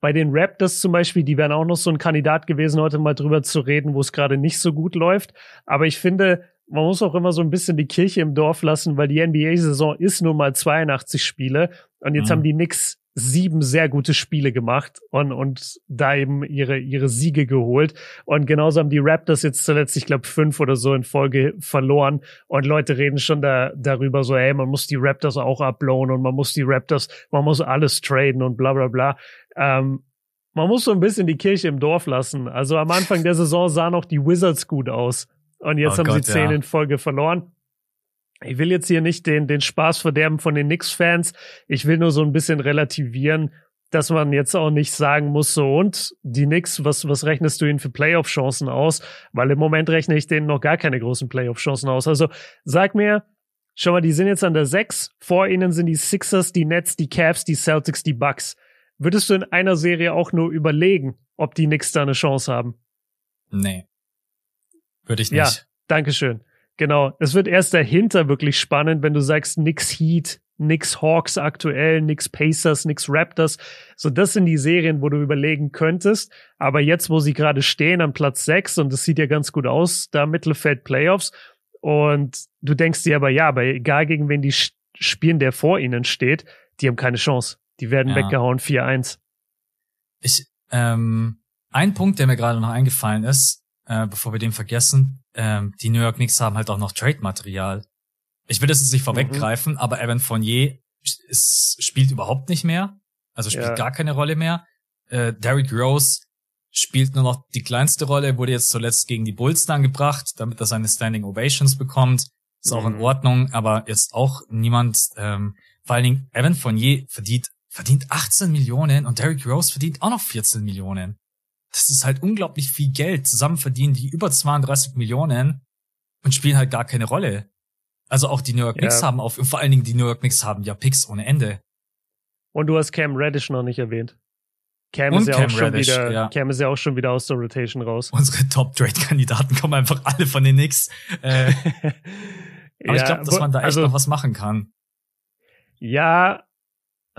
bei den Raptors zum Beispiel, die wären auch noch so ein Kandidat gewesen, heute mal drüber zu reden, wo es gerade nicht so gut läuft. Aber ich finde, man muss auch immer so ein bisschen die Kirche im Dorf lassen, weil die NBA-Saison ist nun mal 82 Spiele und jetzt mhm. haben die Knicks sieben sehr gute Spiele gemacht und, und da eben ihre, ihre Siege geholt. Und genauso haben die Raptors jetzt zuletzt, ich glaube, fünf oder so in Folge verloren. Und Leute reden schon da, darüber so, hey, man muss die Raptors auch ablohen und man muss die Raptors, man muss alles traden und bla bla bla. Ähm, man muss so ein bisschen die Kirche im Dorf lassen. Also am Anfang der Saison sahen auch die Wizards gut aus. Und jetzt oh haben Gott, sie zehn ja. in Folge verloren ich will jetzt hier nicht den, den Spaß verderben von den Knicks-Fans. Ich will nur so ein bisschen relativieren, dass man jetzt auch nicht sagen muss, so und die Knicks, was, was rechnest du ihnen für Playoff-Chancen aus? Weil im Moment rechne ich denen noch gar keine großen Playoff-Chancen aus. Also sag mir, schau mal, die sind jetzt an der 6. Vor ihnen sind die Sixers, die Nets, die Cavs, die Celtics, die Bucks. Würdest du in einer Serie auch nur überlegen, ob die Knicks da eine Chance haben? Nee. Würde ich nicht. Ja, Dankeschön. Genau. Es wird erst dahinter wirklich spannend, wenn du sagst, nix Heat, nix Hawks aktuell, nix Pacers, nix Raptors. So, das sind die Serien, wo du überlegen könntest. Aber jetzt, wo sie gerade stehen am Platz 6 und das sieht ja ganz gut aus, da Mittelfeld Playoffs. Und du denkst dir aber, ja, aber egal gegen wen die spielen, der vor ihnen steht, die haben keine Chance. Die werden ja. weggehauen 4-1. Ich, ähm, ein Punkt, der mir gerade noch eingefallen ist, äh, bevor wir den vergessen, ähm, die New York Knicks haben halt auch noch Trade-Material. Ich will das jetzt nicht vorweggreifen, mhm. aber Evan Fournier ist, spielt überhaupt nicht mehr. Also spielt ja. gar keine Rolle mehr. Äh, Derrick Rose spielt nur noch die kleinste Rolle, wurde jetzt zuletzt gegen die Bulls dann gebracht, damit er seine Standing Ovations bekommt. Ist mhm. auch in mhm. Ordnung, aber jetzt auch niemand, ähm, vor allen Dingen Evan Fournier verdient, verdient 18 Millionen und Derrick Rose verdient auch noch 14 Millionen das ist halt unglaublich viel Geld. Zusammen verdienen die über 32 Millionen und spielen halt gar keine Rolle. Also auch die New York Knicks ja. haben auf, vor allen Dingen die New York Knicks haben ja Picks ohne Ende. Und du hast Cam Reddish noch nicht erwähnt. Cam ist, ja Cam auch schon Reddish, wieder, ja. Cam ist ja auch schon wieder aus der Rotation raus. Unsere Top-Trade-Kandidaten kommen einfach alle von den Knicks. Äh, aber ja, ich glaube, dass man da echt also, noch was machen kann. Ja,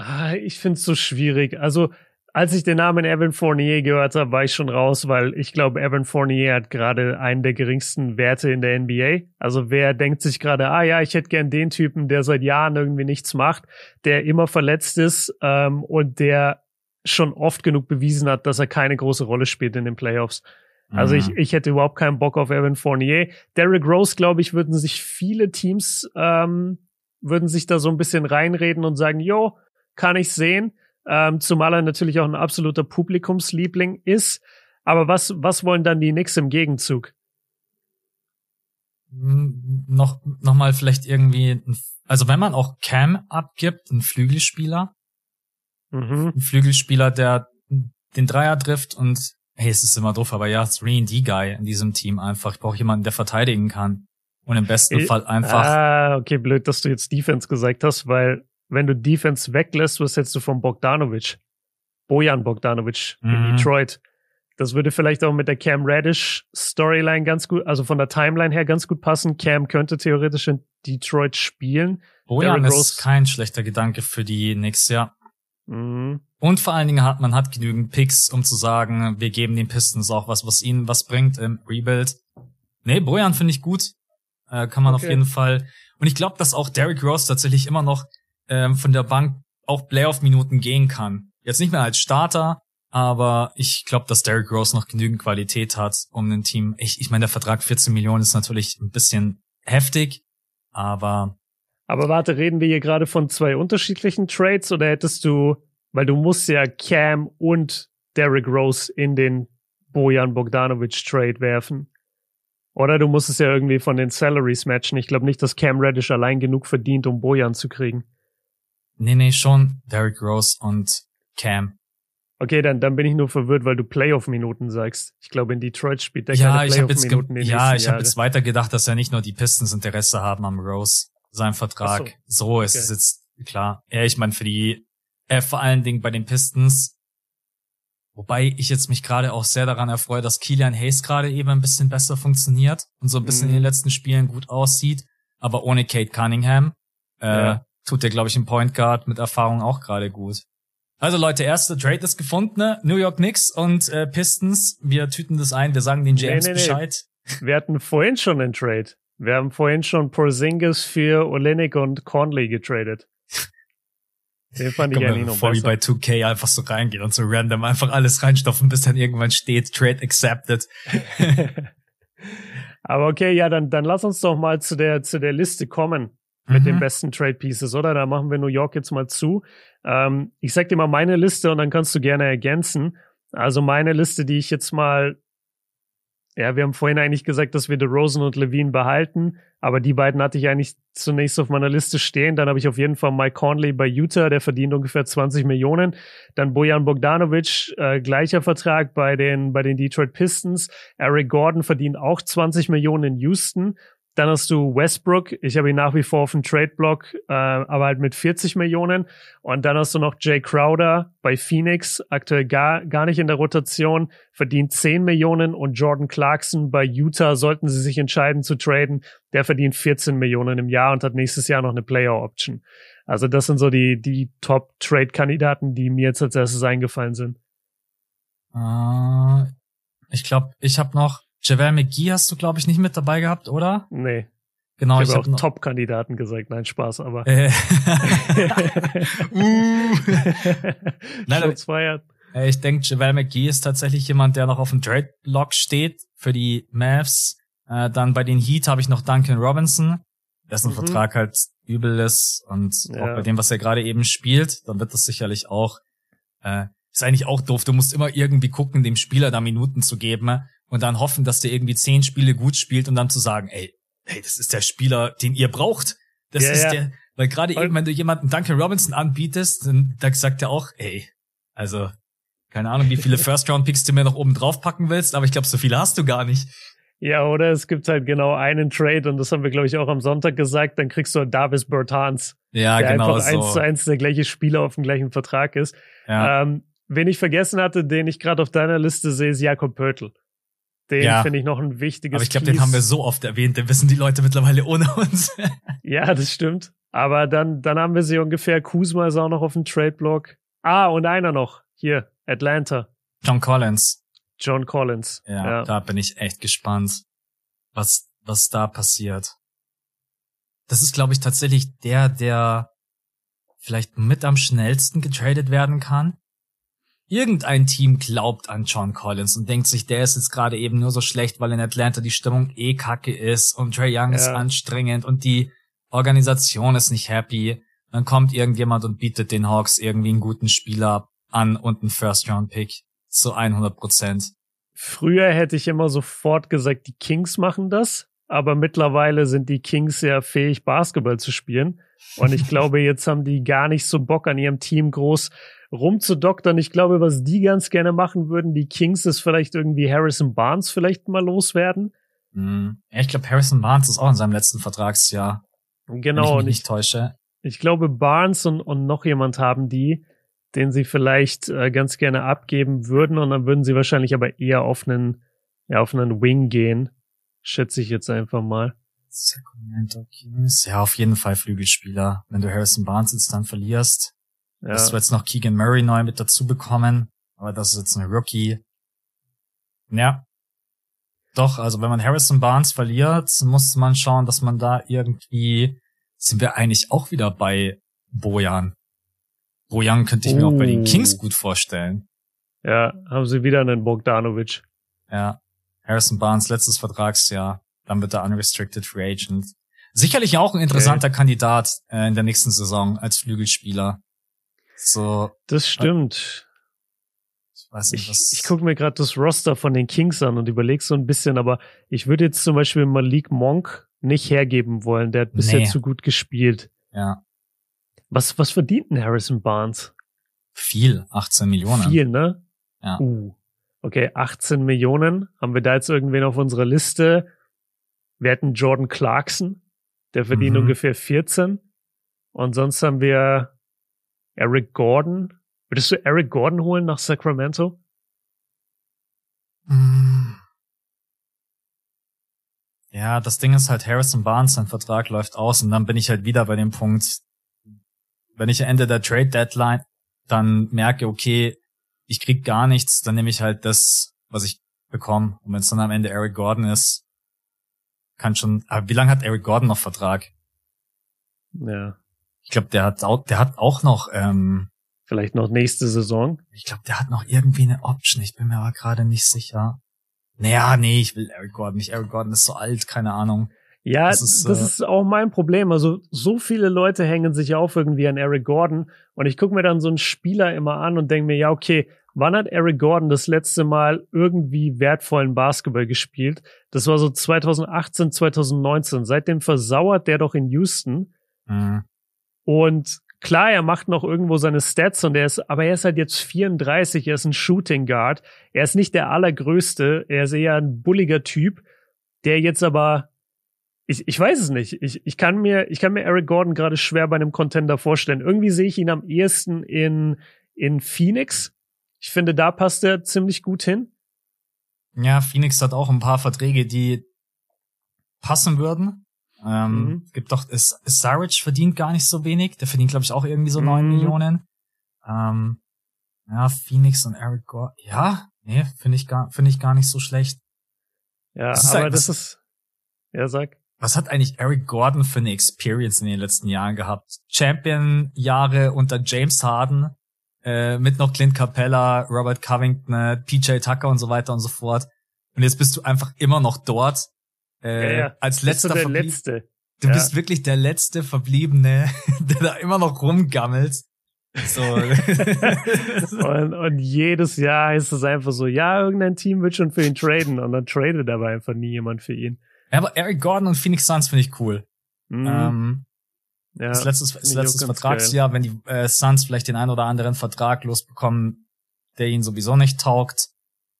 ah, ich find's so schwierig. Also als ich den Namen Evan Fournier gehört habe, war ich schon raus, weil ich glaube, Evan Fournier hat gerade einen der geringsten Werte in der NBA. Also wer denkt sich gerade, ah ja, ich hätte gern den Typen, der seit Jahren irgendwie nichts macht, der immer verletzt ist ähm, und der schon oft genug bewiesen hat, dass er keine große Rolle spielt in den Playoffs. Also ich, mhm. ich hätte überhaupt keinen Bock auf Evan Fournier. Derrick Rose, glaube ich, würden sich viele Teams ähm, würden sich da so ein bisschen reinreden und sagen, jo, kann ich sehen ähm, zumal er natürlich auch ein absoluter Publikumsliebling ist. Aber was, was wollen dann die Knicks im Gegenzug? noch, noch mal vielleicht irgendwie, also wenn man auch Cam abgibt, ein Flügelspieler, mhm. ein Flügelspieler, der den Dreier trifft und hey, es ist immer doof, aber ja, 3D-Guy in diesem Team einfach. Ich brauche jemanden, der verteidigen kann. Und im besten ich, Fall einfach. Ah, okay, blöd, dass du jetzt Defense gesagt hast, weil wenn du Defense weglässt, was hättest du von Bogdanovic? Bojan Bogdanovic mhm. in Detroit. Das würde vielleicht auch mit der Cam Radish Storyline ganz gut, also von der Timeline her ganz gut passen. Cam könnte theoretisch in Detroit spielen. Bojan ist kein schlechter Gedanke für die Knicks, ja. Mhm. Und vor allen Dingen hat man hat genügend Picks, um zu sagen, wir geben den Pistons auch was, was ihnen was bringt im Rebuild. Nee, Bojan finde ich gut. Äh, kann man okay. auf jeden Fall. Und ich glaube, dass auch Derrick Rose tatsächlich immer noch ähm, von der Bank auch Playoff-Minuten gehen kann. Jetzt nicht mehr als Starter, aber ich glaube, dass Derrick Rose noch genügend Qualität hat, um ein Team. Ich, ich meine, der Vertrag 14 Millionen ist natürlich ein bisschen heftig, aber. Aber warte, reden wir hier gerade von zwei unterschiedlichen Trades oder hättest du, weil du musst ja Cam und Derrick Rose in den Bojan Bogdanovic Trade werfen. Oder du musst es ja irgendwie von den Salaries matchen. Ich glaube nicht, dass Cam Reddish allein genug verdient, um Bojan zu kriegen. Nee, nee, schon Derrick Rose und Cam. Okay, dann, dann bin ich nur verwirrt, weil du Playoff-Minuten sagst. Ich glaube, in Detroit spielt der ja, keine Playoff-Minuten in Ja, ich habe jetzt weiter gedacht, dass ja nicht nur die Pistons Interesse haben am Rose, sein Vertrag. So, so ist okay. es jetzt klar. Ja, ich meine, für die, äh, vor allen Dingen bei den Pistons, wobei ich jetzt mich gerade auch sehr daran erfreue, dass Kilian Hayes gerade eben ein bisschen besser funktioniert und so ein bisschen mm. in den mhm. letzten Spielen gut aussieht, aber ohne Kate Cunningham. Äh, ja tut der, glaube ich, im Point Guard mit Erfahrung auch gerade gut. Also Leute, erste Trade ist gefunden, ne? New York Knicks und äh, Pistons. Wir tüten das ein, wir sagen den James nee, nee, Bescheid. Nee. Wir hatten vorhin schon einen Trade. Wir haben vorhin schon Porzingis für Olenek und Conley getradet. Den fand ich eigentlich noch bevor wie bei 2K einfach so reingehen und so random einfach alles reinstopfen, bis dann irgendwann steht, Trade accepted. Aber okay, ja, dann, dann lass uns doch mal zu der, zu der Liste kommen mit mhm. den besten Trade Pieces, oder? Da machen wir New York jetzt mal zu. Ähm, ich sag dir mal meine Liste und dann kannst du gerne ergänzen. Also meine Liste, die ich jetzt mal, ja, wir haben vorhin eigentlich gesagt, dass wir DeRozan und Levine behalten, aber die beiden hatte ich eigentlich zunächst auf meiner Liste stehen. Dann habe ich auf jeden Fall Mike Conley bei Utah, der verdient ungefähr 20 Millionen. Dann Bojan Bogdanovic, äh, gleicher Vertrag bei den, bei den Detroit Pistons. Eric Gordon verdient auch 20 Millionen in Houston. Dann hast du Westbrook. Ich habe ihn nach wie vor auf dem Trade-Block, äh, aber halt mit 40 Millionen. Und dann hast du noch Jay Crowder bei Phoenix, aktuell gar, gar nicht in der Rotation, verdient 10 Millionen. Und Jordan Clarkson bei Utah, sollten sie sich entscheiden zu traden, der verdient 14 Millionen im Jahr und hat nächstes Jahr noch eine Player-Option. Also das sind so die, die Top-Trade-Kandidaten, die mir jetzt als erstes eingefallen sind. Uh, ich glaube, ich habe noch Javel McGee hast du, glaube ich, nicht mit dabei gehabt, oder? Nee. Genau, ich, ich habe hab auch Top-Kandidaten gesagt. Nein, Spaß, aber. Äh. uh. Nein, feiert. Äh, ich denke, Javel McGee ist tatsächlich jemand, der noch auf dem Trade-Block steht für die Mavs. Äh, dann bei den Heat habe ich noch Duncan Robinson, dessen mhm. Vertrag halt übel ist und ja. auch bei dem, was er gerade eben spielt, dann wird das sicherlich auch äh, ist eigentlich auch doof. Du musst immer irgendwie gucken, dem Spieler da Minuten zu geben und dann hoffen, dass der irgendwie zehn Spiele gut spielt und dann zu sagen, ey, hey, das ist der Spieler, den ihr braucht. Das ja, ist ja. der, weil gerade eben, wenn du jemanden Duncan Robinson anbietest, dann da sagt er auch, ey, also keine Ahnung, wie viele First-Round-Picks du mir noch oben drauf packen willst, aber ich glaube, so viele hast du gar nicht. Ja, oder es gibt halt genau einen Trade und das haben wir, glaube ich, auch am Sonntag gesagt, dann kriegst du Davis Bertans. Ja, der genau einfach so. eins zu eins der gleiche Spieler auf dem gleichen Vertrag ist. Ja. Ähm, wen ich vergessen hatte, den ich gerade auf deiner Liste sehe, ist Jakob Pörtl. Den ja. finde ich noch ein wichtiges. Aber ich glaube, den haben wir so oft erwähnt, den wissen die Leute mittlerweile ohne uns. ja, das stimmt. Aber dann, dann haben wir sie ungefähr. Kuzma ist auch noch auf dem Trade-Block. Ah, und einer noch. Hier, Atlanta. John Collins. John Collins. Ja, ja, da bin ich echt gespannt, was, was da passiert. Das ist, glaube ich, tatsächlich der, der vielleicht mit am schnellsten getradet werden kann irgendein Team glaubt an John Collins und denkt sich, der ist jetzt gerade eben nur so schlecht, weil in Atlanta die Stimmung eh kacke ist und Trey Young ja. ist anstrengend und die Organisation ist nicht happy. Dann kommt irgendjemand und bietet den Hawks irgendwie einen guten Spieler an und einen First-Round-Pick zu 100 Prozent. Früher hätte ich immer sofort gesagt, die Kings machen das. aber mittlerweile sind die Kings ja fähig, Basketball zu spielen. Und ich glaube, jetzt haben die gar nicht so Bock an ihrem Team groß rumzudoktern. Ich glaube, was die ganz gerne machen würden, die Kings, ist vielleicht irgendwie Harrison Barnes vielleicht mal loswerden. Mhm. Ja, ich glaube, Harrison Barnes ist auch in seinem letzten Vertragsjahr. Genau. Wenn ich mich nicht täusche. Ich glaube, Barnes und, und noch jemand haben die, den sie vielleicht äh, ganz gerne abgeben würden und dann würden sie wahrscheinlich aber eher auf einen, ja, auf einen Wing gehen. Schätze ich jetzt einfach mal. Sacramento Kings. Ja, auf jeden Fall Flügelspieler. Wenn du Harrison Barnes jetzt dann verlierst, ja. wirst du jetzt noch Keegan Murray neu mit dazu bekommen. Aber das ist jetzt ein Rookie. Ja. Doch, also wenn man Harrison Barnes verliert, muss man schauen, dass man da irgendwie, sind wir eigentlich auch wieder bei Bojan. Bojan könnte ich mir auch bei den Kings oh. gut vorstellen. Ja, haben sie wieder einen Bogdanovic. Ja. Harrison Barnes, letztes Vertragsjahr. Dann wird er unrestricted free agent. Sicherlich auch ein interessanter okay. Kandidat äh, in der nächsten Saison als Flügelspieler. So. Das stimmt. Ich weiß nicht, was. Ich, ich gucke mir gerade das Roster von den Kings an und überlege so ein bisschen, aber ich würde jetzt zum Beispiel Malik Monk nicht hergeben wollen. Der hat bisher nee. zu gut gespielt. Ja. Was, was verdient denn Harrison Barnes? Viel, 18 Millionen. Viel, ne? Ja. Uh. Okay, 18 Millionen. Haben wir da jetzt irgendwen auf unserer Liste? Wir hätten Jordan Clarkson. Der verdient mhm. ungefähr 14. Und sonst haben wir Eric Gordon. Würdest du Eric Gordon holen nach Sacramento? Mm. Ja, das Ding ist halt, Harrison Barnes, sein Vertrag läuft aus und dann bin ich halt wieder bei dem Punkt, wenn ich Ende der Trade Deadline dann merke, okay, ich krieg gar nichts, dann nehme ich halt das, was ich bekomme. Und wenn es dann am Ende Eric Gordon ist, kann schon, aber wie lange hat Eric Gordon noch Vertrag? Ja. Ich glaube, der hat auch, der hat auch noch, ähm, Vielleicht noch nächste Saison. Ich glaube, der hat noch irgendwie eine Option. Ich bin mir aber gerade nicht sicher. Naja, nee, ich will Eric Gordon nicht. Eric Gordon ist so alt, keine Ahnung. Ja, das, ist, das äh, ist auch mein Problem. Also so viele Leute hängen sich auf irgendwie an Eric Gordon und ich gucke mir dann so einen Spieler immer an und denke mir, ja, okay, wann hat Eric Gordon das letzte Mal irgendwie wertvollen Basketball gespielt? Das war so 2018, 2019. Seitdem versauert der doch in Houston. Mhm. Und klar, er macht noch irgendwo seine Stats und er ist, aber er ist halt jetzt 34, er ist ein Shooting Guard. Er ist nicht der allergrößte, er ist eher ein bulliger Typ, der jetzt aber ich, ich weiß es nicht. Ich, ich kann mir, ich kann mir Eric Gordon gerade schwer bei einem Contender vorstellen. Irgendwie sehe ich ihn am ehesten in, in Phoenix. Ich finde, da passt er ziemlich gut hin. Ja, Phoenix hat auch ein paar Verträge, die passen würden. Ähm, mhm. Gibt doch, ist, ist Saric verdient gar nicht so wenig. Der verdient, glaube ich, auch irgendwie so neun mhm. Millionen. Ähm, ja, Phoenix und Eric Gordon. Ja, nee, finde ich gar, finde ich gar nicht so schlecht. Ja, das aber halt, das ist, ja, sag. Was hat eigentlich Eric Gordon für eine Experience in den letzten Jahren gehabt? Champion-Jahre unter James Harden, äh, mit noch Clint Capella, Robert Covington, PJ Tucker und so weiter und so fort. Und jetzt bist du einfach immer noch dort äh, ja, ja. als letzter der Letzte. Du ja. bist wirklich der letzte Verbliebene, der da immer noch rumgammelt. So. und, und jedes Jahr ist es einfach so, ja, irgendein Team wird schon für ihn traden und dann tradet aber einfach nie jemand für ihn. Ja, aber Eric Gordon und Phoenix Suns finde ich cool. Mhm. Ähm, ja, das letztes, das letztes Vertragsjahr, geil. wenn die äh, Suns vielleicht den einen oder anderen Vertrag losbekommen, der ihnen sowieso nicht taugt,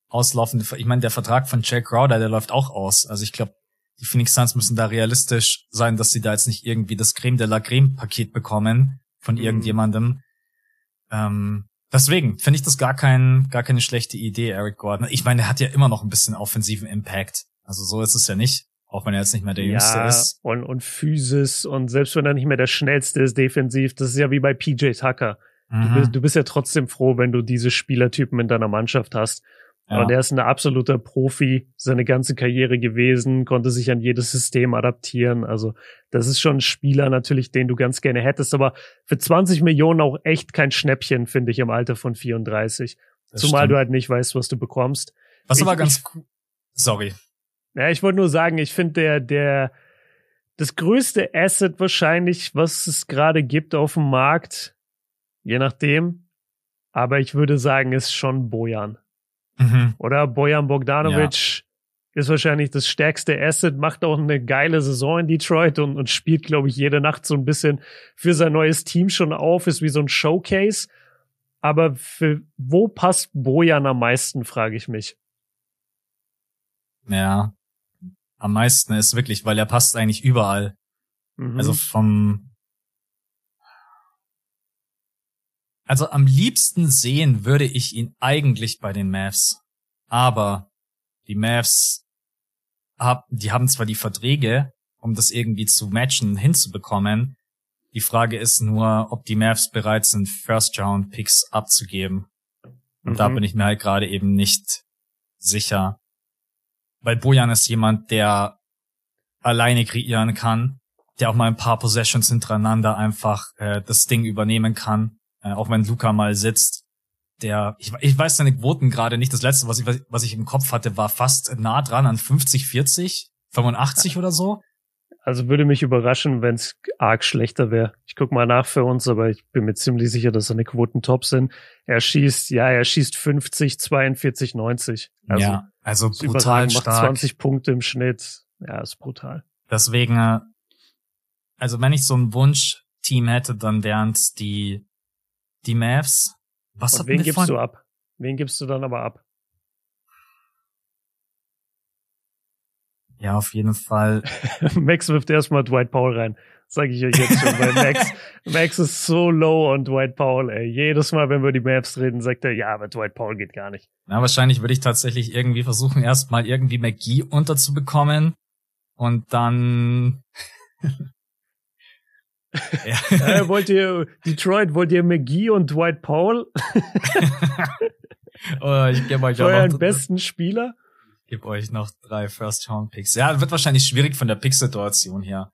auslaufende, ich meine, der Vertrag von Jake Crowder, der läuft auch aus. Also ich glaube, die Phoenix Suns müssen da realistisch sein, dass sie da jetzt nicht irgendwie das Creme de la Creme Paket bekommen von mhm. irgendjemandem. Ähm, deswegen finde ich das gar kein, gar keine schlechte Idee, Eric Gordon. Ich meine, er hat ja immer noch ein bisschen offensiven Impact. Also so ist es ja nicht. Auch wenn er jetzt nicht mehr der Jüngste ja, ist. Und, und Physis und selbst wenn er nicht mehr der Schnellste ist defensiv, das ist ja wie bei PJ Tucker. Mhm. Du, bist, du bist ja trotzdem froh, wenn du diese Spielertypen in deiner Mannschaft hast. Ja. Aber der ist ein absoluter Profi, seine ganze Karriere gewesen, konnte sich an jedes System adaptieren. Also das ist schon ein Spieler natürlich, den du ganz gerne hättest, aber für 20 Millionen auch echt kein Schnäppchen, finde ich, im Alter von 34. Das Zumal stimmt. du halt nicht weißt, was du bekommst. Was ich, aber ganz cool. Sorry. Ja, ich wollte nur sagen, ich finde der, der, das größte Asset wahrscheinlich, was es gerade gibt auf dem Markt, je nachdem. Aber ich würde sagen, ist schon Bojan. Mhm. Oder Bojan Bogdanovic. ist wahrscheinlich das stärkste Asset, macht auch eine geile Saison in Detroit und, und spielt, glaube ich, jede Nacht so ein bisschen für sein neues Team schon auf, ist wie so ein Showcase. Aber für wo passt Bojan am meisten, frage ich mich. Ja, am meisten ist wirklich, weil er passt eigentlich überall. Mhm. Also vom Also am liebsten sehen würde ich ihn eigentlich bei den Mavs. Aber die Mavs, hab, die haben zwar die Verträge, um das irgendwie zu matchen, hinzubekommen. Die Frage ist nur, ob die Mavs bereit sind, First-Round-Picks abzugeben. Und mhm. da bin ich mir halt gerade eben nicht sicher. Weil Bojan ist jemand, der alleine kreieren kann, der auch mal ein paar Possessions hintereinander einfach äh, das Ding übernehmen kann äh, auch wenn Luca mal sitzt, der, ich, ich weiß seine Quoten gerade nicht. Das letzte, was ich, was ich im Kopf hatte, war fast nah dran an 50, 40, 85 oder so. Also würde mich überraschen, wenn es arg schlechter wäre. Ich guck mal nach für uns, aber ich bin mir ziemlich sicher, dass seine Quoten top sind. Er schießt, ja, er schießt 50, 42, 90. Also, ja, also brutal stark. Macht 20 Punkte im Schnitt. Ja, ist brutal. Deswegen, äh, also wenn ich so ein Wunschteam hätte, dann wären es die die Mavs. Was Und wen gibst von... du ab? Wen gibst du dann aber ab? Ja, auf jeden Fall. Max wirft erstmal Dwight Powell rein. Sag ich euch jetzt schon, weil Max, Max ist so low und Dwight Powell, ey. Jedes Mal, wenn wir die Mavs reden, sagt er, ja, aber Dwight Powell geht gar nicht. Na, wahrscheinlich würde ich tatsächlich irgendwie versuchen, erstmal irgendwie McGee unterzubekommen und dann Ja. Äh, wollt ihr Detroit, wollt ihr McGee und Dwight Powell? oh, ich gebe euch Euren auch noch, besten Spieler? Ich gebe euch noch drei First Round Picks. Ja, wird wahrscheinlich schwierig von der Pick-Situation her.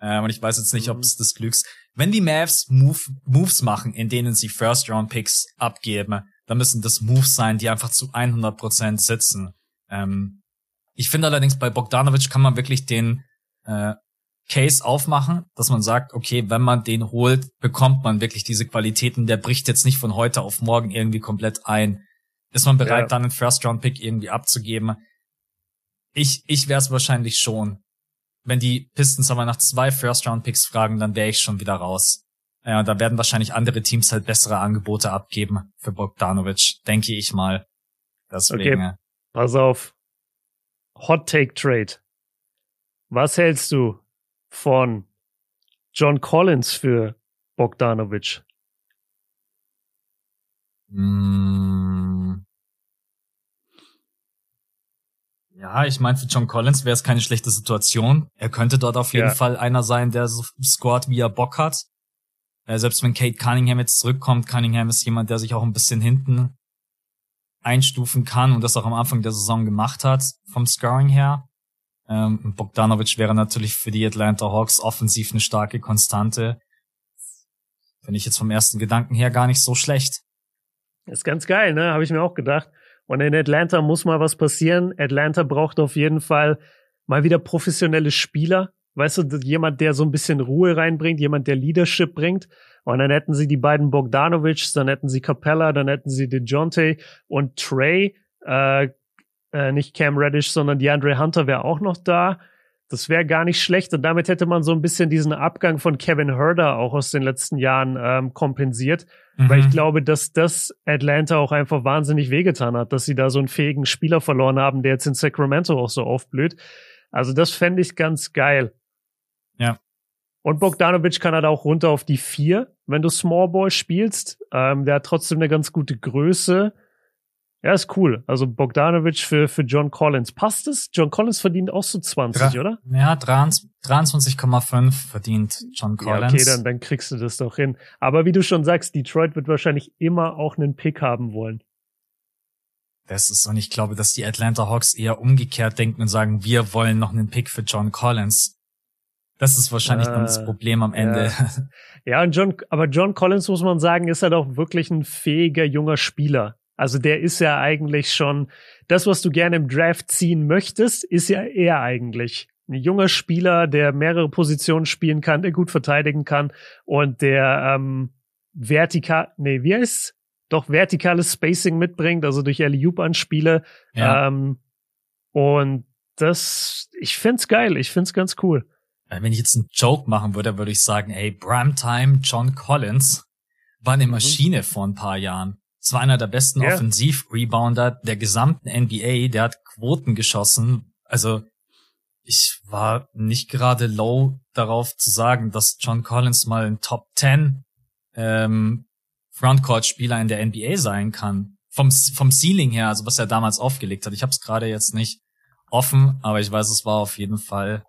Ähm, und ich weiß jetzt nicht, ob es mhm. das Glücks. Wenn die Mavs Move, Moves machen, in denen sie First Round Picks abgeben, dann müssen das Moves sein, die einfach zu 100% sitzen. Ähm, ich finde allerdings bei Bogdanovic kann man wirklich den äh, Case aufmachen, dass man sagt, okay, wenn man den holt, bekommt man wirklich diese Qualitäten. Der bricht jetzt nicht von heute auf morgen irgendwie komplett ein. Ist man bereit, ja. dann einen First-Round-Pick irgendwie abzugeben? Ich, ich wäre es wahrscheinlich schon. Wenn die Pistons aber nach zwei First-Round-Picks fragen, dann wäre ich schon wieder raus. Ja, da werden wahrscheinlich andere Teams halt bessere Angebote abgeben für Bogdanovic, denke ich mal. Deswegen. Okay, pass auf. Hot Take Trade. Was hältst du von John Collins für Bogdanovic? Mm. Ja, ich meine, für John Collins wäre es keine schlechte Situation. Er könnte dort auf jeden ja. Fall einer sein, der so scored, wie er Bock hat. Äh, selbst wenn Kate Cunningham jetzt zurückkommt, Cunningham ist jemand, der sich auch ein bisschen hinten einstufen kann und das auch am Anfang der Saison gemacht hat, vom Scoring her. Ähm, Bogdanovic wäre natürlich für die Atlanta Hawks offensiv eine starke Konstante. Finde ich jetzt vom ersten Gedanken her gar nicht so schlecht. Ist ganz geil, ne? Habe ich mir auch gedacht. Und in Atlanta muss mal was passieren. Atlanta braucht auf jeden Fall mal wieder professionelle Spieler. Weißt du, jemand, der so ein bisschen Ruhe reinbringt, jemand, der Leadership bringt. Und dann hätten sie die beiden Bogdanovics, dann hätten sie Capella, dann hätten sie DeJounte und Trey. Äh, äh, nicht Cam Reddish, sondern DeAndre Hunter wäre auch noch da. Das wäre gar nicht schlecht und damit hätte man so ein bisschen diesen Abgang von Kevin Herder auch aus den letzten Jahren ähm, kompensiert, mhm. weil ich glaube, dass das Atlanta auch einfach wahnsinnig wehgetan hat, dass sie da so einen fähigen Spieler verloren haben, der jetzt in Sacramento auch so aufblüht. Also das fände ich ganz geil. Ja. Und Bogdanovic kann halt auch runter auf die vier, wenn du Small Ball spielst. Ähm, der hat trotzdem eine ganz gute Größe ja, ist cool. Also Bogdanovic für, für John Collins. Passt es? John Collins verdient auch so 20, Dra oder? Ja, 23,5 verdient John Collins. Ja, okay, dann, dann kriegst du das doch hin. Aber wie du schon sagst, Detroit wird wahrscheinlich immer auch einen Pick haben wollen. Das ist, und ich glaube, dass die Atlanta Hawks eher umgekehrt denken und sagen, wir wollen noch einen Pick für John Collins. Das ist wahrscheinlich äh, dann das ah, Problem am Ende. Ja. ja, und John, aber John Collins, muss man sagen, ist halt auch wirklich ein fähiger junger Spieler. Also der ist ja eigentlich schon, das, was du gerne im Draft ziehen möchtest, ist ja er eigentlich. Ein junger Spieler, der mehrere Positionen spielen kann, der gut verteidigen kann und der ähm, vertikal, nee, wie heißt doch vertikales Spacing mitbringt, also durch Alley-Oop-Anspiele. Ja. Ähm, und das, ich find's geil. Ich find's ganz cool. Wenn ich jetzt einen Joke machen würde, würde ich sagen, ey, Primetime John Collins war eine mhm. Maschine mhm. vor ein paar Jahren. Es war einer der besten yeah. Offensiv-Rebounder der gesamten NBA. Der hat Quoten geschossen. Also ich war nicht gerade low darauf zu sagen, dass John Collins mal ein Top 10 ähm, Frontcourt-Spieler in der NBA sein kann. Vom, vom Ceiling her, also was er damals aufgelegt hat. Ich habe es gerade jetzt nicht offen, aber ich weiß, es war auf jeden Fall,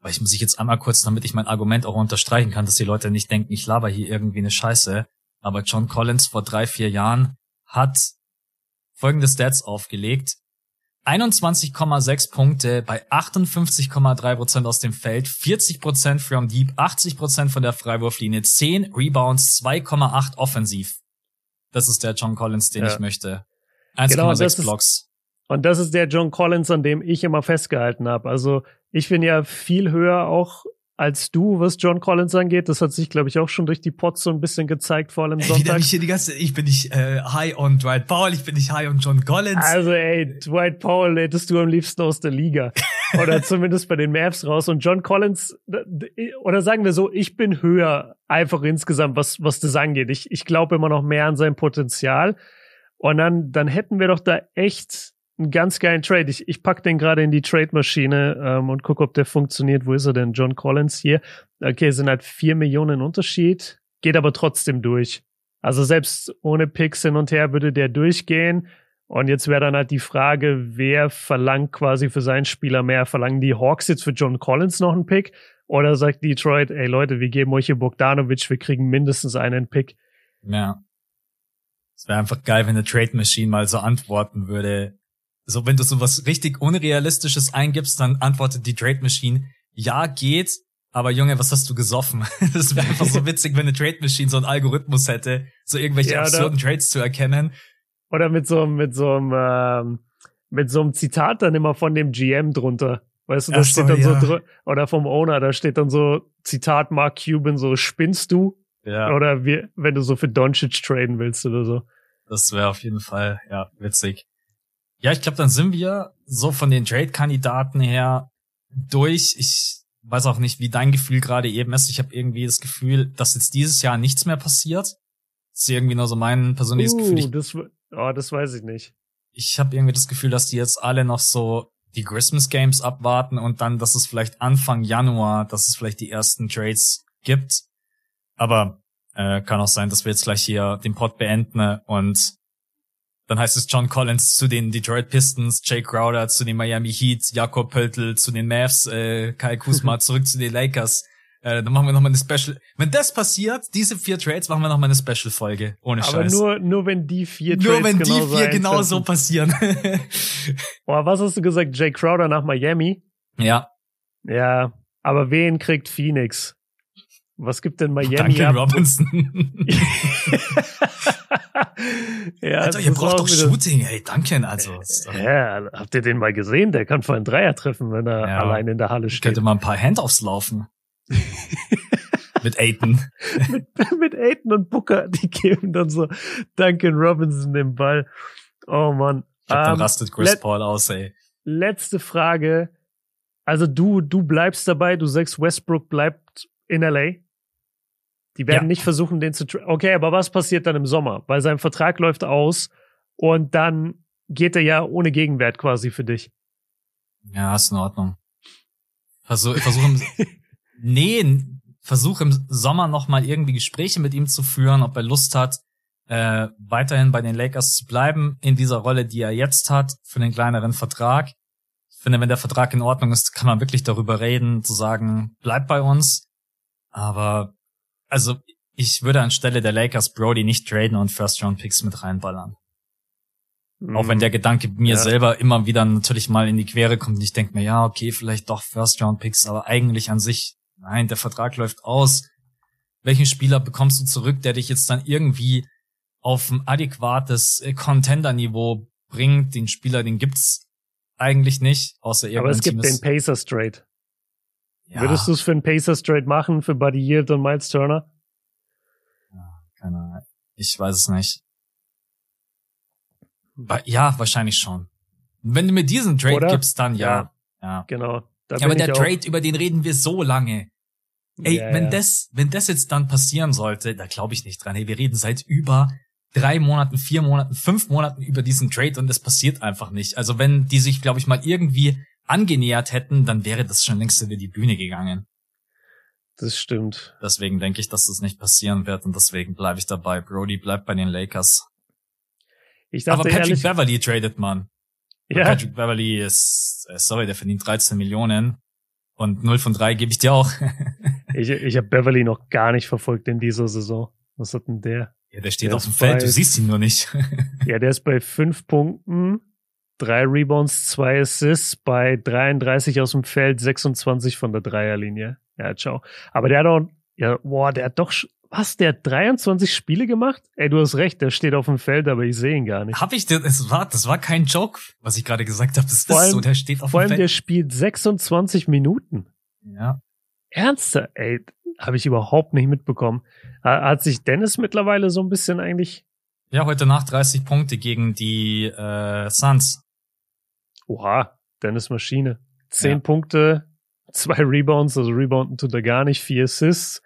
weil ich muss ich jetzt einmal kurz, damit ich mein Argument auch unterstreichen kann, dass die Leute nicht denken, ich laber hier irgendwie eine Scheiße. Aber John Collins vor drei, vier Jahren hat folgende Stats aufgelegt. 21,6 Punkte bei 58,3 Prozent aus dem Feld, 40 Prozent from deep, 80 Prozent von der Freiwurflinie, 10 Rebounds, 2,8 offensiv. Das ist der John Collins, den ja. ich möchte. 1,6 genau, Blocks. Und das ist der John Collins, an dem ich immer festgehalten habe. Also ich bin ja viel höher auch als du, was John Collins angeht. Das hat sich, glaube ich, auch schon durch die Pots so ein bisschen gezeigt, vor allem Sonntag. Ich, die ganze, ich bin nicht äh, high on Dwight Powell, ich bin nicht high on John Collins. Also ey, Dwight Powell hättest du am liebsten aus der Liga. oder zumindest bei den Mavs raus. Und John Collins, oder sagen wir so, ich bin höher einfach insgesamt, was, was das angeht. Ich, ich glaube immer noch mehr an sein Potenzial. Und dann, dann hätten wir doch da echt einen ganz geilen Trade. Ich, ich pack den gerade in die Trade-Maschine ähm, und gucke, ob der funktioniert. Wo ist er denn? John Collins hier. Okay, sind halt vier Millionen Unterschied, geht aber trotzdem durch. Also selbst ohne Picks hin und her würde der durchgehen. Und jetzt wäre dann halt die Frage, wer verlangt quasi für seinen Spieler mehr? Verlangen die Hawks jetzt für John Collins noch einen Pick? Oder sagt Detroit, ey Leute, wir geben euch hier Bogdanovic, wir kriegen mindestens einen Pick? Ja. Es wäre einfach geil, wenn eine Trade Machine mal so antworten würde so, wenn du sowas richtig Unrealistisches eingibst, dann antwortet die Trade Machine, ja, geht, aber Junge, was hast du gesoffen? Das wäre einfach so witzig, wenn eine Trade Machine so einen Algorithmus hätte, so irgendwelche ja, absurden Trades zu erkennen. Oder mit so, mit so einem, ähm, mit so einem Zitat dann immer von dem GM drunter. Weißt du, da steht dann ja. so, oder vom Owner, da steht dann so, Zitat Mark Cuban, so, spinnst du? Ja. Oder wie, wenn du so für Doncic traden willst oder so. Das wäre auf jeden Fall, ja, witzig. Ja, ich glaube, dann sind wir so von den Trade-Kandidaten her durch. Ich weiß auch nicht, wie dein Gefühl gerade eben ist. Ich habe irgendwie das Gefühl, dass jetzt dieses Jahr nichts mehr passiert. Das ist irgendwie nur so mein persönliches uh, Gefühl. Ich, das, oh, das weiß ich nicht. Ich habe irgendwie das Gefühl, dass die jetzt alle noch so die Christmas Games abwarten und dann, dass es vielleicht Anfang Januar, dass es vielleicht die ersten Trades gibt. Aber äh, kann auch sein, dass wir jetzt gleich hier den Pod beenden und dann heißt es John Collins zu den Detroit Pistons, Jake Crowder zu den Miami Heat, Jakob Pöltl zu den Mavs, äh, Kai Kuzma zurück zu den Lakers. Äh, dann machen wir nochmal eine Special. Wenn das passiert, diese vier Trades, machen wir nochmal eine Special-Folge. Ohne Aber Scheiß. Aber nur, nur wenn die vier Trades Nur wenn genau die vier genau so passieren. Boah, was hast du gesagt? Jake Crowder nach Miami? Ja. Ja. Aber wen kriegt Phoenix? Was gibt denn Miami Duncan ab? Robinson. ja, Alter, ihr braucht doch Shooting, ey, Duncan, also. Ja, habt ihr den mal gesehen? Der kann voll einen Dreier treffen, wenn er ja, allein in der Halle steht. Könnte mal ein paar Handoffs laufen. mit Aiton. mit, mit Aiton und Booker, die geben dann so Duncan Robinson den Ball. Oh man. Ich glaub, um, dann rastet Chris Paul aus, ey. Letzte Frage. Also du, du bleibst dabei, du sagst, Westbrook bleibt in LA? Die werden ja. nicht versuchen, den zu. Okay, aber was passiert dann im Sommer? Weil sein Vertrag läuft aus und dann geht er ja ohne Gegenwert quasi für dich. Ja, ist in Ordnung. Versuch, versuch im, nee, versuch im Sommer noch mal irgendwie Gespräche mit ihm zu führen, ob er Lust hat, äh, weiterhin bei den Lakers zu bleiben in dieser Rolle, die er jetzt hat, für den kleineren Vertrag. Ich finde, wenn der Vertrag in Ordnung ist, kann man wirklich darüber reden, zu sagen, bleib bei uns. Aber also ich würde anstelle der Lakers Brody nicht traden und First Round Picks mit reinballern. Mhm. Auch wenn der Gedanke mir ja. selber immer wieder natürlich mal in die Quere kommt und ich denke mir, ja, okay, vielleicht doch First Round Picks, aber eigentlich an sich, nein, der Vertrag läuft aus. Welchen Spieler bekommst du zurück, der dich jetzt dann irgendwie auf ein adäquates äh, Contender-Niveau bringt? Den Spieler, den gibt's eigentlich nicht, außer Aber es gibt den Pacers Trade. Ja. Würdest du es für einen Pacers Trade machen, für Buddy Yield und Miles Turner? Ja, keine Ahnung. Ich weiß es nicht. Ja, wahrscheinlich schon. Wenn du mir diesen Trade Oder? gibst, dann ja. ja. Ja. Genau. Ja, aber der Trade, über den reden wir so lange. Ey, yeah, wenn das, wenn das jetzt dann passieren sollte, da glaube ich nicht dran. Hey, wir reden seit über drei Monaten, vier Monaten, fünf Monaten über diesen Trade und es passiert einfach nicht. Also wenn die sich, glaube ich, mal irgendwie angenähert hätten, dann wäre das schon längst über die Bühne gegangen. Das stimmt. Deswegen denke ich, dass das nicht passieren wird und deswegen bleibe ich dabei. Brody bleibt bei den Lakers. Ich dachte, Aber Patrick ehrlich, Beverly tradet man. Ja. Patrick Beverly ist, äh, sorry, der verdient 13 Millionen und 0 von 3 gebe ich dir auch. ich ich habe Beverly noch gar nicht verfolgt in dieser Saison. Was hat denn der? Ja, der steht der auf dem Feld, bei, du siehst ihn nur nicht. ja, der ist bei 5 Punkten, drei Rebounds, zwei Assists, bei 33 aus dem Feld, 26 von der Dreierlinie. Ja, ciao. Aber der hat auch, ja, boah, der hat doch, was, der hat 23 Spiele gemacht? Ey, du hast recht, der steht auf dem Feld, aber ich sehe ihn gar nicht. Hab ich, das war, das war kein Joke, was ich gerade gesagt habe. Das ist allem, so, der steht auf vor dem Feld. Vor allem, der spielt 26 Minuten. Ja. Ernster, ey, habe ich überhaupt nicht mitbekommen. Hat sich Dennis mittlerweile so ein bisschen eigentlich ja, heute Nacht 30 Punkte gegen die äh, Suns. Oha, Dennis Maschine. Zehn ja. Punkte, zwei Rebounds, also Rebounden tut er gar nicht, vier Assists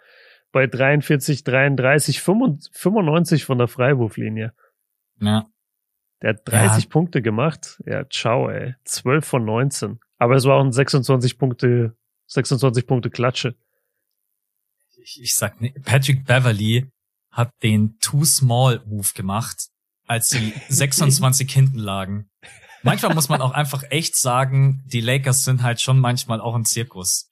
bei 43, 33, 95 von der Freiwurflinie. Ja. Der hat 30 ja. Punkte gemacht. Ja, ciao, ey. 12 von 19. Aber es war auch ein 26 Punkte, 26 Punkte Klatsche. Ich, ich sag Patrick Beverly hat den Too Small Move gemacht, als sie 26 hinten lagen manchmal muss man auch einfach echt sagen, die Lakers sind halt schon manchmal auch ein Zirkus.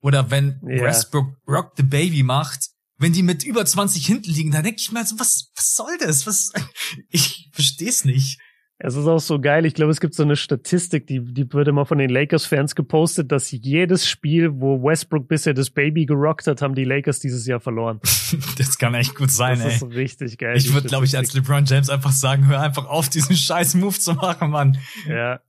Oder wenn yeah. Westbrook Rock the Baby macht, wenn die mit über 20 hinten liegen, dann denke ich mir so, was, was soll das? Was, ich versteh's nicht. Es ist auch so geil. Ich glaube, es gibt so eine Statistik, die, die wird immer von den Lakers-Fans gepostet, dass jedes Spiel, wo Westbrook bisher das Baby gerockt hat, haben die Lakers dieses Jahr verloren. das kann echt gut sein, das ey. Das ist richtig geil. Ich würde, glaube ich, als LeBron James einfach sagen, hör einfach auf, diesen scheiß Move zu machen, Mann. Ja.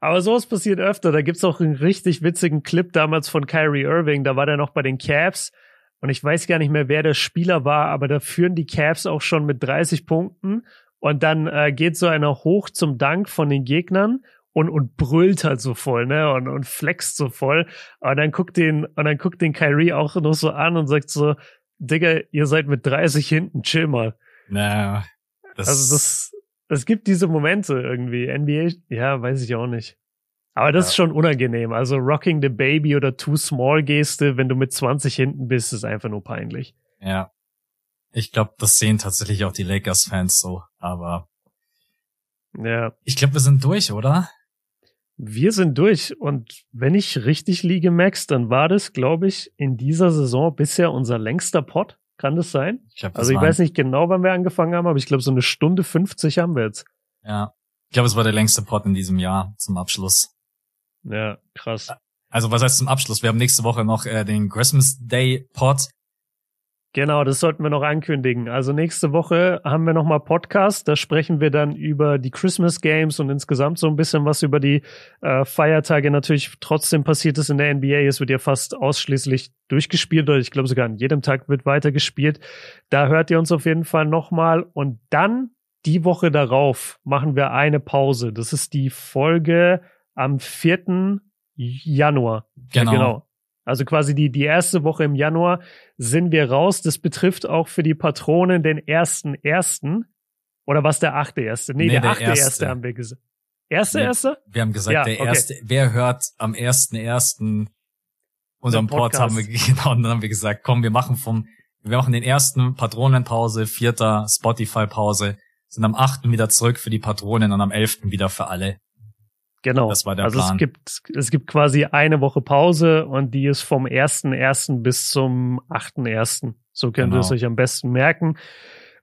Aber sowas passiert öfter. Da gibt's auch einen richtig witzigen Clip damals von Kyrie Irving. Da war der noch bei den Cavs. Und ich weiß gar nicht mehr, wer der Spieler war, aber da führen die Cavs auch schon mit 30 Punkten. Und dann äh, geht so einer hoch zum Dank von den Gegnern und, und brüllt halt so voll, ne? Und, und flext so voll. Und dann guckt den, und dann guckt den Kyrie auch noch so an und sagt so, Digga, ihr seid mit 30 hinten, chill mal. Naja. Das also das, es gibt diese Momente irgendwie. NBA, ja, weiß ich auch nicht. Aber das ja. ist schon unangenehm. Also Rocking the Baby oder Too Small Geste, wenn du mit 20 hinten bist, ist einfach nur peinlich. Ja. Ich glaube, das sehen tatsächlich auch die Lakers-Fans so, aber ja. Ich glaube, wir sind durch, oder? Wir sind durch und wenn ich richtig liege, Max, dann war das, glaube ich, in dieser Saison bisher unser längster Pod. Kann das sein? Ich glaub, das also ich weiß nicht genau, wann wir angefangen haben, aber ich glaube, so eine Stunde 50 haben wir jetzt. Ja. Ich glaube, es war der längste Pod in diesem Jahr zum Abschluss. Ja, krass. Also was heißt zum Abschluss? Wir haben nächste Woche noch äh, den Christmas Day Pod. Genau, das sollten wir noch ankündigen. Also nächste Woche haben wir nochmal Podcast. Da sprechen wir dann über die Christmas Games und insgesamt so ein bisschen was über die äh, Feiertage. Natürlich trotzdem passiert es in der NBA. Es wird ja fast ausschließlich durchgespielt oder ich glaube sogar an jedem Tag wird weitergespielt. Da hört ihr uns auf jeden Fall nochmal. Und dann die Woche darauf machen wir eine Pause. Das ist die Folge am 4. Januar. Genau. Ja, genau. Also quasi die, die erste Woche im Januar sind wir raus. Das betrifft auch für die Patronen den ersten ersten. Oder was der achte erste? Nee, nee der, der achte erste. erste haben wir gesagt. Erste, nee, erste? Wir haben gesagt, ja, der okay. erste, wer hört am ersten ersten unseren Pod haben wir, genau, und dann haben wir gesagt, komm, wir machen vom, wir machen den ersten Patronenpause, vierter Spotify-Pause, sind am achten wieder zurück für die Patronen und am elften wieder für alle. Genau. Das war der also Plan. es gibt, es gibt quasi eine Woche Pause und die ist vom 1.1. bis zum 8.1. So könnt genau. ihr es euch am besten merken.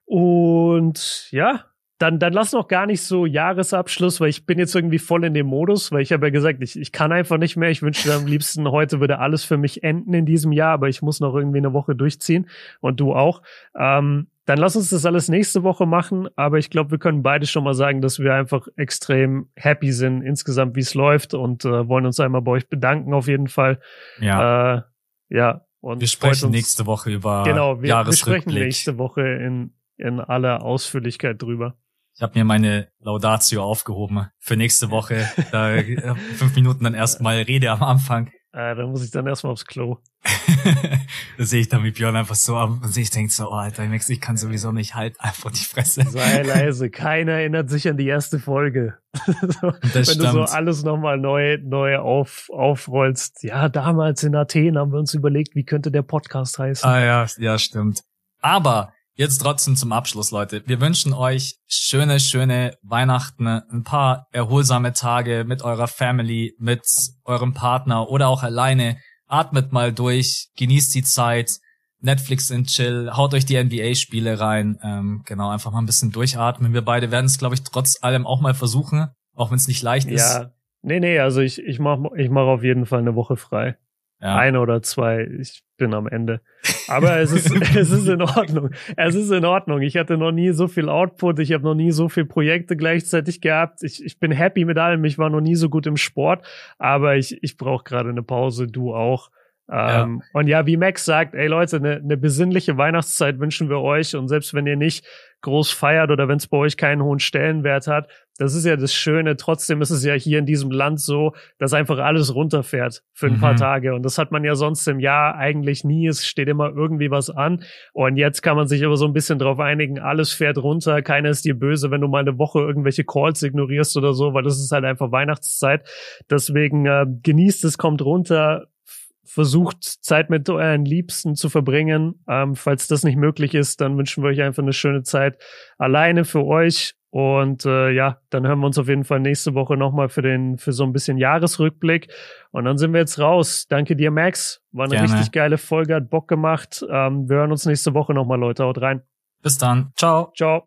Und ja, dann, dann lass noch gar nicht so Jahresabschluss, weil ich bin jetzt irgendwie voll in dem Modus, weil ich habe ja gesagt, ich, ich kann einfach nicht mehr. Ich wünschte am liebsten, heute würde alles für mich enden in diesem Jahr, aber ich muss noch irgendwie eine Woche durchziehen und du auch. Ähm, dann lass uns das alles nächste Woche machen. Aber ich glaube, wir können beide schon mal sagen, dass wir einfach extrem happy sind insgesamt, wie es läuft und äh, wollen uns einmal bei euch bedanken auf jeden Fall. Ja. Äh, ja. Und wir sprechen uns, nächste Woche über genau, wir, wir sprechen nächste Woche in, in aller Ausführlichkeit drüber. Ich habe mir meine Laudatio aufgehoben für nächste Woche. Da äh, fünf Minuten dann erstmal Rede am Anfang. Äh, da muss ich dann erstmal aufs Klo. da sehe ich dann mit Björn einfach so am und ich denke so, oh Alter, ich kann sowieso nicht halt einfach die Fresse. Sei leise, keiner erinnert sich an die erste Folge. so, wenn stimmt. du so alles nochmal neu, neu auf, aufrollst. Ja, damals in Athen haben wir uns überlegt, wie könnte der Podcast heißen. Ah ja, ja, stimmt. Aber Jetzt trotzdem zum Abschluss, Leute. Wir wünschen euch schöne, schöne Weihnachten, ein paar erholsame Tage mit eurer Family, mit eurem Partner oder auch alleine. Atmet mal durch, genießt die Zeit, Netflix in Chill, haut euch die NBA-Spiele rein. Ähm, genau, einfach mal ein bisschen durchatmen. Wir beide werden es, glaube ich, trotz allem auch mal versuchen, auch wenn es nicht leicht ist. Ja, nee, nee, also ich, ich mache ich mach auf jeden Fall eine Woche frei. Ja. Eine oder zwei. Ich bin am Ende. Aber es ist, es ist in Ordnung. Es ist in Ordnung. Ich hatte noch nie so viel Output. Ich habe noch nie so viele Projekte gleichzeitig gehabt. Ich, ich bin happy mit allem. Ich war noch nie so gut im Sport. Aber ich, ich brauche gerade eine Pause. Du auch. Ähm, ja. Und ja, wie Max sagt, ey Leute, eine, eine besinnliche Weihnachtszeit wünschen wir euch. Und selbst wenn ihr nicht groß feiert oder wenn es bei euch keinen hohen Stellenwert hat, das ist ja das Schöne. Trotzdem ist es ja hier in diesem Land so, dass einfach alles runterfährt für ein mhm. paar Tage. Und das hat man ja sonst im Jahr eigentlich nie. Es steht immer irgendwie was an. Und jetzt kann man sich aber so ein bisschen drauf einigen, alles fährt runter. Keiner ist dir böse, wenn du mal eine Woche irgendwelche Calls ignorierst oder so, weil das ist halt einfach Weihnachtszeit. Deswegen äh, genießt es, kommt runter versucht Zeit mit euren Liebsten zu verbringen. Ähm, falls das nicht möglich ist, dann wünschen wir euch einfach eine schöne Zeit alleine für euch. Und äh, ja, dann hören wir uns auf jeden Fall nächste Woche nochmal für den, für so ein bisschen Jahresrückblick. Und dann sind wir jetzt raus. Danke dir, Max. War eine Gerne. richtig geile Folge, hat Bock gemacht. Ähm, wir hören uns nächste Woche nochmal, Leute. Haut rein. Bis dann. Ciao. Ciao.